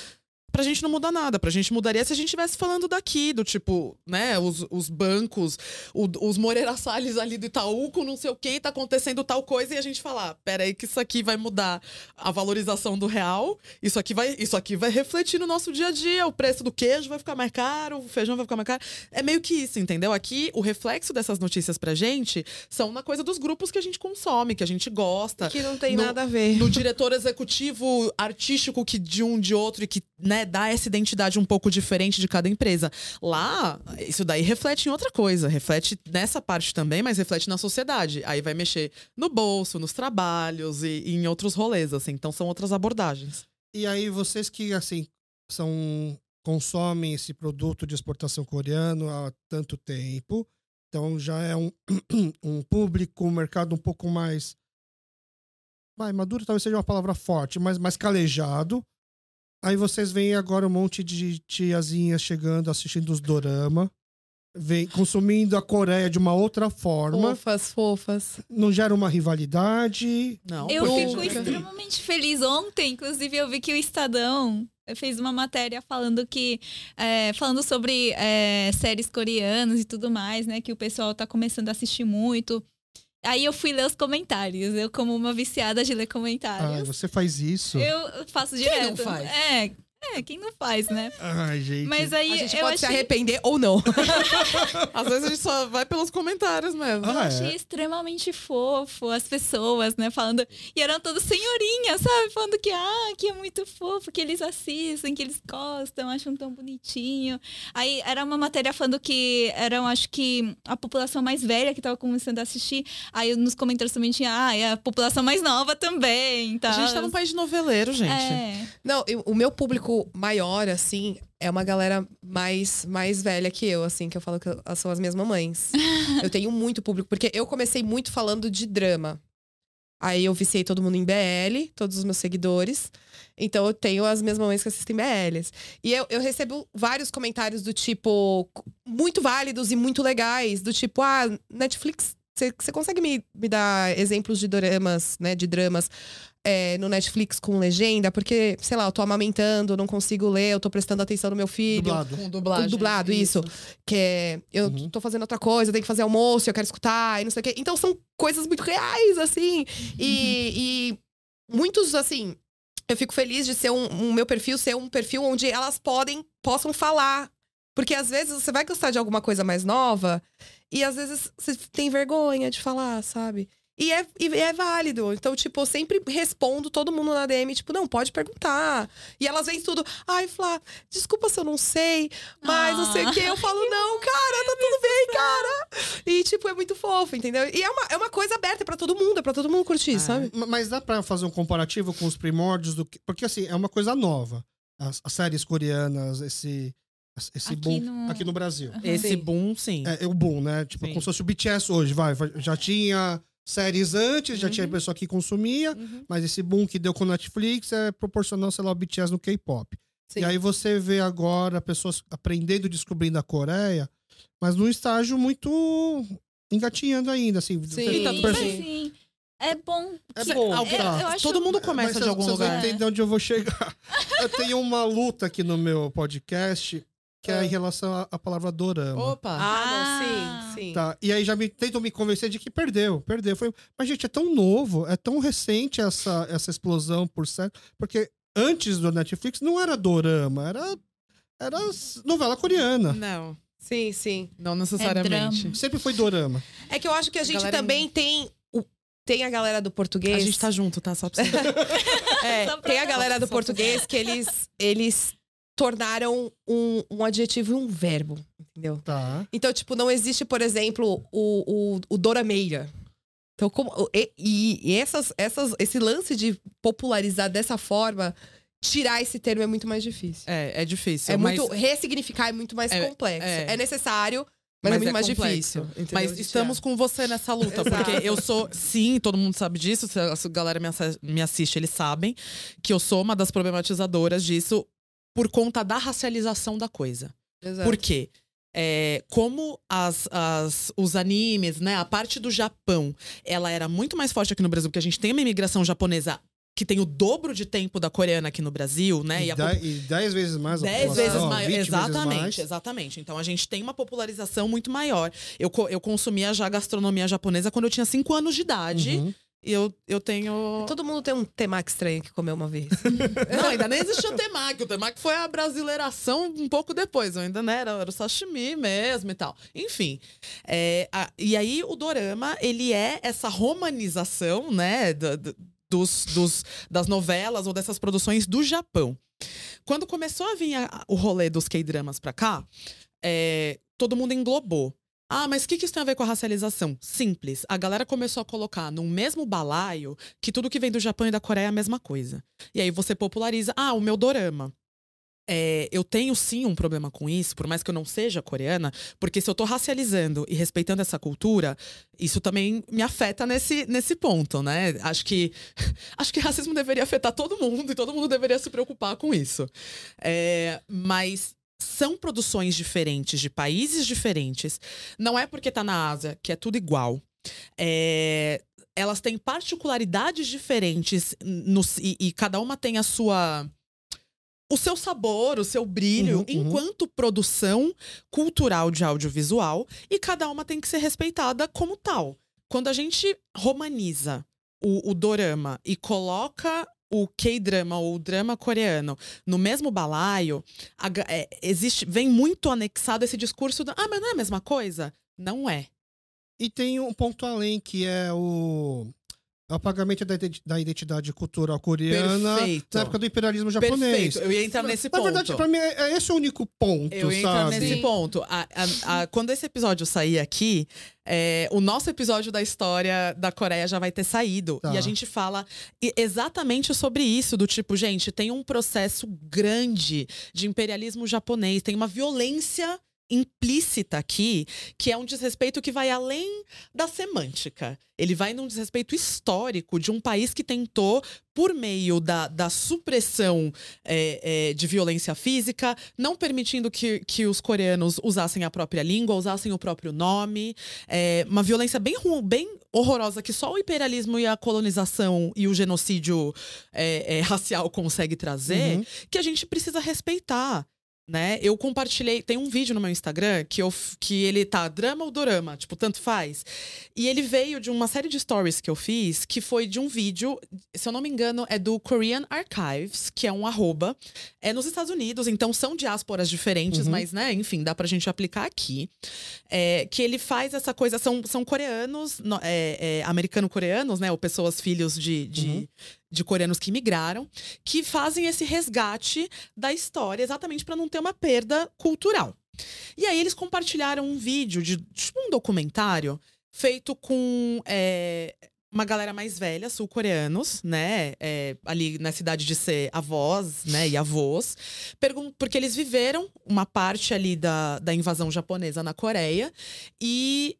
Pra gente não mudar nada. Pra gente mudaria se a gente estivesse falando daqui, do tipo, né, os, os bancos, o- os Moreira Salles ali do Itaú com não sei o quê, tá acontecendo tal coisa, e a gente falar, peraí, que isso aqui vai mudar a valorização do real, isso aqui vai, isso aqui vai refletir no nosso dia a dia, o preço do queijo vai ficar mais caro, o feijão vai ficar mais caro. É meio que isso, entendeu? Aqui, o reflexo dessas notícias pra gente são na coisa dos grupos que a gente consome, que a gente gosta Que não tem No- nada a ver. no diretor executivo artístico que de um de outro e que né, dá essa identidade um pouco diferente de cada empresa. Lá, isso daí reflete em outra coisa, reflete nessa parte também, mas reflete na sociedade. Aí vai mexer no bolso, nos trabalhos e, e em outros rolês, assim. Então são outras abordagens. E aí, vocês que, assim, são consomem esse produto de exportação coreano há tanto tempo, então já é um, um público, um mercado um pouco mais. Vai, maduro talvez seja uma palavra forte, mas mais calejado. Aí vocês veem agora um monte de tiazinhas chegando, assistindo os dorama, vem consumindo a Coreia de uma outra forma. Fofas, fofas. Não gera uma rivalidade. Não, Eu porque- fico extremamente feliz. Ontem, inclusive, eu vi que o Estadão fez uma matéria falando que é, falando sobre é, séries coreanas e tudo mais, né? Que o pessoal tá começando a assistir muito. Aí eu fui ler os comentários. Eu, como uma viciada de ler Ah, comentários, você faz isso. eu faço Quem direto. não faz? É, é, quem não faz, né? Ai, gente. Mas aí A gente eu pode se achei, arrepender ou não. Às vezes a gente só vai pelos comentários mesmo. eu Ah, é? achei extremamente fofo as pessoas, né? Falando. E eram todas senhorinhas, sabe? Falando que, ah, que é muito fofo, que eles assistem, que eles gostam, acham tão bonitinho. Aí era uma matéria falando que eram, acho que, a população mais velha que tava começando a assistir. Aí nos comentários também tinha, ah, é a população mais nova também. A gente tá num país de noveleiro, gente. É. Não, eu- o meu público maior, assim, é uma galera mais, mais velha que eu, assim, que eu falo que elas são as minhas mamães. eu tenho muito público, porque eu comecei muito falando de drama. Aí eu viciei todo mundo em BL, todos os meus seguidores. Então eu tenho as minhas mamães que assistem BLs. E eu, eu recebo vários comentários do tipo, muito válidos e muito legais, do tipo, ah, Netflix, você consegue me, me dar exemplos de dramas, né, de dramas é, no Netflix com legenda? Porque, sei lá, eu tô amamentando, não consigo ler, eu tô prestando atenção no meu filho. Dublado. Com dublagem. Com dublado, isso. Que é, eu Uhum. tô fazendo outra coisa, eu tenho que fazer almoço, eu quero escutar e não sei o quê. Então são coisas muito reais, assim. E, e muitos, assim, eu fico feliz de ser um, um meu perfil ser um perfil onde elas podem, possam falar. Porque às vezes você vai gostar de alguma coisa mais nova e às vezes você tem vergonha de falar, sabe? E é, e é válido. Então, tipo, eu sempre respondo todo mundo na DM, tipo, não, pode perguntar. E elas vêm tudo, ai, Flá, desculpa se eu não sei, mas não sei o quê. Eu falo, não, cara, tá tudo bem, cara. E, tipo, é muito fofo, entendeu? E é uma, é uma coisa aberta é pra todo mundo, é pra todo mundo curtir, sabe? Ma- Mas dá pra fazer um comparativo com os primórdios do que. Porque assim, é uma coisa nova. As, as séries coreanas, esse. Esse Aqui boom no- aqui no Brasil. Esse Sim. boom, sim. É, é o boom, né? Tipo, Sim. como se fosse o BTS hoje, vai- Já tinha séries antes, já tinha pessoa que consumia, Uhum. mas esse boom que deu com Netflix é proporcional, sei lá, o BTS no K-pop. Sim. E aí você vê agora pessoas aprendendo, descobrindo a Coreia, mas num estágio muito engatinhando ainda, assim. Sim, tá Sim. É bom. É bom, Alguém- tá. eu acho- Todo mundo Mas começa vocês- de algum vocês vão lugar. entender onde eu vou chegar. Eu tenho uma luta aqui no meu podcast que é em relação à, à palavra dorama. Opa! Ah, Ah. não, sim, sim. Tá, e aí já me tentam me convencer de que perdeu, perdeu. Foi, mas, gente, é tão novo, é tão recente essa, essa explosão por certo. Porque antes do Netflix não era dorama, era, era novela coreana. Não, Sim, sim. não necessariamente. drama. Sempre foi dorama. É que eu acho que a gente em- também tem. o- Tem a galera do português. a gente tá junto, tá? Só pra você. É, tem a galera do português que eles, eles tornaram um, um adjetivo e um verbo, entendeu? Tá. Então, tipo, não existe, por exemplo, o, o, o dorameira. Então, como, e, e- essas, essas, esse lance de popularizar dessa forma, tirar esse termo é muito mais difícil. É, é difícil. É mas, muito. Ressignificar é muito mais É, complexo. é. É, necessário, mas, é muito mais complexo. difícil. entendeu? Mas estamos com você nessa luta, porque eu sou, sim, todo mundo sabe disso, se a galera me assiste, eles sabem que eu sou uma das problematizadoras disso por conta da racialização da coisa. Exato. Por quê? É, como as, as- os animes, né, a parte do Japão, ela era muito mais forte aqui no Brasil, porque a gente tem uma imigração japonesa que tem o dobro de tempo da coreana aqui no Brasil, né? e, a dez, e dez vezes mais a Dez vezes maior. 20 vezes Exatamente, mais. exatamente. Então a gente tem uma popularização muito maior. Eu, eu consumia já gastronomia japonesa quando eu tinha 5 anos de idade. Uhum. E eu, eu tenho. Todo mundo tem um temaki estranho que comeu uma vez. Não, ainda nem existia o temaki. O temaki foi a brasileiração um pouco depois. Eu ainda não era, era o sashimi mesmo e tal. Enfim. é, a- e aí o dorama, ele é essa romanização, né, do- do- dos, dos- das novelas ou dessas produções do Japão. Quando começou a vir a- o rolê dos K-dramas pra cá, é, todo mundo englobou. Ah, mas o que, que isso tem a ver com a racialização? Simples. A galera começou a colocar no mesmo balaio que tudo que vem do Japão e da Coreia é a mesma coisa. E aí você populariza, ah, o meu dorama. É, eu tenho sim um problema com isso, por mais que eu não seja coreana, porque se eu tô racializando e respeitando essa cultura, isso também me afeta nesse, nesse ponto, né? Acho que, acho que racismo deveria afetar todo mundo e todo mundo deveria se preocupar com isso. É, mas são produções diferentes, de países diferentes. Não é porque tá na Ásia que é tudo igual. É, elas têm particularidades diferentes no- e, e cada uma tem a sua. O seu sabor, o seu brilho, Uhum, uhum. enquanto produção cultural de audiovisual, e cada uma tem que ser respeitada como tal. Quando a gente romaniza o, o dorama e coloca o K-drama ou o drama coreano no mesmo balaio, a é, existe, vem muito anexado esse discurso da, ah, mas não é a mesma coisa? Não é. E tem um ponto além, que é o apagamento da identi- da identidade cultural coreana Perfeito. na época do imperialismo japonês. Perfeito. Eu ia entrar nesse Na ponto. verdade, pra mim, é é esse o único ponto, Eu ia entrar sabe? nesse Sim. ponto. A- a- a- quando esse episódio sair aqui, é, o nosso episódio da história da Coreia já vai ter saído. Tá. E a gente fala exatamente sobre isso: do tipo, gente, tem um processo grande de imperialismo japonês, tem uma violência implícita aqui, que é um desrespeito que vai além da semântica. Ele vai num desrespeito histórico de um país que tentou, por meio da, da supressão é, é, de violência física, não permitindo que, que os coreanos usassem a própria língua, usassem o próprio nome. É, uma violência bem, ru- bem horrorosa que só o imperialismo e a colonização e o genocídio é, é, racial consegue trazer, Uhum. que a gente precisa respeitar. Né? Eu compartilhei, tem um vídeo no meu Instagram que, eu, que ele tá drama ou dorama, tipo, tanto faz. E ele veio de uma série de stories que eu fiz, que foi de um vídeo, se eu não me engano, é do Korean Archives, que é um arroba. É nos Estados Unidos, então são diásporas diferentes, Uhum. mas, né, enfim, dá pra gente aplicar aqui. É, que ele faz essa coisa, são, são coreanos, no- é, é, americano-coreanos, né, ou pessoas filhos de, de, Uhum. De coreanos que migraram, que fazem esse resgate da história, exatamente para não ter uma perda cultural. E aí eles compartilharam um vídeo de tipo um documentário feito com é, uma galera mais velha, sul-coreanos, né? é, ali na cidade de ser avós, né? E avós. Porque eles viveram uma parte ali da, da invasão japonesa na Coreia. E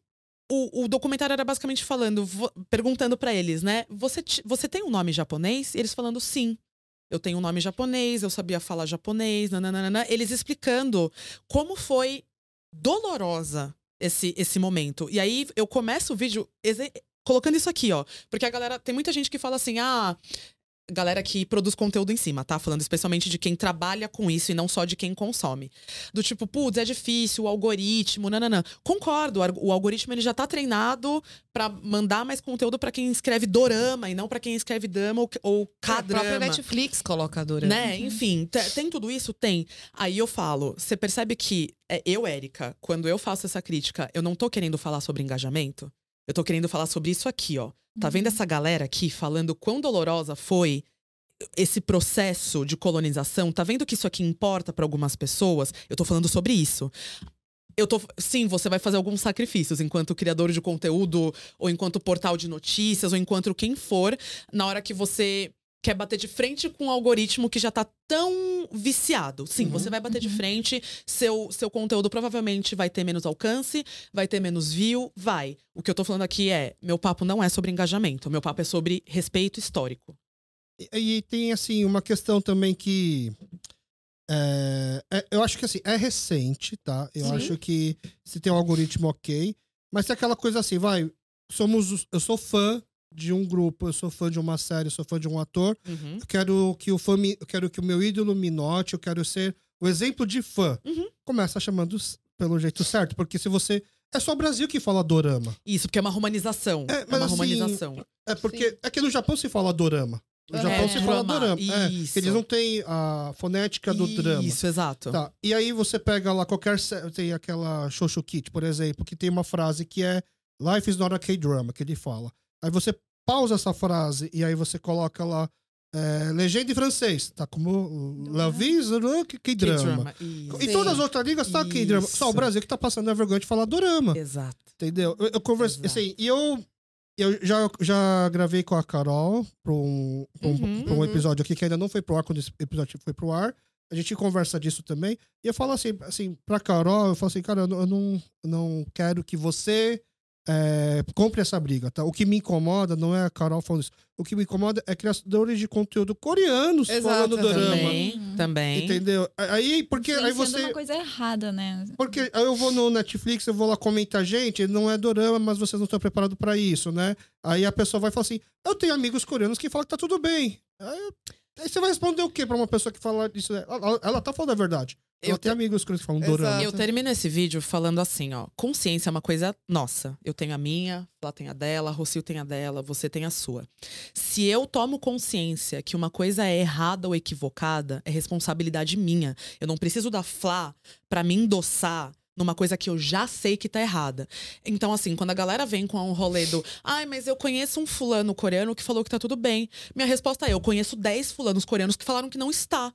o, o documentário era basicamente falando, perguntando pra eles, né? Você, você tem um nome japonês? E eles falando sim. Eu tenho um nome japonês, eu sabia falar japonês, nananana. Eles explicando como foi dolorosa esse, esse momento. E aí eu começo o vídeo colocando isso aqui, ó. Porque a galera. Tem muita gente que fala assim, ah. Galera que produz conteúdo em cima, tá? Falando especialmente de quem trabalha com isso e não só de quem consome. Do tipo, putz, é difícil, o algoritmo, nananã. Concordo, o algoritmo ele já tá treinado pra mandar mais conteúdo pra quem escreve dorama e não pra quem escreve drama ou, ou A própria. Netflix coloca a Dora. Né? Enfim, te- tem tudo isso? Tem. Aí eu falo, você percebe que é, eu, Érica, quando eu faço essa crítica, eu não tô querendo falar sobre engajamento. Eu tô querendo falar sobre isso aqui, ó. Tá vendo essa galera aqui falando quão dolorosa foi esse processo de colonização? Tá vendo que isso aqui importa pra algumas pessoas? Eu tô falando sobre isso. Eu tô, sim, você vai fazer alguns sacrifícios enquanto criador de conteúdo, ou enquanto portal de notícias, ou enquanto quem for, na hora que você quer bater de frente com um algoritmo que já tá tão viciado. Sim, Uhum. você vai bater de frente, seu, seu conteúdo provavelmente vai ter menos alcance, vai ter menos view, vai. O que eu tô falando aqui é, meu papo não é sobre engajamento, meu papo é sobre respeito histórico. E, e tem, assim, uma questão também que. é, é- eu acho que assim, é recente, tá? Eu Sim. acho que se tem um algoritmo ok. Mas tem aquela coisa assim, vai. Somos. os- Eu sou fã de um grupo, eu sou fã de uma série, eu sou fã de um ator. Uhum. Eu quero que o fã me, eu quero que o meu ídolo me note, eu quero ser o exemplo de fã. Uhum. Começa chamando pelo jeito certo, porque se você. É só o Brasil que fala dorama. Isso, porque é uma romanização. É, É, mas uma assim, romanização. É porque. É que no Japão se fala dorama. No É, Japão se fala drama, dorama. É, isso. que eles não têm a fonética do drama. Isso, exato. Tá. E aí você pega lá qualquer. Tem aquela Shoshu Kit, por exemplo, que tem uma frase que é Life is not a K-drama, que ele fala. Aí você pausa essa frase e aí você coloca lá é, legenda em francês. Tá como La vie is a K-drama. K-drama. Isso. Em todas as outras línguas tá K-drama. Só o. Brasil que tá passando a vergonha de falar dorama. Exato. Entendeu? Eu, eu conversei. Assim, e eu. Eu já, já gravei com a Carol pra um, pra um, Uhum, pra um uhum. episódio aqui que ainda não foi pro ar, quando esse episódio foi pro ar. A gente conversa disso também. E eu falo assim, assim pra Carol, eu falo assim, cara, eu não, eu não, eu não quero que você é, compre essa briga, tá? O que me incomoda não é a Carol falando isso. O que me incomoda é criadores de conteúdo coreanos Exato, falando dorama. Também, Uhum. também. Entendeu? Aí, porque aí você. uma coisa errada, né? Porque aí eu vou no Netflix, eu vou lá comentar, gente, não é dorama, mas vocês não estão preparados pra isso, né? Aí a pessoa vai falar assim: eu tenho amigos coreanos que falam que tá tudo bem. Aí, aí você vai responder o quê pra uma pessoa que fala isso? Ela, ela- ela tá falando a verdade. Ela Eu tem amigos coreanos que falam dorama. Eu termino esse vídeo falando assim, ó. Consciência é uma coisa nossa. Eu tenho a minha, ela tem a dela, a Rocio tem a dela, você tem a sua. Se eu tomo consciência que uma coisa é errada ou equivocada, é responsabilidade minha. Eu não preciso da Flá pra me endossar numa coisa que eu já sei que tá errada. Então, assim, quando a galera vem com um rolê do ai, mas eu conheço um fulano coreano que falou que tá tudo bem. Minha resposta é: eu conheço 10 fulanos coreanos que falaram que não está.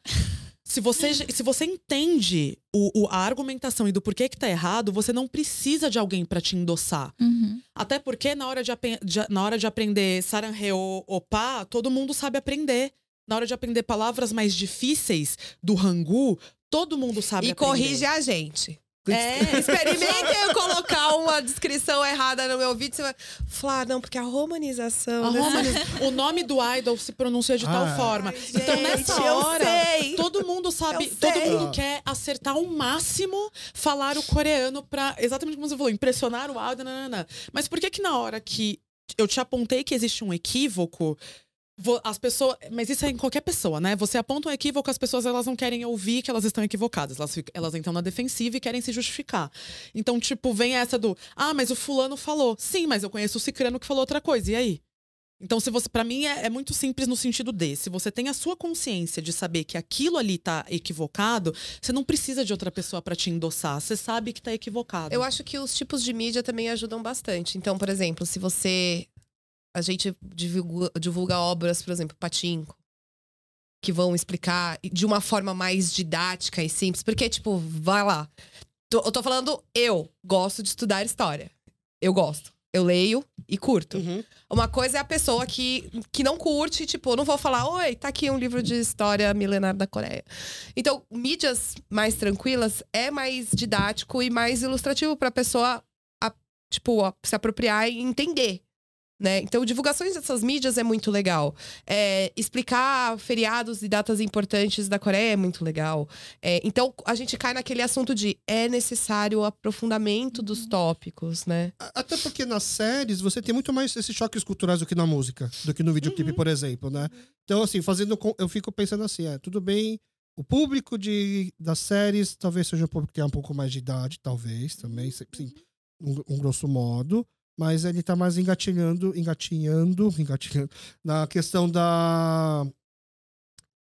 Se você, se você entende o, o- a argumentação e do porquê que tá errado, você não precisa de alguém pra te endossar. Uhum. Até porque na hora de, de- na hora de aprender Saranheo Opa, todo mundo sabe aprender. Na hora de aprender palavras mais difíceis do Rangu, todo mundo sabe E aprender. corrige a gente. É, Experimentem eu colocar uma descrição errada no meu vídeo. Você vai falar, não, porque a romanização. A romani- o nome do idol se pronuncia de tal Ah. forma. Ai, então, gente, nessa hora, sei. todo mundo sabe, todo mundo quer acertar ao máximo falar o coreano pra, exatamente como você falou, impressionar o áudio, nanana. Mas por que que na hora que eu te apontei que existe um equívoco, vo- as pessoas, mas isso é em qualquer pessoa, né? Você aponta um equívoco, as pessoas elas não querem ouvir que elas estão equivocadas, elas, elas entram na defensiva e querem se justificar. Então, tipo, vem essa do, ah, mas o fulano falou. Sim, mas eu conheço o cicrano que falou outra coisa. E aí? Então, se você, para mim é, é muito simples no sentido de, se você tem a sua consciência de saber que aquilo ali tá equivocado, você não precisa de outra pessoa pra te endossar. Você sabe que tá equivocado. Eu acho que os tipos de mídia também ajudam bastante. Então, por exemplo, se você. A gente divulga, divulga obras, por exemplo, Patinco, que vão explicar de uma forma mais didática e simples. Porque, tipo, vai lá. Tô- eu tô falando, eu gosto de estudar história. Eu gosto. Eu leio e curto. Uhum. Uma coisa é a pessoa que, que não curte, tipo, eu não vou falar, oi, tá aqui um livro de história milenar da Coreia. Então, mídias mais tranquilas é mais didático e mais ilustrativo pra pessoa, a- tipo, a- se apropriar e entender. Né? Então, divulgações dessas mídias é muito legal. É, explicar feriados e datas importantes da Coreia é muito legal. É, então, a gente cai naquele assunto de é necessário o aprofundamento dos tópicos, né? Até porque nas séries você tem muito mais esses choques culturais do que na música, do que no videoclipe, por exemplo, né? Então, assim, fazendo. Eu fico pensando assim, é, tudo bem. O público de, das séries talvez seja um público que tem um pouco mais de idade, talvez, também, sim, um, um grosso modo. Mas ele tá mais engatilhando, engatinhando, engatilhando na questão da.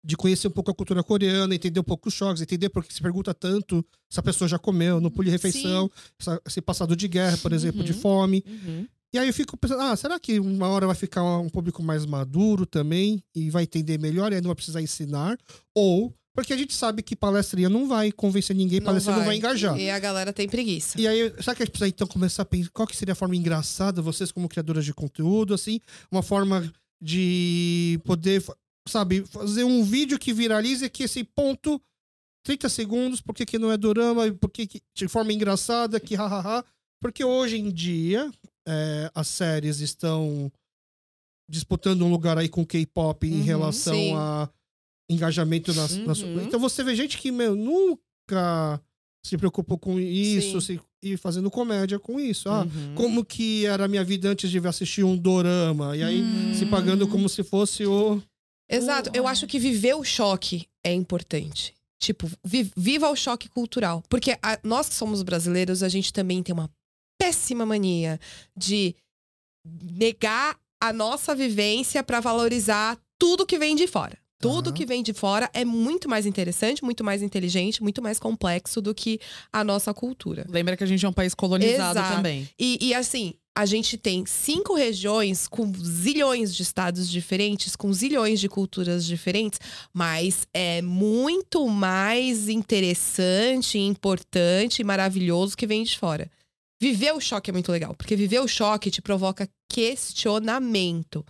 De conhecer um pouco a cultura coreana, entender um pouco os choques, entender por que se pergunta tanto se a pessoa já comeu, no pulo de refeição, essa- esse passado de guerra, por exemplo, de Uhum. fome. Uhum. E aí eu fico pensando, ah, será que uma hora vai ficar um público mais maduro também e vai entender melhor e aí não vai precisar ensinar? Ou, porque a gente sabe que palestrinha não vai convencer ninguém, palestra não vai engajar. E a galera tem preguiça. E aí, será que a gente precisa então começar a pensar qual que seria a forma engraçada, vocês como criadoras de conteúdo, assim, uma forma de poder, sabe, fazer um vídeo que viralize que esse ponto 30 segundos, por que, não é dorama, e por que, que de forma engraçada, que hahaha. Porque hoje em dia é, as séries estão disputando um lugar aí com o K-pop em Uhum, relação sim. a engajamento nas, nas- Uhum. Então você vê gente que, meu, nunca se preocupou com isso se- e fazendo comédia com isso. Ah, Uhum. como que era a minha vida antes de assistir um dorama? E aí Hum. se pagando como se fosse o. Exato. Eu acho que viver o choque é importante. Tipo, vi- viva o choque cultural. Porque a- nós que somos brasileiros, a gente também tem uma péssima mania de negar a nossa vivência pra valorizar tudo que vem de fora. Tudo Aham. que vem de fora é muito mais interessante, muito mais inteligente, muito mais complexo do que a nossa cultura. Lembra que a gente é um país colonizado Exato. também. E, e, assim, a gente tem cinco regiões com zilhões de estados diferentes, com zilhões de culturas diferentes, mas é muito mais interessante, importante e maravilhoso que vem de fora. Viver o choque é muito legal, porque viver o choque te provoca questionamento,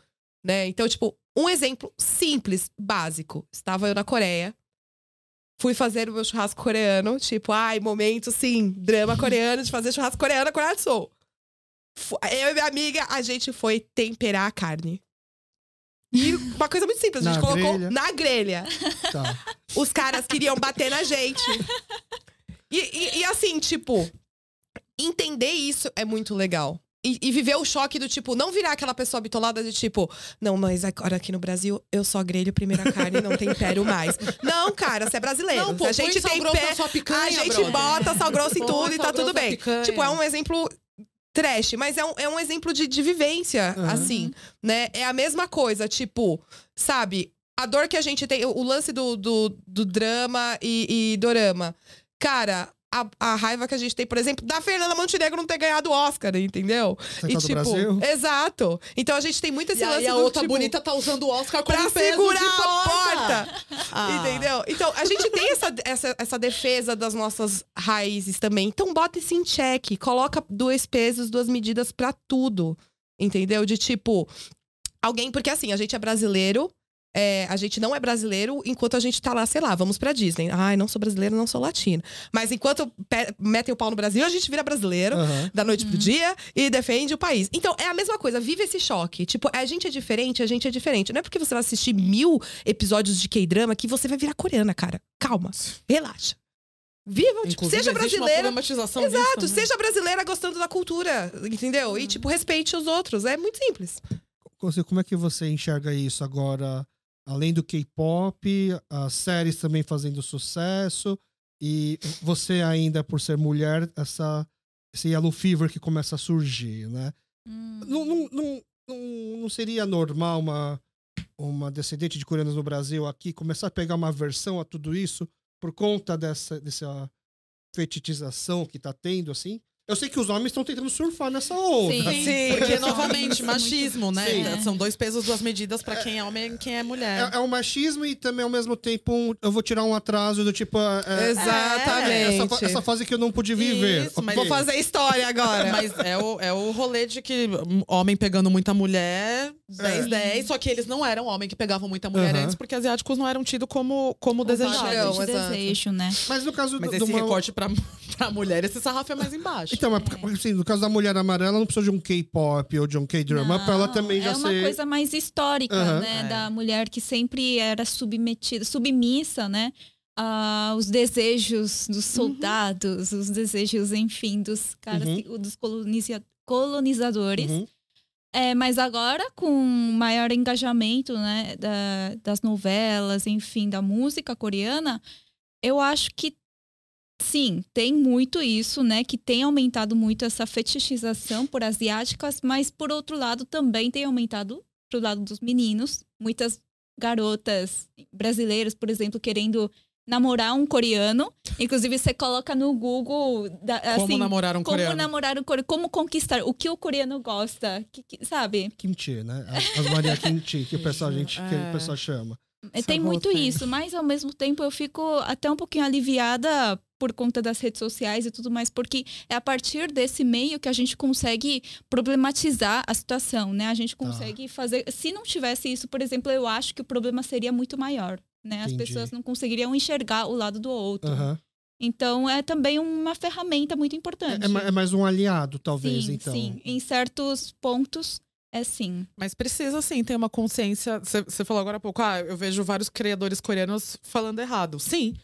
né? Então, tipo, um exemplo simples, básico. Estava eu na Coreia, fui fazer o meu churrasco coreano, tipo, ai, momento, sim, drama coreano de fazer churrasco coreano, Coreia do Sul. Eu e minha amiga, a gente foi temperar a carne. E uma coisa muito simples, a gente Na colocou grelha. na grelha. Tá. Os caras queriam bater na gente. E, e- e assim, tipo, entender isso é muito legal. E, e viver o choque do tipo, não virar aquela pessoa bitolada de tipo, não, mas agora aqui no Brasil eu só grelho primeira carne e não tempero mais. Não, cara, você é brasileiro. Não, pô, a gente tem pé, picanha, a gente brother. bota sal grosso em tudo e tá tudo bem. Tipo, é um exemplo trash, mas é um, é um exemplo de, de vivência, Uhum. assim, né? É a mesma coisa, tipo, sabe? A dor que a gente tem, o lance do, do, do drama e, e dorama. Cara, a, a raiva que a gente tem, por exemplo, da Fernanda Montenegro não ter ganhado o Oscar, entendeu? Você e tá do tipo, Brasil? exato. Então a gente tem muito esse E lance aí a do, outra tipo, bonita tá usando o Oscar como pra peso segurar de a porta. Ah. Entendeu? Então, a gente tem essa, essa, essa defesa das nossas raízes também. Então, bota isso em xeque. Coloca dois pesos, duas medidas pra tudo. Entendeu? De tipo, alguém. Porque assim, a gente é brasileiro. É, a gente não é brasileiro enquanto a gente tá lá, sei lá, vamos pra Disney. Ai, não sou brasileiro, não sou latino. Mas enquanto metem o pau no Brasil, a gente vira brasileiro Aham. da noite pro dia e defende o país. Então, é a mesma coisa, vive esse choque. Tipo, a gente é diferente, a gente é diferente. Não é porque você vai assistir mil episódios de K-drama que você vai virar coreana, cara. Calma, relaxa. Viva, tipo, seja brasileira. Exato, disso, né? seja brasileira gostando da cultura, entendeu? E, tipo, respeite os outros. É muito simples. Como é que você enxerga isso agora? Além do K-pop, as séries também fazendo sucesso, e você ainda, por ser mulher, essa, esse yellow fever que começa a surgir, né? Hum. Não, não, não, não, não seria normal uma, uma descendente de coreanos no Brasil aqui começar a pegar uma versão a tudo isso por conta dessa, dessa fetichização que tá tendo, assim? Eu sei que os homens estão tentando surfar nessa onda. Sim. Sim. Porque, é novamente, muito- machismo, né? Sim. São dois pesos, duas medidas pra quem é homem e quem é mulher. É, é um machismo e também, ao mesmo tempo, um- eu vou tirar um atraso do tipo. é, Exatamente. essa, fa- essa fase que eu não pude viver. Isso, mas- Vou fazer história agora. Mas é o, é o rolê de que homem pegando muita mulher, 10, 10. Só que eles não eram homem que pegavam muita mulher antes, porque asiáticos não eram tidos como, como desejados. padrão. de exato. desejo, né? Mas no caso Mas do, esse do uma- recorte pra, pra mulher, esse sarrafo é mais embaixo. Então, mas, porque, assim, no caso da Mulher Amarela, não precisa de um K-pop ou de um K-drama pra ela também já é uma ser. coisa mais histórica, Aham. né? É. Da mulher que sempre era submetida, submissa, né? aos desejos dos soldados, os desejos, enfim, dos caras, Uhum. dos colonizia- colonizadores. Uhum. É, mas agora, com maior engajamento né, da- das novelas, enfim, da música coreana, eu acho que sim, tem muito isso, né? Que tem aumentado muito essa fetichização por asiáticas, mas por outro lado também tem aumentado pro lado dos meninos. Muitas garotas brasileiras, por exemplo, querendo namorar um coreano. Inclusive, você coloca no Google, da- Como assim, namorar um como coreano. namorar um coreano, como conquistar, o que o coreano gosta, que- que- sabe? Kimchi, né? As- Maria Kimchi, que o pessoal, a gente, que É. o pessoal chama. É, Tem muito isso, mas ao mesmo tempo eu fico até um pouquinho aliviada por conta das redes sociais e tudo mais, porque é a partir desse meio que a gente consegue problematizar a situação, né? A gente Tá. consegue fazer. Se não tivesse isso, por exemplo, eu acho que o problema seria muito maior. Né? As Entendi. pessoas não conseguiriam enxergar o lado do outro. Aham. Então é também uma ferramenta muito importante. É, é é mais um aliado, talvez, sim, então. sim. Em certos pontos, é sim. Mas precisa sim ter uma consciência. Você falou agora há pouco, ah, eu vejo vários criadores coreanos falando errado. Sim.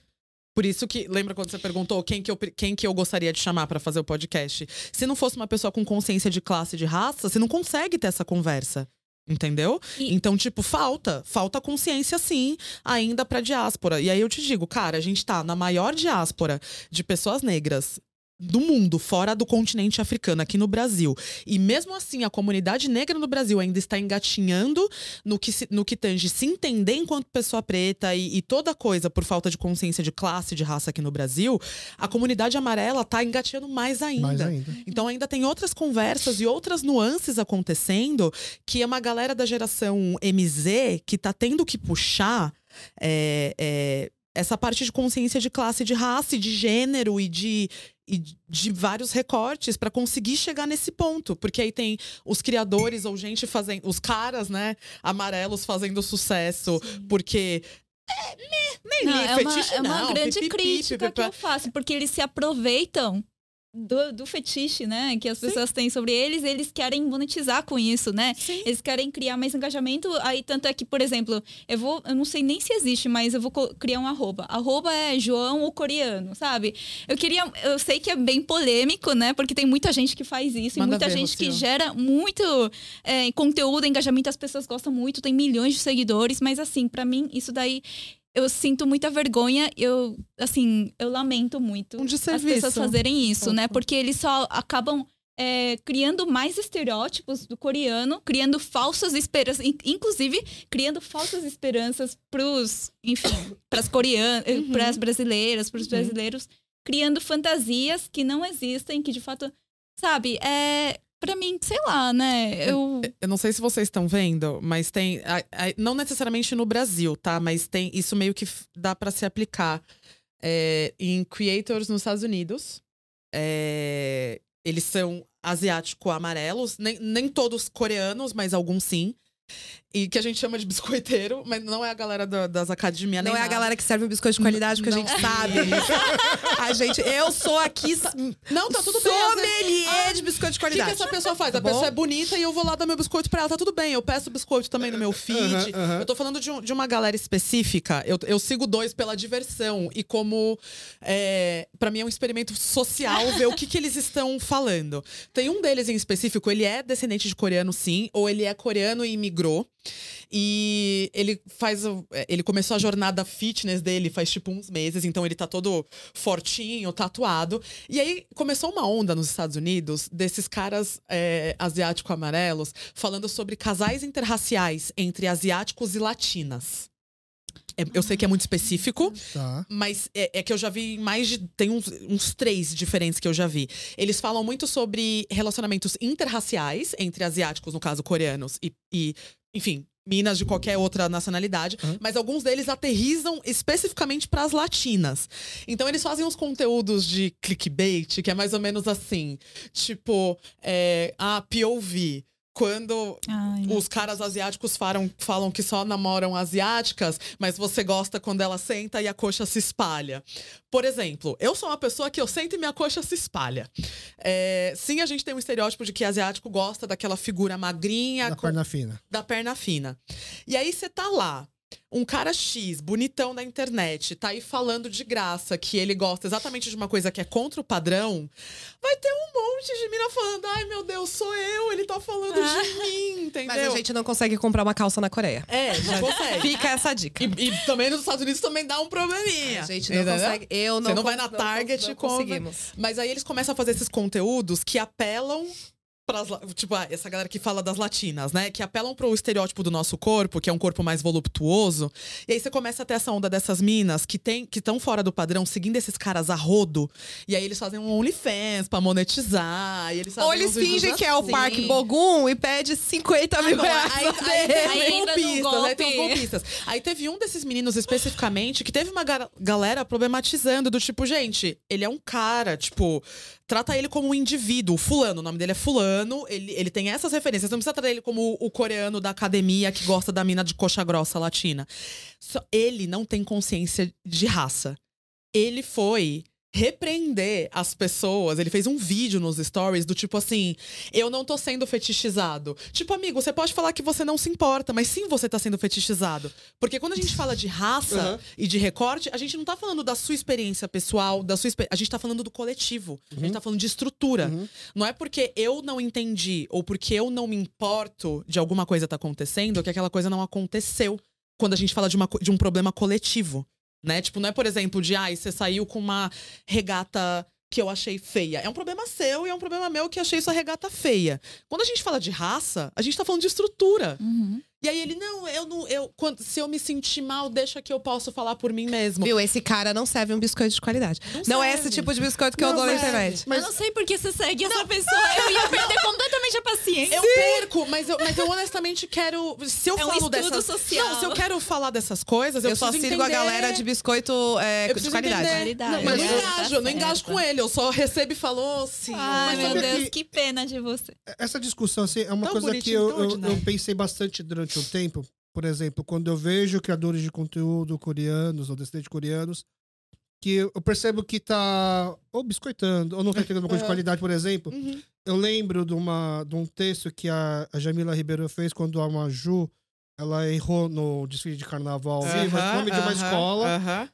Por isso que, lembra quando você perguntou quem que eu, quem que eu gostaria de chamar pra fazer o podcast? Se não fosse uma pessoa com consciência de classe e de raça, você não consegue ter essa conversa. Entendeu? E- Então, tipo, falta. Falta consciência, sim, ainda pra diáspora. E aí eu te digo, cara, a gente tá na maior diáspora de pessoas negras do mundo, fora do continente africano, aqui no Brasil. E mesmo assim, a comunidade negra no Brasil ainda está engatinhando no que, se- no que tange se entender enquanto pessoa preta e, e toda coisa por falta de consciência de classe, de raça aqui no Brasil, a comunidade amarela tá engatinhando mais ainda. Mais ainda. Então ainda tem outras conversas e outras nuances acontecendo que é uma galera da geração MZ que tá tendo que puxar é, é, essa parte de consciência de classe, de raça, e de gênero e de, e de vários recortes para conseguir chegar nesse ponto. Porque aí tem os criadores ou gente fazendo. Os caras, né, amarelos fazendo sucesso. Porque. É, né, nem Não, li é uma, fetiche, é uma não, grande pipipi, crítica que pipipá. eu faço, porque eles se aproveitam do, do fetiche, né? Que as pessoas têm sobre eles, eles querem monetizar com isso, né? Sim. Eles querem criar mais engajamento. Aí, tanto é que, por exemplo, eu vou. Eu não sei nem se existe, mas eu vou criar um arroba. Arroba é João o coreano, sabe? Eu queria. Eu sei que é bem polêmico, né? Porque tem muita gente que faz isso, Manda e muita ver, gente que gera muito é, conteúdo, engajamento, as pessoas gostam muito, tem milhões de seguidores, mas assim, pra mim, isso daí. Eu sinto muita vergonha, eu, assim, eu lamento muito Um as pessoas fazerem isso, né? Fofo. Porque eles só acabam é, criando mais estereótipos do coreano, criando falsas esperanças, in- inclusive criando falsas esperanças pros, enfim, pras coreanas, Uhum. pras brasileiras, pros Uhum. brasileiros, criando fantasias que não existem, que de fato, sabe, é para mim, sei lá, né? Eu Eu não sei se vocês estão vendo, mas tem. não necessariamente no Brasil, tá? Mas tem. Isso meio que dá pra se aplicar é, em creators nos Estados Unidos. É, eles são asiático-amarelos, nem, nem todos coreanos, mas alguns sim. E que a gente chama de biscoiteiro, mas não é a galera da- das academias, Não é a nada. galera que serve o biscoito de qualidade, porque a gente sabe. a gente, eu sou aqui Não, tá tudo bem. vezes- sommelier Ah, de biscoito de O que, que qualidade. essa pessoa faz? Tá a pessoa bom? é bonita e eu vou lá dar meu biscoito pra ela. Tá tudo bem, eu peço biscoito também no meu feed. Aham, aham. Eu tô falando de, um- de uma galera específica. Eu, eu sigo dois pela diversão. E como, é, para mim, é um experimento social ver o que, que eles estão falando. Tem um deles em específico, ele é descendente de coreano, sim. Ou ele é coreano e imigrou. E ele faz. é, Ele começou a jornada fitness dele faz tipo uns meses, então ele tá todo fortinho, tatuado. E aí começou uma onda nos Estados Unidos desses caras é, asiático-amarelos falando sobre casais interraciais entre asiáticos e latinas. É, eu sei que é muito específico, Tá. mas é, é que eu já vi mais de. Tem uns, uns três diferentes que eu já vi. Eles falam muito sobre relacionamentos interraciais entre asiáticos, no caso, coreanos, e, e, enfim, minas de qualquer outra nacionalidade. Uhum. Mas alguns deles aterrizam especificamente para as latinas. Então eles fazem uns conteúdos de clickbait, que é mais ou menos assim: tipo, é, a POV. Quando Ai, os caras asiáticos falam, falam que só namoram asiáticas, mas você gosta quando ela senta e a coxa se espalha. Por exemplo, eu sou uma pessoa que eu sento e minha coxa se espalha. É, sim, a gente tem um estereótipo de que asiático gosta daquela figura magrinha, Da com- perna fina. da perna fina. E aí você tá lá, um cara X, bonitão na internet, tá aí falando de graça que ele gosta exatamente de uma coisa que é contra o padrão, vai ter um monte de mina falando: ai meu Deus, sou eu, ele tá falando de mim, entendeu? Mas a gente não consegue comprar uma calça na Coreia. É, não consegue. Fica essa dica. E, e também nos Estados Unidos também dá um probleminha. A gente não entendeu? consegue. Eu não Você não vai na Target não e compra. conseguimos. Mas aí eles começam a fazer esses conteúdos que apelam pras, tipo, ah, essa galera que fala das latinas, né? Que apelam pro estereótipo do nosso corpo, que é um corpo mais voluptuoso. E aí você começa a ter essa onda dessas minas que tem que estão fora do padrão, seguindo esses caras a rodo. E aí eles fazem um OnlyFans pra monetizar. E eles Ou eles fingem que é o assim. Parque Bogum e pede 50 mil Não, reais. aí, aí, Aí no golpistas, aí tem os golpistas. Aí teve um desses meninos especificamente que teve uma ga- galera problematizando do tipo, gente, ele é um cara, tipo, trata ele como um indivíduo, fulano, o nome dele é fulano, ele, ele tem essas referências, não precisa tratar ele como o coreano da academia que gosta da mina de coxa grossa latina. Só- ele não tem consciência de raça. Ele foi repreender as pessoas. Ele fez um vídeo nos stories do tipo assim: eu não tô sendo fetichizado. Tipo, amigo, você pode falar que você não se importa, mas sim você tá sendo fetichizado. Porque quando a gente fala de raça Uhum. e de recorte, a gente não tá falando da sua experiência pessoal, da sua a gente tá falando do coletivo. A gente tá falando de estrutura. Uhum. Não é porque eu não entendi ou porque eu não me importo de alguma coisa tá acontecendo que aquela coisa não aconteceu. Quando a gente fala de, uma de um problema coletivo. Né? Tipo, não é, por exemplo, de ai, você saiu com uma regata que eu achei feia. É um problema seu e é um problema meu que achei sua regata feia. Quando a gente fala de raça, a gente tá falando de estrutura. Uhum. E aí ele, não, eu não. Eu, quando, se eu me sentir mal, deixa que eu posso falar por mim mesmo. Viu? Esse cara não serve um biscoito de qualidade. Não, é serve. esse tipo de biscoito que eu Não dou na internet. Mas- Eu não sei por que você segue essa pessoa. Eu ia perder completamente a paciência. Eu perco, mas eu, mas eu honestamente quero. Se eu É um falo estudo dessas. social. Não, se eu quero falar dessas coisas, eu, Eu, só sigo a entender- galera de biscoito é, Eu de qualidade. Qualidade. Não, mas eu não É, engajo, tá eu não engajo com ele. Eu só recebo e falo, "Ô, senhor. Ai, Mas meu Deus, que- que pena de você. Essa discussão assim, é uma Tão coisa que eu, eu, eu pensei bastante durante um tempo. Por exemplo, quando eu vejo criadores de conteúdo coreanos ou descendentes coreanos, que eu percebo que tá ou biscoitando, ou não tá entregando uma coisa de É. qualidade, por exemplo. Uhum. Eu lembro de, uma, de um texto que a, a Jamila Ribeiro fez quando a Maju ela errou no desfile de carnaval ao vivo, o nome de uma escola.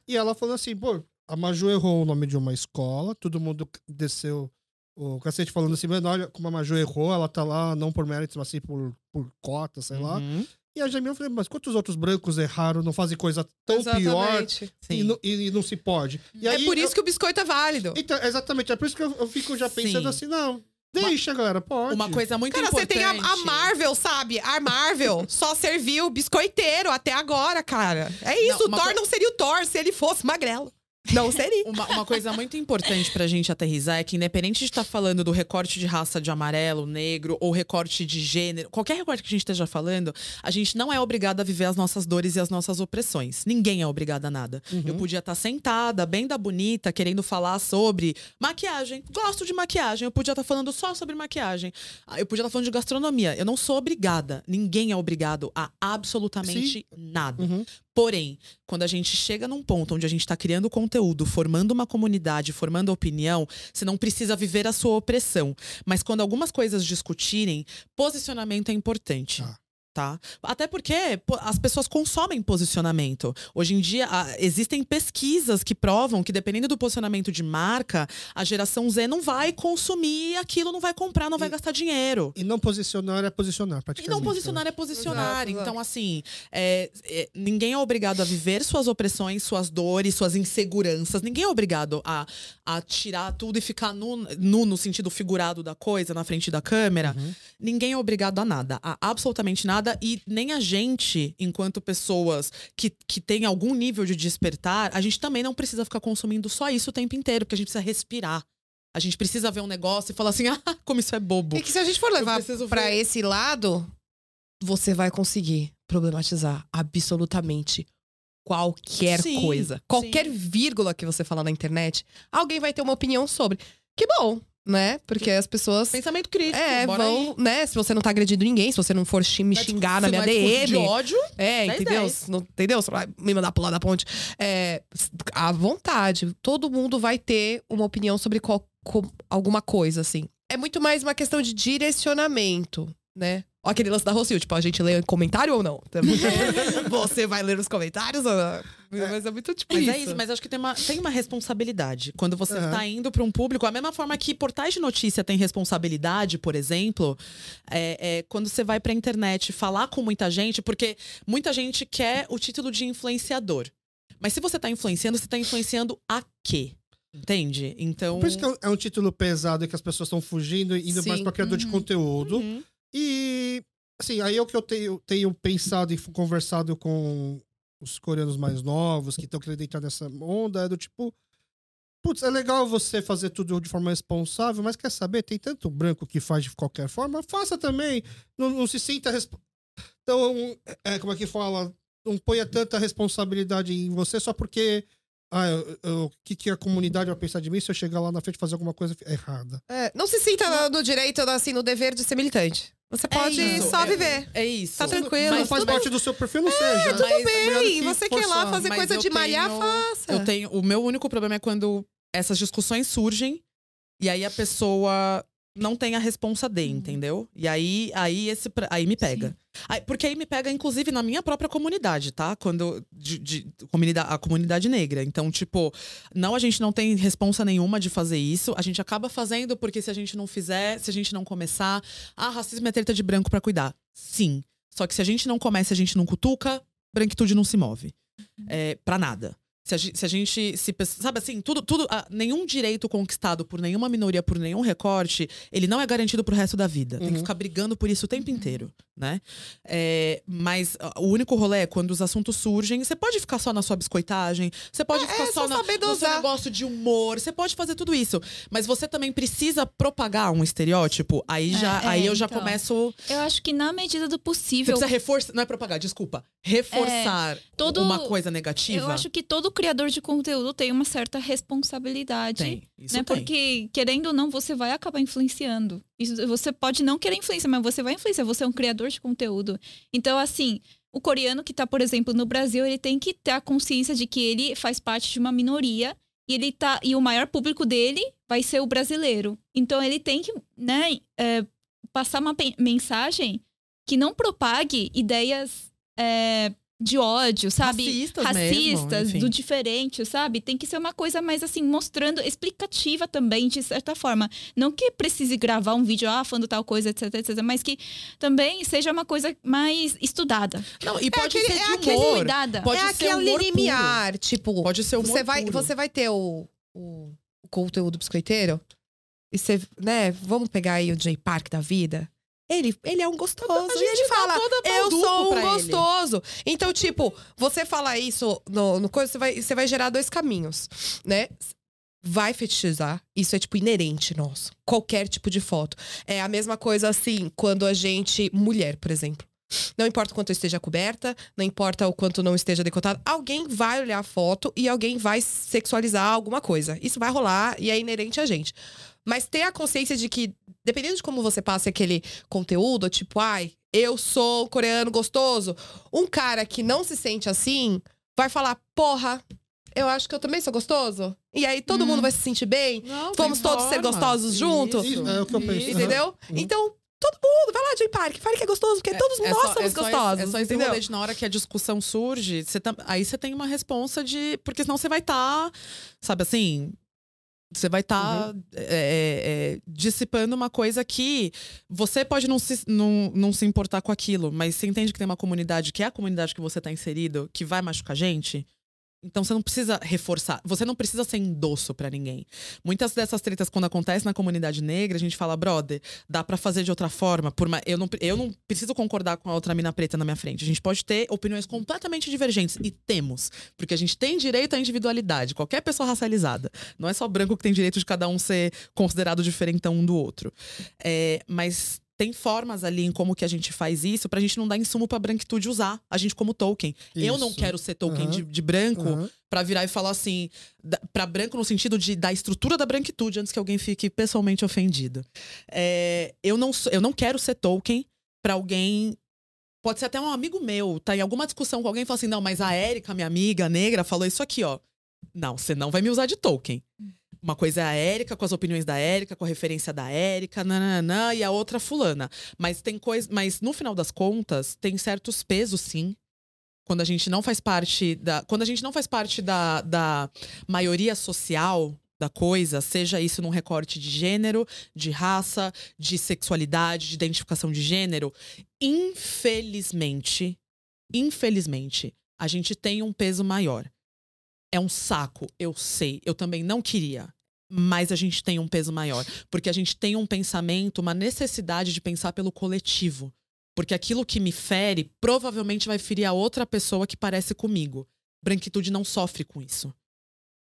E ela falou assim, pô, a Maju errou o nome de uma escola, todo mundo desceu o cacete falando assim, mano, olha como a Maju errou, ela tá lá não por méritos, mas sim por, por cota, sei lá. Uhum. E a Jamila falou, mas quantos outros brancos erraram, não fazem coisa tão pior Exatamente. e, Sim. não- e- e não se pode? E É aí por eu- isso que o biscoito é válido. Então, exatamente, é por isso que eu, eu fico já pensando Sim. assim, não, deixa, galera, pode. Uma coisa muito Cara, você importante. tem a, a Marvel, sabe? A Marvel só serviu biscoiteiro até agora, cara. É isso, Não, o uma Thor coi- não seria o Thor se ele fosse magrelo. Não seria. Uma, uma coisa muito importante pra gente aterrizar é que, independente de estar falando do recorte de raça de amarelo, negro, ou recorte de gênero, qualquer recorte que a gente esteja falando, a gente não é obrigada a viver as nossas dores e as nossas opressões. Ninguém é obrigado a nada. Eu podia estar sentada, bem da bonita, querendo falar sobre maquiagem. Gosto de maquiagem. Eu podia estar falando só sobre maquiagem. Ah, Eu podia estar falando de gastronomia. Eu não sou obrigada. Ninguém é obrigado a absolutamente nada. Uhum. Porém, quando a gente chega num ponto onde a gente está criando conteúdo, formando uma comunidade, formando opinião, você não precisa viver a sua opressão. Mas quando algumas coisas discutirem, posicionamento é importante. Tá. Tá? Até porque as pessoas consomem posicionamento. Hoje em dia, existem pesquisas que provam que, dependendo do posicionamento de marca, a geração Z não vai consumir aquilo, não vai comprar, não vai E- gastar dinheiro. E não posicionar é posicionar, E praticamente. não posicionar é posicionar. Exato, exato. Então, assim, é, é, ninguém é obrigado a viver suas opressões, suas dores, suas inseguranças. Ninguém é obrigado a, a tirar tudo e ficar nu, nu no sentido figurado da coisa, na frente da câmera. Uhum. Ninguém é obrigado a nada, a absolutamente nada. E nem a gente, enquanto pessoas que, que têm algum nível de despertar, a gente também não precisa ficar consumindo só isso o tempo inteiro, porque a gente precisa respirar. A gente precisa ver um negócio e falar assim, ah, como isso é bobo. E que se a gente for levar ver. esse lado, você vai conseguir problematizar absolutamente qualquer Sim, coisa. Qualquer vírgula que você falar na internet, alguém vai ter uma opinião sobre. Que bom. Né? Porque as pessoas. Pensamento crítico. É, bora aí. vão, né? Se você não tá agredindo ninguém, se você não for me é xingar na minha é discurso de DM. ódio. É, 10, entendeu? 10. Não, entendeu? Você vai me mandar pular da ponte. É, à vontade. Todo mundo vai ter uma opinião sobre qual- alguma coisa, assim. É muito mais uma questão de direcionamento, né? Ó, aquele lance da Rocio, tipo, a gente lê comentário ou não? Porque você vai ler os comentários ou não? Mas é muito tipo Mas isso. é isso, mas acho que tem uma, tem uma responsabilidade. Quando você está indo para um público, a mesma forma que portais de notícia têm responsabilidade, por exemplo, é, é quando você vai para a internet falar com muita gente, porque muita gente quer o título de influenciador. Mas se você está influenciando, você está influenciando a quê? Entende? Então. Por isso que é um- é título pesado e que as pessoas estão fugindo e indo mais Sim. pra criador de Uhum. conteúdo. Uhum. E, assim, aí é o que eu tenho, tenho pensado e conversado com os coreanos mais novos que estão querendo entrar nessa onda, é do tipo. Putz, é legal você fazer tudo de forma responsável, mas quer saber? Tem tanto branco que faz de qualquer forma, faça também. Não, não se sinta. resp- Então, é, como é que fala? Não ponha tanta responsabilidade em você só porque. Ah, eu- eu- o que, que a comunidade vai pensar de mim se eu chegar lá na frente e fazer alguma coisa errada? É, não se sinta no, no direito, assim, no dever de ser militante. Você pode isso, só é- viver. É isso. Tá tranquilo. Não Mas faz tudo parte do seu perfil, não seja. tudo É melhor do Ei, que você quer lá fazer Mas coisa de malhar, tenho- faça. Eu tenho. O meu único problema é quando essas discussões surgem e aí a pessoa não tem a responsa de, entendeu? E aí, aí, esse, aí me pega. Aí- porque aí me pega, inclusive, na minha própria comunidade, tá? Quando. De, de- comunidade, a comunidade negra. Então, tipo, não, a gente não tem responsa nenhuma de fazer isso. A gente acaba fazendo porque se a gente não fizer, se a gente não começar. Ah, racismo é treta de branco pra cuidar. Sim. Só que se a gente não começa, a gente não cutuca, branquitude não se move. É, pra nada. Se a, gen- se a gente se sabe assim, tudo, tudo, ah, nenhum direito conquistado por nenhuma minoria, por nenhum recorte, ele não é garantido pro resto da vida. Tem que Uhum. ficar brigando por isso o tempo inteiro, né? É, mas ah, o único rolê é quando os assuntos surgem, você pode ficar só na sua biscoitagem, você pode ficar é só, só na, no seu negócio de humor, você pode fazer tudo isso, mas você também precisa propagar um estereótipo. Aí já, É, é, aí eu já então. começo, Eu acho que na medida do você possível. precisa reforçar, não é propagar, desculpa, reforçar todo- uma coisa negativa. Eu acho que todo criador de conteúdo tem uma certa responsabilidade. tem, isso né? tem. Porque, querendo ou não, você vai acabar influenciando. Isso- você pode não querer influência, mas você vai influenciar. Você é um criador de conteúdo. Então, assim, o coreano que tá, por exemplo, no Brasil, ele tem que ter a consciência de que ele faz parte de uma minoria e ele tá. E o maior público dele vai ser o brasileiro. Então ele tem que, né, é, passar uma mensagem que não propague ideias. é, de ódio, sabe? Racistas mesmo, Racistas, enfim. do diferente, sabe? Tem que ser uma coisa mais assim, mostrando, explicativa também, de certa forma. Não que precise gravar um vídeo, ah, falando tal coisa, etc, etc, mas que também seja uma coisa mais estudada. Não, e pode aquele- ser é de aquele humor. cuidada. Pode é ser aquele humor limiar, tipo, Pode ser humor você vai, puro. você vai ter o, o, o conteúdo biscoiteiro e você, né, vamos pegar aí o Jay Park da vida. Ele, ele é um gostoso. A e gente ele fala, eu sou um pra ele." gostoso. Então, tipo, você falar isso no, no coisa, você vai, você vai gerar dois caminhos, né? Vai fetichizar. Isso é, tipo, inerente nosso. Qualquer tipo de foto. É a mesma coisa, assim, quando a gente... Mulher, por exemplo. Não importa o quanto eu esteja coberta, não importa o quanto não esteja decotada, alguém vai olhar a foto e alguém vai sexualizar alguma coisa. Isso vai rolar e é inerente a gente. Mas ter a consciência de que, dependendo de como você passa aquele conteúdo, tipo, ai, eu sou coreano gostoso, um cara que não se sente assim vai falar, porra, eu acho que eu também sou gostoso. E aí todo Hum. mundo vai se sentir bem, Não, Vamos todos ser gostosos juntos? Isso. É o que eu penso. Entendeu? Uhum. Então, todo mundo, vai lá, Jay Park, fale que é gostoso, porque todos É nós só- somos é só gostosos. É só esse rolê de na hora que a discussão surge, você tam- aí você tem uma responsa de. Porque senão você vai estar, sabe assim. Você vai estar Uhum. dissipando uma coisa que você pode não se, não, não se importar com aquilo, mas você entende que tem uma comunidade, que é a comunidade que você está inserido, que vai machucar gente. Então você não precisa reforçar, você não precisa ser endosso pra ninguém. Muitas dessas tretas, quando acontecem na comunidade negra, a gente fala, brother, dá pra fazer de outra forma. Por ma- eu, não, eu não preciso concordar com a outra mina preta na minha frente. A gente pode ter opiniões completamente divergentes. E temos. Porque a gente tem direito à individualidade. Qualquer pessoa racializada. Não é só branco que tem direito de cada um ser considerado diferentão um do outro. É, mas. Tem formas ali em como que a gente faz isso pra gente não dar insumo pra branquitude usar. A gente como token. Eu não Isso. quero ser token Aham. de, de branco Aham. pra virar e falar assim, da- pra branco no sentido de da estrutura da branquitude, antes que alguém fique pessoalmente ofendido. É, eu, não, eu não quero ser token pra alguém. Pode ser até um amigo meu, tá em alguma discussão com alguém e fala assim: não, mas a Érica, minha amiga negra, falou isso aqui, ó. Não, você não vai me usar de token. Uma coisa é a Érica, com as opiniões da Érica, com a referência da Érica, nananã, e a outra fulana. Mas tem coisa. Mas no final das contas, tem certos pesos, sim. Quando a gente não faz parte da. Quando a gente não faz parte da, da maioria social da coisa, seja isso num recorte de gênero, de raça, de sexualidade, de identificação de gênero, infelizmente, infelizmente, a gente tem um peso maior. É um saco, eu sei. Eu também não queria. Mas a gente tem um peso maior. Porque a gente tem um pensamento, uma necessidade de pensar pelo coletivo. Porque aquilo que me fere provavelmente vai ferir a outra pessoa que parece comigo. Branquitude não sofre com isso.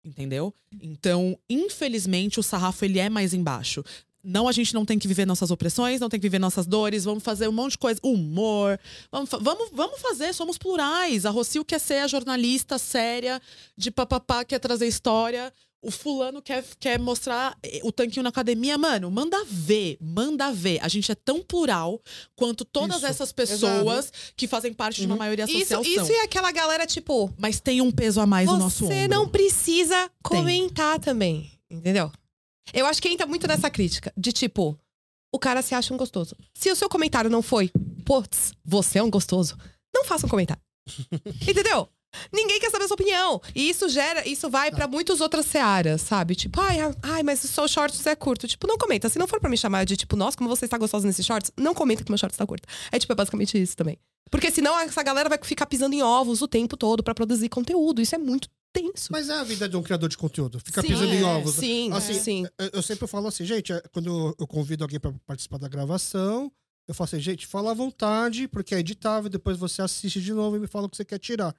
Entendeu? Então, infelizmente, o sarrafo ele é mais embaixo. Não, a gente não tem que viver nossas opressões, não tem que viver nossas dores, vamos fazer um monte de coisa. Humor. Vamos, vamos, vamos fazer, somos plurais. A Rocio quer ser a jornalista séria, de papapá, quer trazer história. O fulano quer, quer mostrar eh, o tanquinho na academia. Mano, manda ver, manda ver. A gente é tão plural quanto todas Isso, essas pessoas que fazem parte de uma Uhum. maioria Isso, social são. isso é aquela galera, tipo, Mas tem um peso a mais no nosso você ombro. não precisa comentar também. Entendeu? Eu acho que entra muito nessa crítica. De tipo, o cara se acha um gostoso. Se o seu comentário não foi, putz, você é um gostoso, não faça um comentário. Entendeu? Ninguém quer saber a sua opinião. E isso gera, isso vai pra muitas outras searas, sabe? Tipo, ai, ai, mas o seu shorts é curto. Tipo, não comenta. Se não for pra me chamar de tipo, nossa, como você está gostosa nesse shorts, não comenta que meu shorts tá curto. É tipo, é basicamente isso também. Porque senão essa galera vai ficar pisando em ovos o tempo todo pra produzir conteúdo. Isso é muito tenso. Mas é a vida de um criador de conteúdo. Fica Sim, pisando em é, ovos. Sim, Assim, sim. Eu- sempre falo assim, gente, é, quando eu convido alguém pra participar da gravação, eu falo assim, gente, fala à vontade, porque é editável, depois você assiste de novo e me fala o que você quer tirar.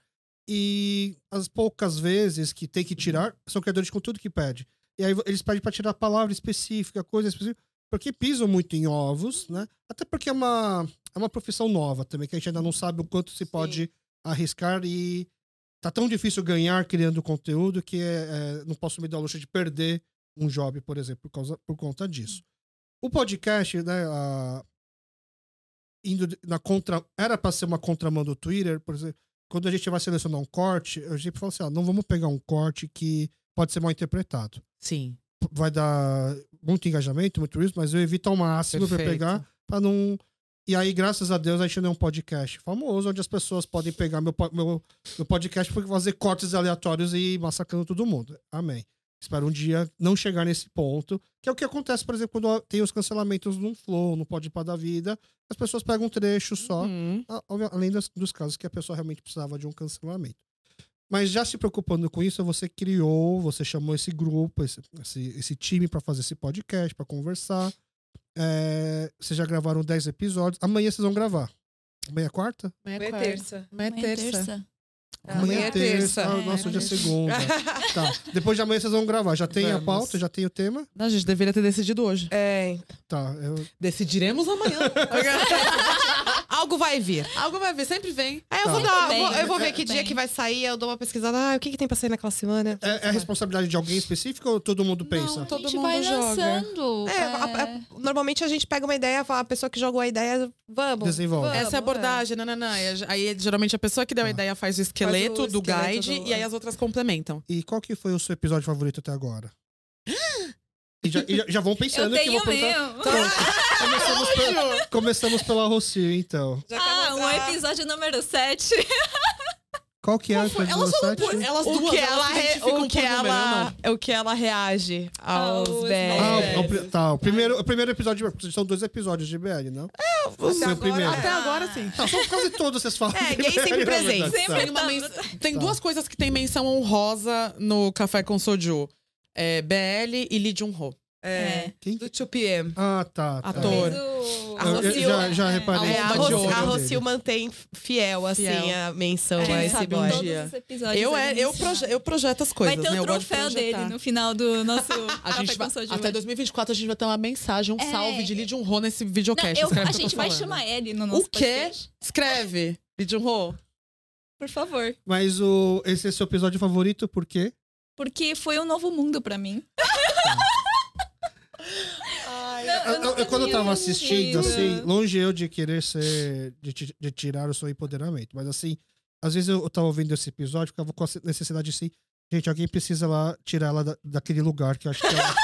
E as poucas vezes que tem que tirar, são criadores de conteúdo que pede. E aí eles pedem pra tirar palavra específica, coisa específica, porque pisam muito em ovos, né? Até porque é uma, é uma profissão nova também, que a gente ainda não sabe o quanto se pode arriscar e tá tão difícil ganhar criando conteúdo que é, é, não posso me dar o luxo de perder um job, por exemplo, por, causa, por conta disso. O podcast, né, a- indo na contra, era para ser uma contramão do Twitter, por exemplo, quando a gente vai selecionar um corte, a gente fala assim, ó, não vamos pegar um corte que pode ser mal interpretado. Sim. Vai dar muito engajamento, muito isso, mas eu evito ao máximo para pegar, para não e aí, graças a Deus, a gente não é um podcast famoso, onde as pessoas podem pegar meu, meu, meu podcast para fazer cortes aleatórios e ir massacrando todo mundo. Amém. Espero um dia não chegar nesse ponto, que é o que acontece, por exemplo, quando tem os cancelamentos no Flow, no Pode Pá da Vida. As pessoas pegam um trecho só, Uhum. além das- dos casos que a pessoa realmente precisava de um cancelamento. Mas já se preocupando com isso, você criou, você chamou esse grupo, esse, esse, esse time para fazer esse podcast, para conversar. É, vocês já gravaram 10 episódios. Amanhã vocês vão gravar. Amanhã é quarta? Amanhã Foi quarta. terça. Amanhã é Amanhã é terça. Amanhã é terça. Ah, É, nossa, hoje é segunda. tá. Depois de amanhã vocês vão gravar. Já tem a Vamos. pauta, já tem o tema. Não, a gente deveria ter decidido hoje. É, Tá. Eu... Decidiremos amanhã. algo vai vir. Algo vai vir, sempre vem. Aí eu Tá. vou dar, vou, eu vou ver que bem. dia que vai sair, eu dou uma pesquisada. Ah, o que, que tem pra sair naquela semana? É, é responsabilidade de alguém específico ou todo mundo pensa? Não, todo a gente mundo vai joga. lançando. É, a- a- normalmente a gente pega uma ideia, fala, a pessoa que jogou a ideia, vamos. Desenvolve. vamos, Essa é a abordagem, não, não, não. Aí, geralmente, a pessoa que deu a Tá. ideia faz o esqueleto do esqueleto guide do- e aí as outras complementam. E qual que foi o seu episódio favorito até agora? E já, e já- já vão Eu pensando que eu tenho vou perguntar. Pronto. Começamos, pela, começamos pela Rocio, então. Ah, mostrar. episódio número 7. Qual que é o foi? episódio Elas número foram por- sete? elas O duas, que ela, re- o que ela, o que ela reage aos Aos BL. Ah, É. o, o pri- tá, o primeiro, o primeiro episódio. São dois episódios de BL, não? Até Foi o agora- primeiro. Até agora, sim. Tá, são quase todos vocês falam. É, de gay sempre BL, na presente. verdade. Sempre. Tá. Tem, uma Tá. tem Tá. duas coisas que tem menção honrosa no Café com Soju. É BL e Lee Jun-ho. É. Quem? Do 2PM. Ah, tá. tá. Ator. O- A Eu- eu Rocio- já, já é, reparei. É, a, Rocio, ouro a. Rocio mantém fiel, assim, Fiel. a menção É, a esse boy. todos dia. os episódios Eu, ele é, eu, proje- eu projeto as coisas, Vai ter né? o Eu de troféu dele no final do nosso A gente vai, até 2024 a gente vai ter uma mensagem, um É. salve de Lee Jun Ho nesse Não, videocast. eu- Escreve a eu gente vai chamar ele no nosso O quê? podcast. Escreve, Lee Jun Ho. Por favor. Mas o, esse é seu episódio favorito, por quê? Porque foi um novo mundo pra mim. Ai, Não, Eu- eu- eu- quando eu tava assistindo, assim, longe eu de querer ser. De, de tirar o seu empoderamento. Mas assim, às vezes eu, eu tava ouvindo esse episódio, ficava com a necessidade assim. Gente, alguém precisa lá tirar ela da- daquele lugar que eu acho que ela.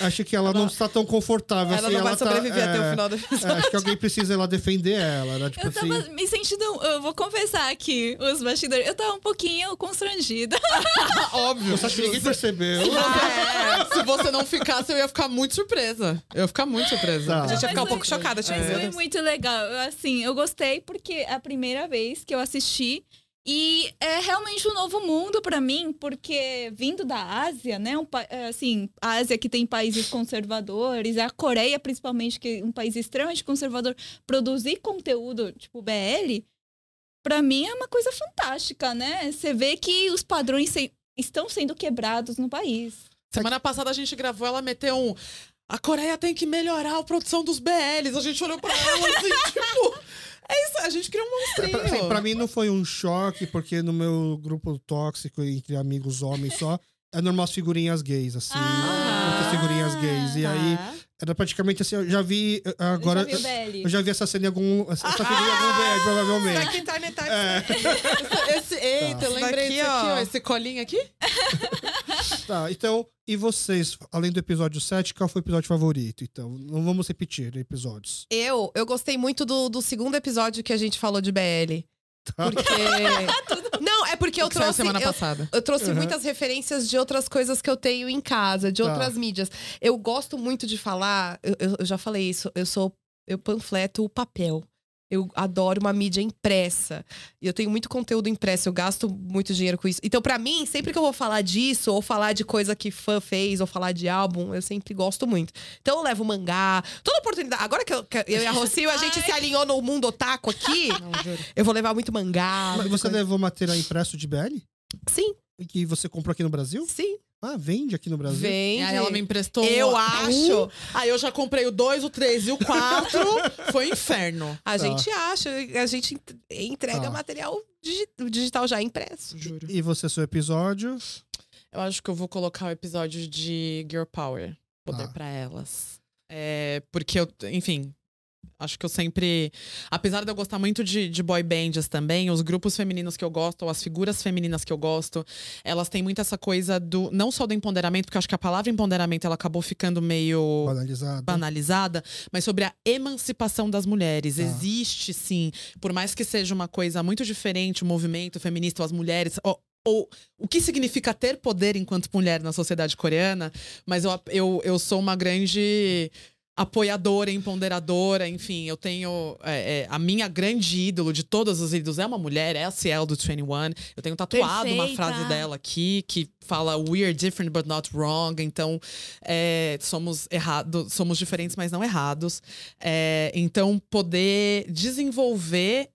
Acho que ela não está tão confortável ela assim. não vai tá- sobreviver até o é, final do é, acho que alguém precisa ir lá defender ela, né? Tipo Eu tava assim. me sentindo. Eu vou confessar aqui, os bastidores. Eu tava um pouquinho constrangida. Óbvio. Você acha que ninguém percebeu? Ah, é. Se você não ficasse, eu ia ficar muito surpresa. Eu ia ficar muito surpresa. Tá. A gente ia ficar um pouco chocada, tipo, Mas foi muito legal. Eu, Assim, eu gostei porque é a primeira vez que eu assisti. E é realmente um novo mundo pra mim, porque vindo da Ásia, né? Um, é, assim, a Ásia que tem países conservadores, a Coreia principalmente, que é um país extremamente conservador, produzir conteúdo tipo BL, pra mim é uma coisa fantástica, né? Você vê que os padrões se- estão sendo quebrados no país. Semana passada a gente gravou, ela meteu um. A Coreia tem que melhorar a produção dos BLs. A gente olhou pra ela assim, tipo. É isso, a gente criou um monstrinho. Pra, pra mim não foi um choque, porque no meu grupo tóxico entre amigos homens só, é normal as figurinhas gays, assim. Ah, figurinhas gays. E aí, Tá. era praticamente assim, eu já vi. eh, Agora. Eu já vi. Eu já vi essa cena em algum. Essa figurinha em algum BL, Será provavelmente. que a internet tá... É, Esse, eita, eu Isso lembrei disso aqui, ó. ó. Esse colinho aqui. tá, então, e vocês, além do episódio 7, qual foi o episódio favorito? Então, não vamos repetir episódios. Eu, eu gostei muito do, do segundo episódio que a gente falou de BL. Porque. É porque eu trouxe. semana eu, passada. eu trouxe Uhum. muitas referências de outras coisas que eu tenho em casa, de Tá. outras mídias. Eu gosto muito de falar, eu, eu- eu já falei isso, eu sou. Eu panfleto o papel. Eu adoro uma mídia impressa. E eu tenho muito conteúdo impresso, eu gasto muito dinheiro com isso. Então, pra mim, sempre que eu vou falar disso, ou falar de coisa que fã fez, ou falar de álbum, eu sempre gosto muito. Então, eu levo mangá, toda oportunidade. Agora que eu, que eu e a Rocio, a gente se alinhou no mundo otaku aqui, Não, eu vou levar muito mangá. Mas você coisa. levou material impresso de BL? Sim, E Que você comprou aqui no Brasil? sim. Ah, vende aqui no Brasil? Vem. E aí ela me emprestou Eu um- acho. um, aí eu já comprei o 2, o 3 e o 4. Foi um inferno. A Tá. gente acha, a gente ent- entrega Tá. material digi- digital já impresso. Juro. E você, seu episódio? Eu acho que eu vou colocar o episódio de Girl Power. Poder Tá. pra elas. É, porque eu, enfim. Acho que eu sempre. Apesar de eu gostar muito de, de boy bands também, os grupos femininos que eu gosto, ou as figuras femininas que eu gosto, elas têm muito essa coisa do. Não só do empoderamento, porque acho que a palavra empoderamento ela acabou ficando meio Banalizado? banalizada, mas sobre a emancipação das mulheres. Tá. Existe, sim, por mais que seja uma coisa muito diferente, o movimento feminista, ou as mulheres. Ou, ou o que significa ter poder enquanto mulher na sociedade coreana, mas eu, eu, eu sou uma grande apoiadora, empoderadora, enfim, eu tenho é, é, a minha grande ídolo de todos os ídolos é uma mulher, é a Ciel do 21. Eu tenho tatuado uma Perfeita. frase dela aqui que fala We are different but not wrong. Então, é, somos errados, somos diferentes, mas não errados. É, então, poder desenvolver.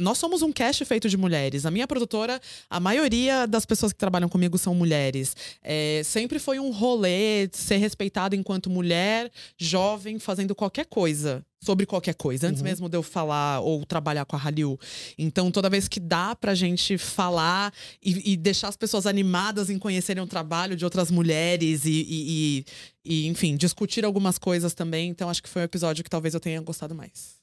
Nós somos um cast feito de mulheres. A minha produtora, a maioria das pessoas que trabalham comigo são mulheres. É, sempre foi um rolê ser respeitada enquanto mulher, jovem, fazendo qualquer coisa. Sobre qualquer coisa, antes Uhum. mesmo de eu falar ou trabalhar com a Hallyu. Então, toda vez que dá pra gente falar e, e deixar as pessoas animadas em conhecerem o trabalho de outras mulheres e, e- e- enfim, discutir algumas coisas também. Então, acho que foi um episódio que talvez eu tenha gostado mais.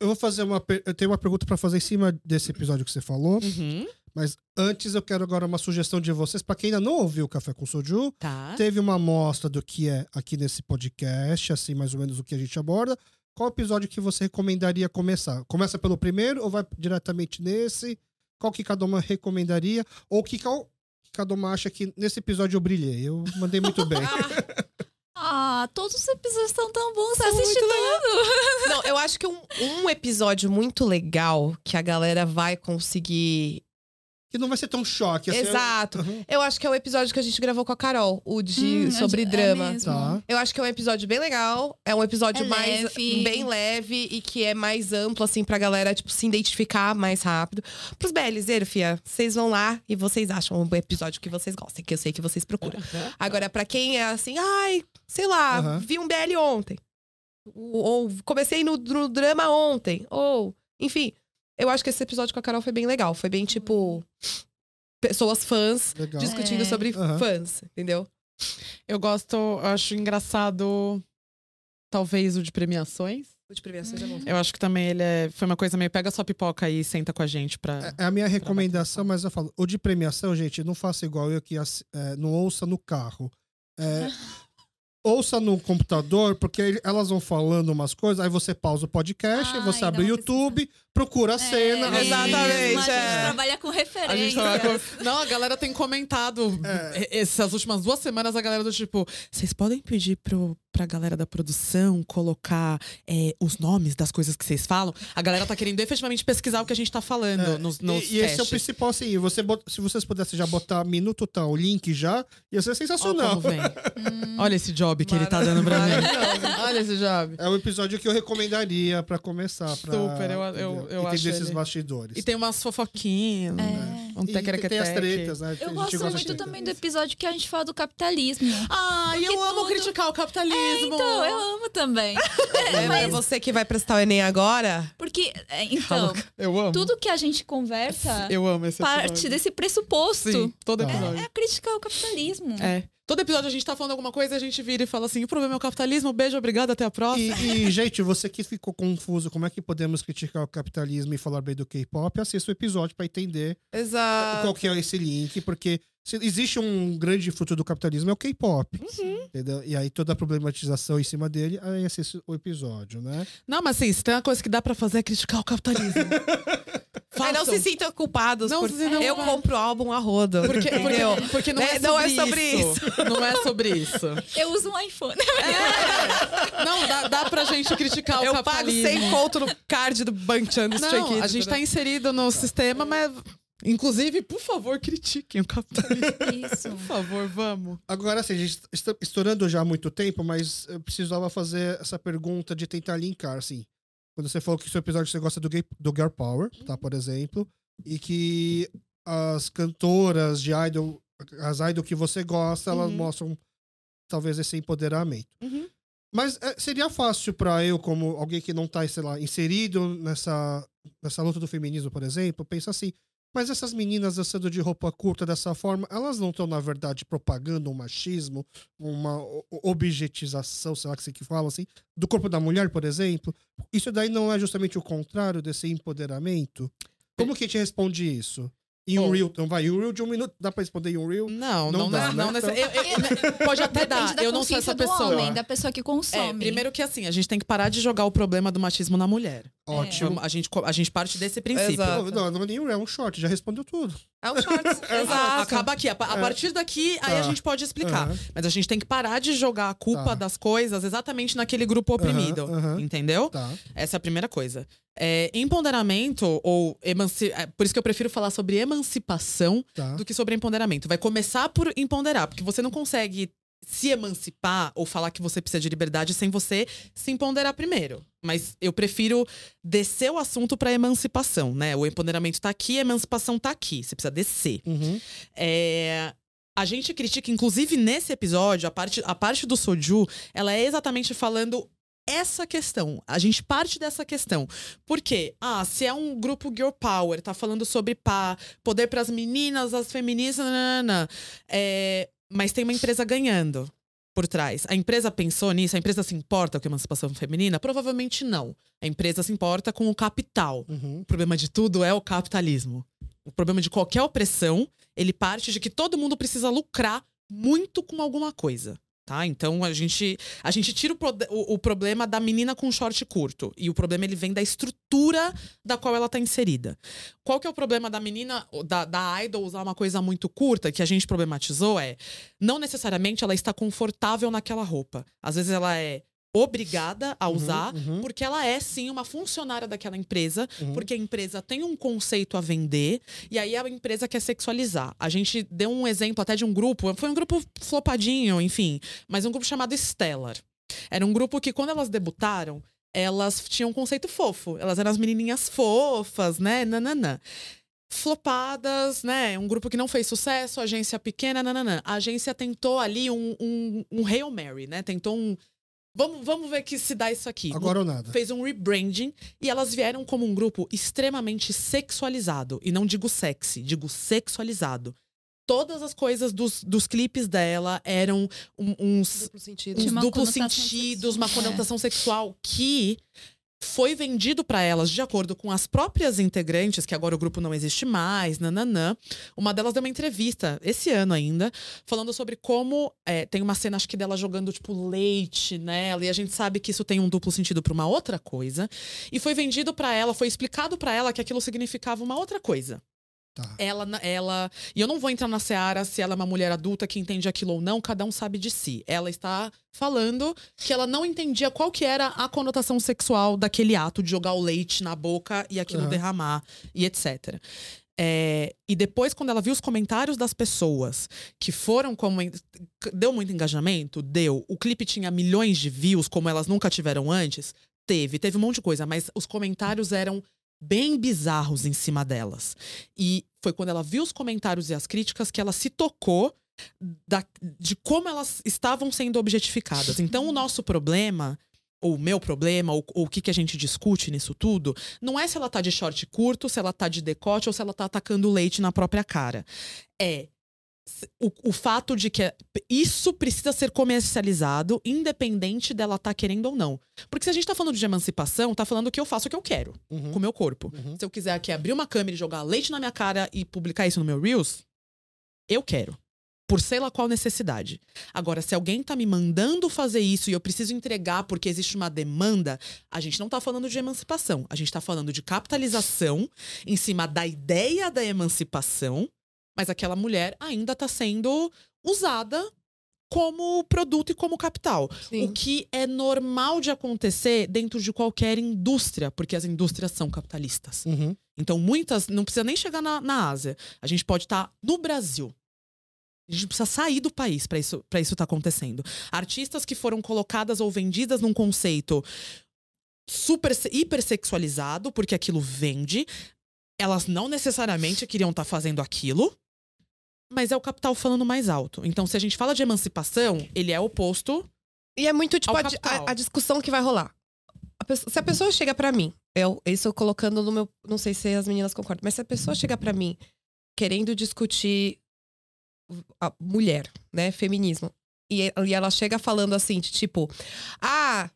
Eu vou fazer uma. Eu tenho uma pergunta pra fazer em cima desse episódio que você falou. Uhum. Mas antes eu quero agora uma sugestão de vocês. Pra quem ainda não ouviu o Café com Soju, Tá. teve uma amostra do que é aqui nesse podcast, assim, mais ou menos o que a gente aborda. Qual episódio que você recomendaria começar? Começa pelo primeiro ou vai diretamente nesse? Qual que cada uma recomendaria? Ou que qual que cada uma acha que nesse episódio eu brilhei? Eu mandei muito bem. Ah, todos os episódios estão tão bons. Você São assiste muito tudo. Não, eu acho que um, um episódio muito legal que a galera vai conseguir que não vai ser tão choque. assim, Exato. Uhum. Eu acho que é o episódio que a gente gravou com a Carol, o de Hum, sobre é drama. mesmo. Tá. Eu acho que é um episódio bem legal. É um episódio É mais leve. bem leve e que é mais amplo, assim, pra galera, tipo, se identificar mais rápido. Pros BLZero, fia, vocês vão lá e vocês acham um episódio que vocês gostem, que eu sei que vocês procuram. Agora, pra quem é assim, ai, sei lá, Aham. vi um BL ontem. Ou, ou comecei no, no drama ontem. Ou, enfim. Eu acho que esse episódio com a Carol foi bem legal. Foi bem, tipo, pessoas fãs Legal. discutindo É. sobre Aham. fãs, entendeu? Eu gosto, eu acho engraçado, talvez o de premiações. O de premiações é bom. Eu acho que também ele é, foi uma coisa meio pega sua pipoca aí e senta com a gente pra. É a minha recomendação, mas eu falo, o de premiação, gente, não faça igual eu que é, não ouça no carro. É, ouça no computador, porque elas vão falando umas coisas, aí você pausa o podcast, aí Ai, você abre o YouTube, procura a cena. É, Exatamente, A gente é. trabalha com A gente referência. tava com- Não, a galera tem comentado É. essas últimas duas semanas, a galera do tipo, vocês podem pedir pro, pra galera da produção colocar é, os nomes das coisas que vocês falam? A galera tá querendo efetivamente pesquisar o que a gente tá falando É, nos, nos e, e esse é o principal, assim, você bot- se vocês pudessem já botar minuto tal, o link já, ia ser sensacional. como vem. Olha esse job que ele tá dando pra mim. Olha esse job. É o episódio que eu recomendaria pra começar. Pra, Super, eu- eu-? Eu acho esses ele- bastidores. E tem umas fofoquinhas, né? Um E tem, tem as tequerequeteque. tretas, né? Eu gosto muito também do episódio que a gente fala do capitalismo. Ai, eu Porque amo tudo- criticar o capitalismo. Então, eu amo também. É, mas você que vai prestar o Enem agora, porque, é, então, Eu amo. tudo que a gente conversa Eu amo esse parte episódio. desse pressuposto. Sim, todo Tá. episódio. É criticar o capitalismo. É. Todo episódio a gente tá falando alguma coisa a gente vira e fala assim: o problema é o capitalismo, beijo, obrigado, até a próxima. E, e, gente, você que ficou confuso, como é que podemos criticar o capitalismo e falar bem do K-pop, assista o episódio pra entender exato. qual que é esse link, porque existe um grande fruto do capitalismo, é o K-pop. Uhum. E aí toda a problematização em cima dele, aí assiste o episódio, né? Não, mas assim, se tem uma coisa que dá pra fazer é criticar o capitalismo. Mas não Façam. se sintam culpados. Não por... se sintam Eu culpados. compro álbum a roda. Porque, porque, porque não, Né? é Não é sobre isso. Não é sobre isso. Eu uso um iPhone. Não, dá, dá pra gente criticar o Eu pago capitalismo. 100 conto no card do Bank Chan do Stray Não, Kids, a gente tá entendeu? inserido no sistema, mas. Inclusive, por favor, critiquem o capitalismo. Isso. Por favor, vamos. Agora, assim, a gente está estourando já há muito tempo, mas eu precisava fazer essa pergunta de tentar linkar, assim. Quando você falou que seu episódio você gosta do, gay, do Girl Power, tá, por exemplo, e que as cantoras de idol, as idol que você gosta, elas Uhum. mostram talvez esse empoderamento. Uhum. Mas é, seria fácil pra eu, como alguém que não tá, sei lá, inserido nessa, nessa luta do feminismo, por exemplo, pensar assim, mas essas meninas dançando de roupa curta dessa forma, elas não estão, na verdade, propagando um machismo, uma objetização, sei lá que você que fala assim, do corpo da mulher, por exemplo? Isso daí não é justamente o contrário desse empoderamento? Como que te responde isso? Em um reel, então vai, em um reel de um minuto, dá pra responder em um reel? Não, Não não, dá, não, né? não Então- eu- eu- pode até dar, da eu não sou essa pessoa. homem, da pessoa que É, consome. primeiro que assim, a gente tem que parar de jogar o problema do machismo na mulher. Ótimo. Vamos- A, gente, a gente parte desse princípio. Exato. Não, não é nem um reel, é um short, já respondeu tudo. É um shorts. Ah, Exato. Acaba aqui. A, a partir daqui, aí a Tá. gente pode explicar. Mas a gente tem que parar de jogar a culpa Tá. das coisas exatamente naquele grupo oprimido. Entendeu? Tá. Essa é a primeira coisa. É, empoderamento, ou emanci... é, por isso que eu prefiro falar sobre emancipação Tá. do que sobre empoderamento. Vai começar por empoderar, porque você não consegue se emancipar ou falar que você precisa de liberdade sem você se empoderar primeiro. Mas eu prefiro descer o assunto para emancipação, né? O empoderamento tá aqui, a emancipação tá aqui. Você precisa descer. Uhum. É, A gente critica, inclusive nesse episódio, a parte, a parte do Soju, ela é exatamente falando essa questão. A gente parte dessa questão. Por quê? Ah, se é um grupo Girl Power, tá falando sobre pá, poder pras meninas, as feministas, nanana, é, mas tem uma empresa ganhando por trás. A empresa pensou nisso? A empresa se importa com a emancipação feminina? Provavelmente não. A empresa se importa com o capital. Uhum. O problema de tudo é o capitalismo. O problema de qualquer opressão, ele parte de que todo mundo precisa lucrar muito com alguma coisa. Tá? Então a gente, a gente tira o, pro- o- o problema da menina com short curto. E o problema ele vem da estrutura da qual ela está inserida. Qual que é o problema da menina, da, da idol usar uma coisa muito curta, que a gente problematizou, é não necessariamente ela está confortável naquela roupa. Às vezes ela é obrigada a Uhum, usar, uhum, porque ela é sim uma funcionária daquela empresa, uhum. porque a empresa tem um conceito a vender e aí a empresa quer sexualizar. A gente deu um exemplo até de um grupo, foi um grupo flopadinho, enfim, mas um grupo chamado Stellar. Era um grupo que quando elas debutaram, elas tinham um conceito fofo. Elas eram as menininhas fofas, né? Nananã. Flopadas, né? Um grupo que não fez sucesso, agência pequena, nananã. A agência tentou ali um, um, um Hail Mary, né? Tentou um. Vamos, vamos ver que se dá isso aqui. Agora ou nada. Fez um rebranding e elas vieram como um grupo extremamente sexualizado. E não digo sexy, digo sexualizado. Todas as coisas dos, dos clipes dela eram um- uns Duplo sentido. uns duplos sentidos, uma conotação sexual que foi vendido para elas de acordo com as próprias integrantes, que agora o grupo não existe mais, nananã. Uma delas deu uma entrevista, esse ano ainda, falando sobre como é, tem uma cena, acho que dela jogando, tipo, leite nela, e a gente sabe que isso tem um duplo sentido para uma outra coisa. E foi vendido para ela, foi explicado para ela que aquilo significava uma outra coisa. Tá. Ela, ela. E eu não vou entrar na seara se ela é uma mulher adulta que entende aquilo ou não, cada um sabe de si. Ela está falando que ela não entendia qual que era a conotação sexual daquele ato de jogar o leite na boca e aquilo Aham. derramar e etc. É, e depois, quando ela viu os comentários das pessoas que foram como. Deu muito engajamento? Deu. O clipe tinha milhões de views, como elas nunca tiveram antes? Teve. Teve um monte de coisa, mas os comentários eram bem bizarros em cima delas. E foi quando ela viu os comentários e as críticas que ela se tocou da- de como elas estavam sendo objetificadas. Então, o nosso problema, ou o meu problema, ou, ou o que, que a gente discute nisso tudo, não é se ela tá de short curto, se ela tá de decote ou se ela tá atacando leite na própria cara. É o, o fato de que isso precisa ser comercializado, independente dela estar querendo ou não. Porque se a gente tá falando de emancipação, tá falando que eu faço o que eu quero Uhum, com o meu corpo. uhum. Se eu quiser aqui abrir uma câmera e jogar leite na minha cara e publicar isso no meu Reels, eu quero. Por sei lá qual necessidade. Agora, se alguém tá me mandando fazer isso e eu preciso entregar porque existe uma demanda, a gente não tá falando de emancipação. A gente tá falando de capitalização em cima da ideia da emancipação, mas aquela mulher ainda tá sendo usada como produto e como capital. Sim. O que é normal de acontecer dentro de qualquer indústria, porque as indústrias são capitalistas. Uhum. Então, muitas, não precisa nem chegar na, na Ásia. A gente pode estar no Brasil. A gente precisa sair do país para isso para isso estar acontecendo. Artistas que foram colocadas ou vendidas num conceito super se- hipersexualizado, porque aquilo vende, elas não necessariamente queriam estar fazendo aquilo, mas é o capital falando mais alto. Então, se a gente fala de emancipação, ele é oposto E é muito, tipo, a, a- a discussão que vai rolar. A pessoa- se a pessoa chega pra mim, eu, isso eu colocando no meu. Não sei se as meninas concordam, mas se a pessoa chega pra mim querendo discutir a mulher, né? Feminismo. E, e ela chega falando assim, de tipo, ah,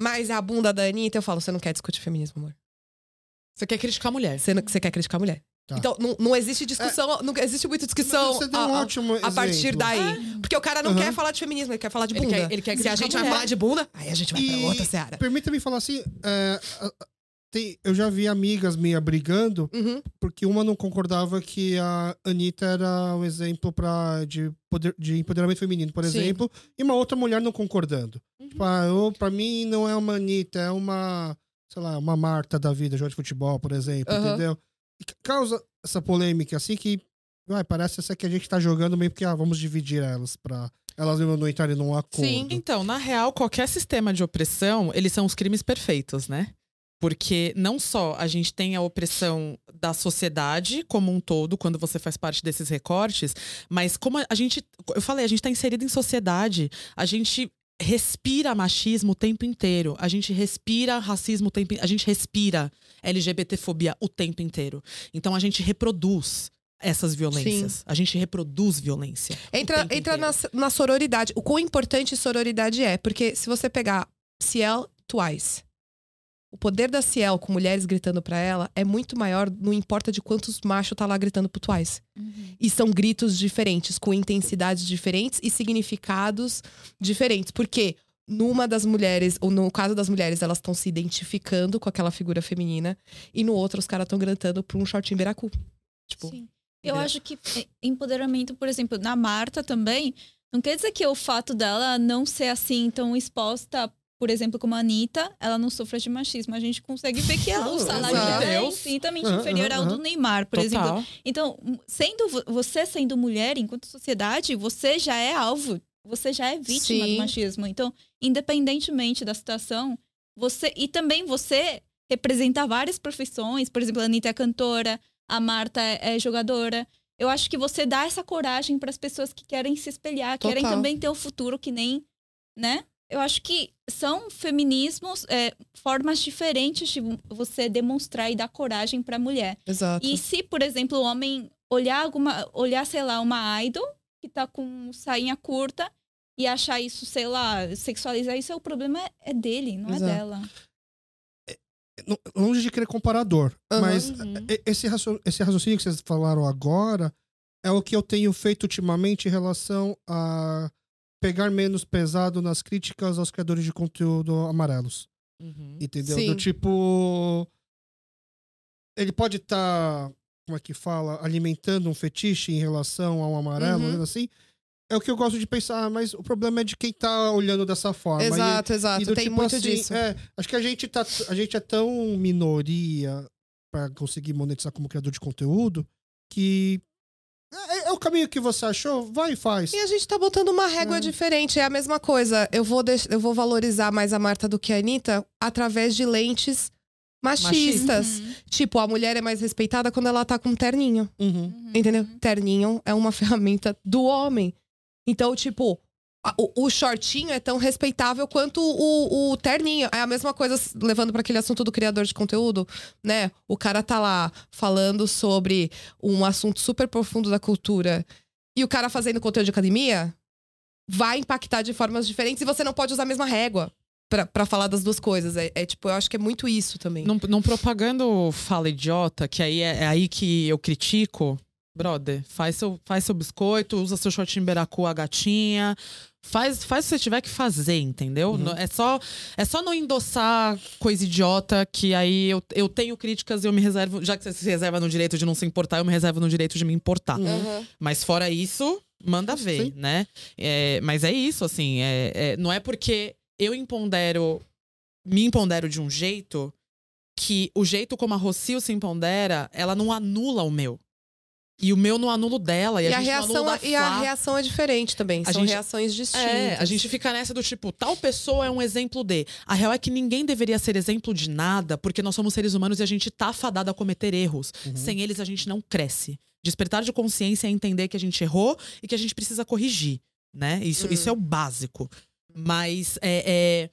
mas a bunda da Anitta, eu falo, você não quer discutir feminismo, amor. Você quer criticar a mulher. Você, não- você quer criticar a mulher. Tá. Então, não, não existe discussão, não existe muita discussão. A- um a- ótimo a partir daí. Porque o cara não Uhum. quer falar de feminismo, ele quer falar de Ele bunda. quer- ele quer Se a gente a vai falar de bunda, aí a gente vai pra E- outra seara. Permita-me falar assim, é, a- a- tem- eu já vi amigas minhas brigando Uhum. porque uma não concordava que a Anitta era um exemplo pra, de, poder, de empoderamento feminino, por Sim. exemplo, e uma outra mulher não concordando. Uhum. Tipo, ah, eu, pra mim não é uma Anitta, é uma, sei lá, uma Marta da vida, jogador de futebol, por exemplo, entendeu? E ca- causa essa polêmica assim que vai, parece essa que a gente tá jogando meio porque ah, vamos dividir elas pra elas não entrarem num acordo. Sim. Então, na real, qualquer sistema de opressão, eles são os crimes perfeitos, né? Porque não só a gente tem a opressão da sociedade como um todo, quando você faz parte desses recortes, mas como a gente. Eu falei, a gente tá inserido em sociedade, a gente respira machismo o tempo inteiro, a gente respira racismo o tempo A gente respira LGBTfobia o tempo inteiro. Então a gente reproduz essas violências. A gente reproduz violência. Entra, entra na, na sororidade. O quão importante sororidade é. Porque se você pegar Ciel Twice, o poder da Ciel com mulheres gritando pra ela é muito maior, não importa de quantos machos tá lá gritando pro Twice. E são gritos diferentes, com intensidades diferentes e significados diferentes. Porque numa das mulheres, ou no caso das mulheres, elas estão se identificando com aquela figura feminina, e no outro os caras estão gritando pra um shortinho beracu. Tipo, Sim. Eu acho que é, empoderamento, por exemplo, na Marta também, não quer dizer que o fato dela não ser assim tão exposta por exemplo, como a Anitta, ela não sofre de machismo. A gente consegue ver que ela, o salário exato. dela é infinitamente Aham, inferior ao do Neymar, por exemplo. Total. Então, sendo vo- você sendo mulher, enquanto sociedade, você já é alvo, você já é vítima Sim. do machismo. Então, independentemente da situação, você e também você representa várias profissões, por exemplo, a Anitta é cantora, a Marta é, é jogadora. Eu acho que você dá essa coragem para as pessoas que querem se espelhar, querem Total. também ter um futuro que nem, né? Eu acho que são feminismos, é, formas diferentes de você demonstrar e dar coragem para a mulher. Exato. E se, por exemplo, o homem olhar alguma, olhar, sei lá, uma idol que tá com sainha curta e achar isso, sei lá, sexualizar isso, o problema é, é dele, não Exato. é dela. Longe de querer comparador, Aham. mas Uhum. esse raciocínio que vocês falaram agora é o que eu tenho feito ultimamente em relação a pegar menos pesado nas críticas aos criadores de conteúdo amarelos. Uhum. Entendeu? Sim. Do tipo. Ele pode estar, como é que fala, alimentando um fetiche em relação ao amarelo, Uhum. assim. É o que eu gosto de pensar, mas o problema é de quem tá olhando dessa forma. E- Exato, e exato. do Tem tipo muito assim, disso. É, acho que a gente, tá, a gente é tão minoria pra conseguir monetizar como criador de conteúdo que é, é o caminho que você achou, vai e faz. E a gente tá botando uma régua É. diferente. É a mesma coisa. Eu vou, deix- eu vou valorizar mais a Marta do que a Anitta através de lentes machistas. Uhum. Tipo, a mulher é mais respeitada quando ela tá com um terninho. Uhum. Uhum. Entendeu? Terninho é uma ferramenta do homem. Então, tipo, o, o shortinho é tão respeitável quanto o, o terninho. É a mesma coisa, levando para aquele assunto do criador de conteúdo, né? O cara tá lá falando sobre um assunto super profundo da cultura e o cara fazendo conteúdo de academia vai impactar de formas diferentes e você não pode usar a mesma régua pra falar das duas coisas. É, é, tipo, eu acho que é muito isso também. Não, não propagando fala idiota, que aí é, é aí que eu critico. Brother, faz seu, faz seu biscoito, usa seu shortinho beracu, a gatinha. Faz, faz o que você tiver que fazer, entendeu? Uhum. É, só, é só não endossar coisa idiota, que aí eu, eu tenho críticas e eu me reservo. Já que você se reserva no direito de não se importar, eu me reservo no direito de me importar. Uhum. Aham. Mas fora isso, manda ver, Sim. né? É, mas é isso, assim, é, é- não é porque eu impondero, me impondero de um jeito que o jeito como a Rocio se impondera, ela não anula o meu. E o meu não anula o dela. E, E, a, a reação, da e a reação é diferente também. A São gente- reações distintas. É, a gente fica nessa do tipo, tal pessoa é um exemplo de. A real é que ninguém deveria ser exemplo de nada, porque nós somos seres humanos e a gente tá fadado a cometer erros. Uhum. Sem eles a gente não cresce. Despertar de consciência é entender que a gente errou e que a gente precisa corrigir, né? Isso, Hum. isso é o básico. Mas é, é,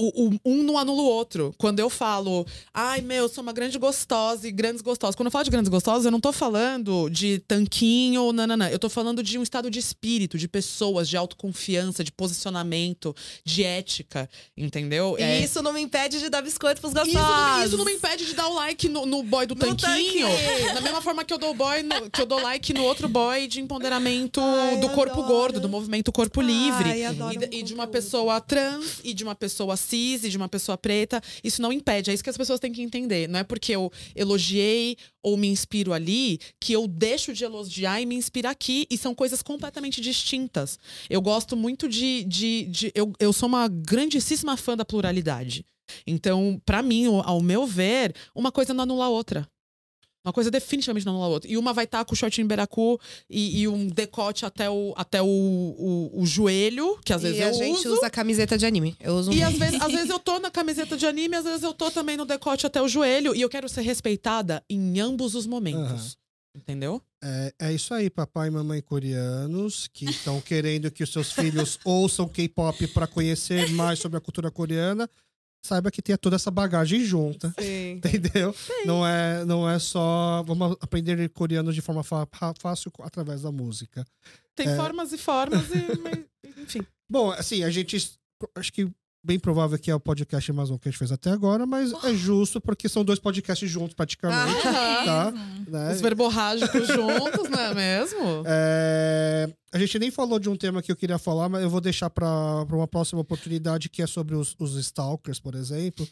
o, o- um não anula o outro. Quando eu falo, ai meu, eu sou uma grande gostosa e grandes gostosas. Quando eu falo de grandes gostosas, eu não tô falando de tanquinho ou nananã. Eu tô falando de um estado de espírito, de pessoas, de autoconfiança, de posicionamento, de ética, entendeu? E É- isso não me impede de dar biscoito pros isso, gostosos. não- isso não me impede de dar o like no, no boy do tanquinho. tanque. Da mesma forma que eu dou boy no- que eu dou like no outro boy de empoderamento Ai, do corpo adoro. gordo, do movimento corpo livre. Ai, E, um de- e de uma pessoa trans, e de uma pessoa cis, e de uma pessoa preta. Isso não impede. É isso que as pessoas têm que entender. Não é porque eu elogiei ou me inspiro ali que eu deixo de elogiar e me inspirar aqui. E são coisas completamente distintas. Eu gosto muito de. de, de- eu, eu sou uma grandíssima fã da pluralidade. Então, pra mim, ao meu ver, uma coisa não anula a outra. Uma coisa definitivamente não anula a outra. E uma vai estar com o shortinho beracu e, e um decote até o, até o, o, o joelho, que às vezes e eu a gente uso. usa camiseta de anime. Eu uso um E às vezes, às vezes eu tô na camiseta de anime, às vezes eu tô também no decote até o joelho. E eu quero ser respeitada em ambos os momentos. Entendeu? É, é isso aí, papai e mamãe coreanos que estão querendo que os seus filhos ouçam K-pop para conhecer mais sobre a cultura coreana. Saiba que tem toda essa bagagem junta, Sim. entendeu? Não é, não é só vamos aprender coreano de forma fácil através da música. Tem É. formas e formas, e, enfim. Bom, assim, a gente acho que bem provável que é o podcast mais longo que a gente fez até agora, mas é justo porque são dois podcasts juntos praticamente, tá? Né? Os verborrágicos juntos, não é mesmo? É, a gente nem falou de um tema que eu queria falar, mas eu vou deixar para uma próxima oportunidade, que é sobre os, os stalkers, por exemplo.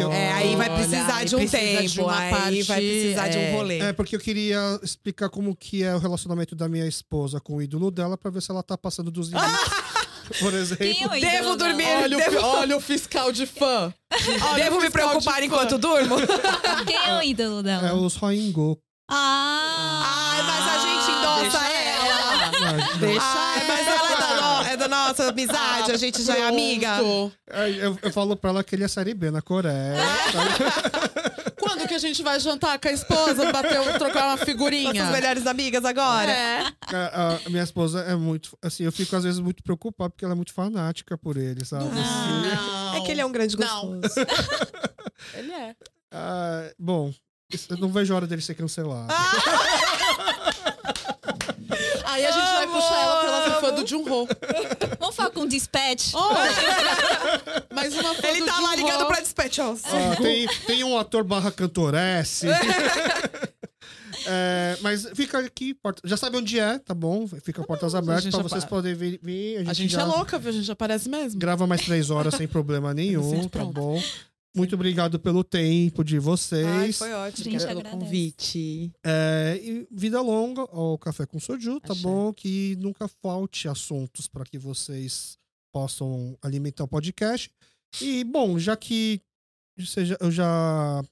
eu- É, aí vai precisar Olha, de um precisa tempo. de uma aí parte, vai precisar de um é. rolê. É, porque eu queria explicar como que é o relacionamento da minha esposa com o ídolo dela, para ver se ela tá passando dos limites. por exemplo. É o Devo dormir. Olha, o, Devo- olha o fiscal de fã. Olha Devo o me preocupar de fã. enquanto durmo? Quem é o ídolo dela? É os Roingo. Ah! Ai, mas a gente endossa deixa ela. Não, Deixa Ai, mas ela é da, no- é da nossa amizade, a gente já é amiga. Aí Eu, eu falo pra ela que ele é série B na Coreia. Quando que a gente vai jantar com a esposa, bater, trocar uma figurinha? Nossas melhores amigas agora. É. a, a minha esposa é muito. Assim, eu fico às vezes muito preocupado porque ela é muito fanática por ele, sabe? Assim, Não. É que ele é um grande Não. gostoso. Ele é. ah, bom, eu não vejo a hora dele ser cancelado. Aí a gente vai puxar ela pra ela ser fã do Junho. Vamos falar com o Dispatch? Oh, mais uma fã Ele do tá lá Junho. ligando pra Dispatch. ó. Ah, tem, tem um ator barra cantoresse. É, mas fica aqui, já sabe onde é, tá bom? Fica portas a abertas pra vocês poderem vir. vir. A gente, A gente já é louca, viu? A gente aparece mesmo. grava mais três horas sem problema nenhum, Sinto tá bom? Muito obrigado pelo tempo de Ai, vocês. foi ótimo. Gente, pelo agradece. convite. É, e vida longa ao Café com Soju, tá Axé. bom? Que nunca falte assuntos para que vocês possam alimentar o podcast. E, bom, já que seja, eu já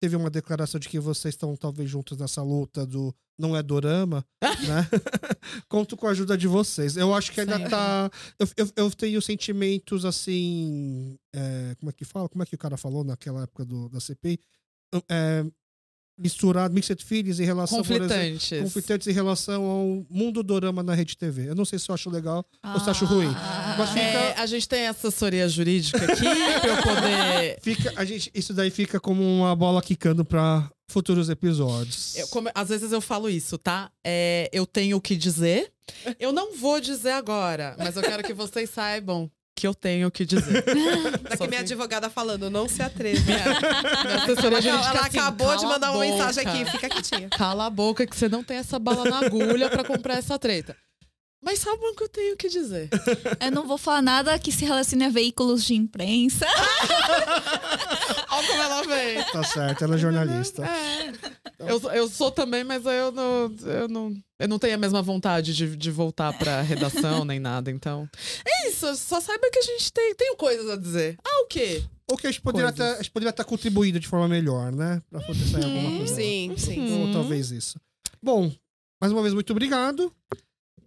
teve uma declaração de que vocês estão talvez juntos nessa luta do não é dorama, né? Conto com a ajuda de vocês. Eu acho que ainda Sempre. tá. Eu, eu, eu tenho sentimentos assim. é, como é que fala? Como é que o cara falou naquela época do, da CPI? É, misturado, mixed feelings em relação, por exemplo, Conflitantes. conflitantes em relação ao mundo dorama na Rede TV. Eu não sei se eu acho legal ou se eu acho ruim. Mas fica, É, a gente tem assessoria jurídica aqui pra eu poder. fica, a gente, isso daí fica como uma bola quicando pra futuros episódios. Eu, como- às vezes eu falo isso, tá? É, eu tenho o que dizer. Eu não vou dizer agora, mas eu quero que vocês saibam que eu tenho o que dizer. Daqui Só minha advogada falando, não se atreva. Minha, minha Ela, assim, acabou de "Cala mandar uma mensagem aqui, fica quietinha. Cala a boca que você não tem essa bala na agulha pra comprar essa treta. Mas saibam que eu tenho o que dizer. Eu não vou falar nada que se relacione a veículos de imprensa. Olha como ela vem. Tá certo, ela é jornalista. É. Eu, eu sou também, mas eu não, eu não, eu não tenho a mesma vontade de, de voltar pra redação nem nada, então. É isso, só saiba que a gente tem, tem coisas a dizer. Ah, o quê? Ou que a gente poderia até, a gente poderia estar contribuindo de forma melhor, né? Pra poder sair alguma coisa. Sim, sim. Ou Uhum. talvez isso. Bom, mais uma vez, muito obrigado.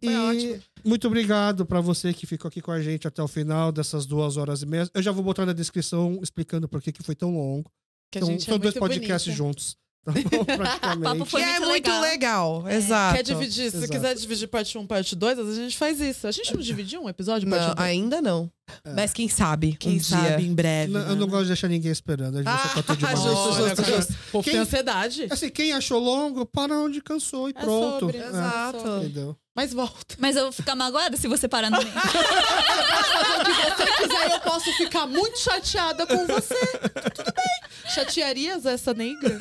Foi e ótimo. muito obrigado pra você que ficou aqui com a gente até o final dessas duas horas e meia. Eu já vou botar na descrição explicando por que que foi tão longo. Que a são gente são é dois muito podcasts bonita. juntos. Tá bom? Praticamente. Papo Foi que é muito legal. legal, exato. Quer dividir? Se Exato. quiser dividir parte 1, parte 2, às vezes a gente faz isso. A gente não dividiu um episódio? Parte Não, um, ainda não. Mas quem sabe? Quem um sabe dia. em breve. Não, eu não né? gosto de deixar ninguém esperando. A gente Ah, só tá de justo, justo, justo. Quem- tem ansiedade. Assim, quem achou longo, para onde cansou e É pronto. sobre, É, Exato. entendeu? Mas volta. Mas eu vou ficar magoada se você parar no meio. Se você quiser, eu posso ficar muito chateada com você. Tudo bem. Chatearias essa negra?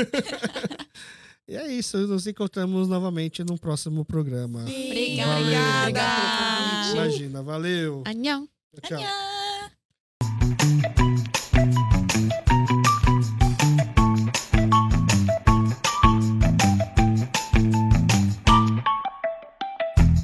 E é isso. Nos encontramos novamente no próximo programa. Obrigada. Valeu. Obrigada. Imagina, valeu. Anhão. Tchau. Tchau.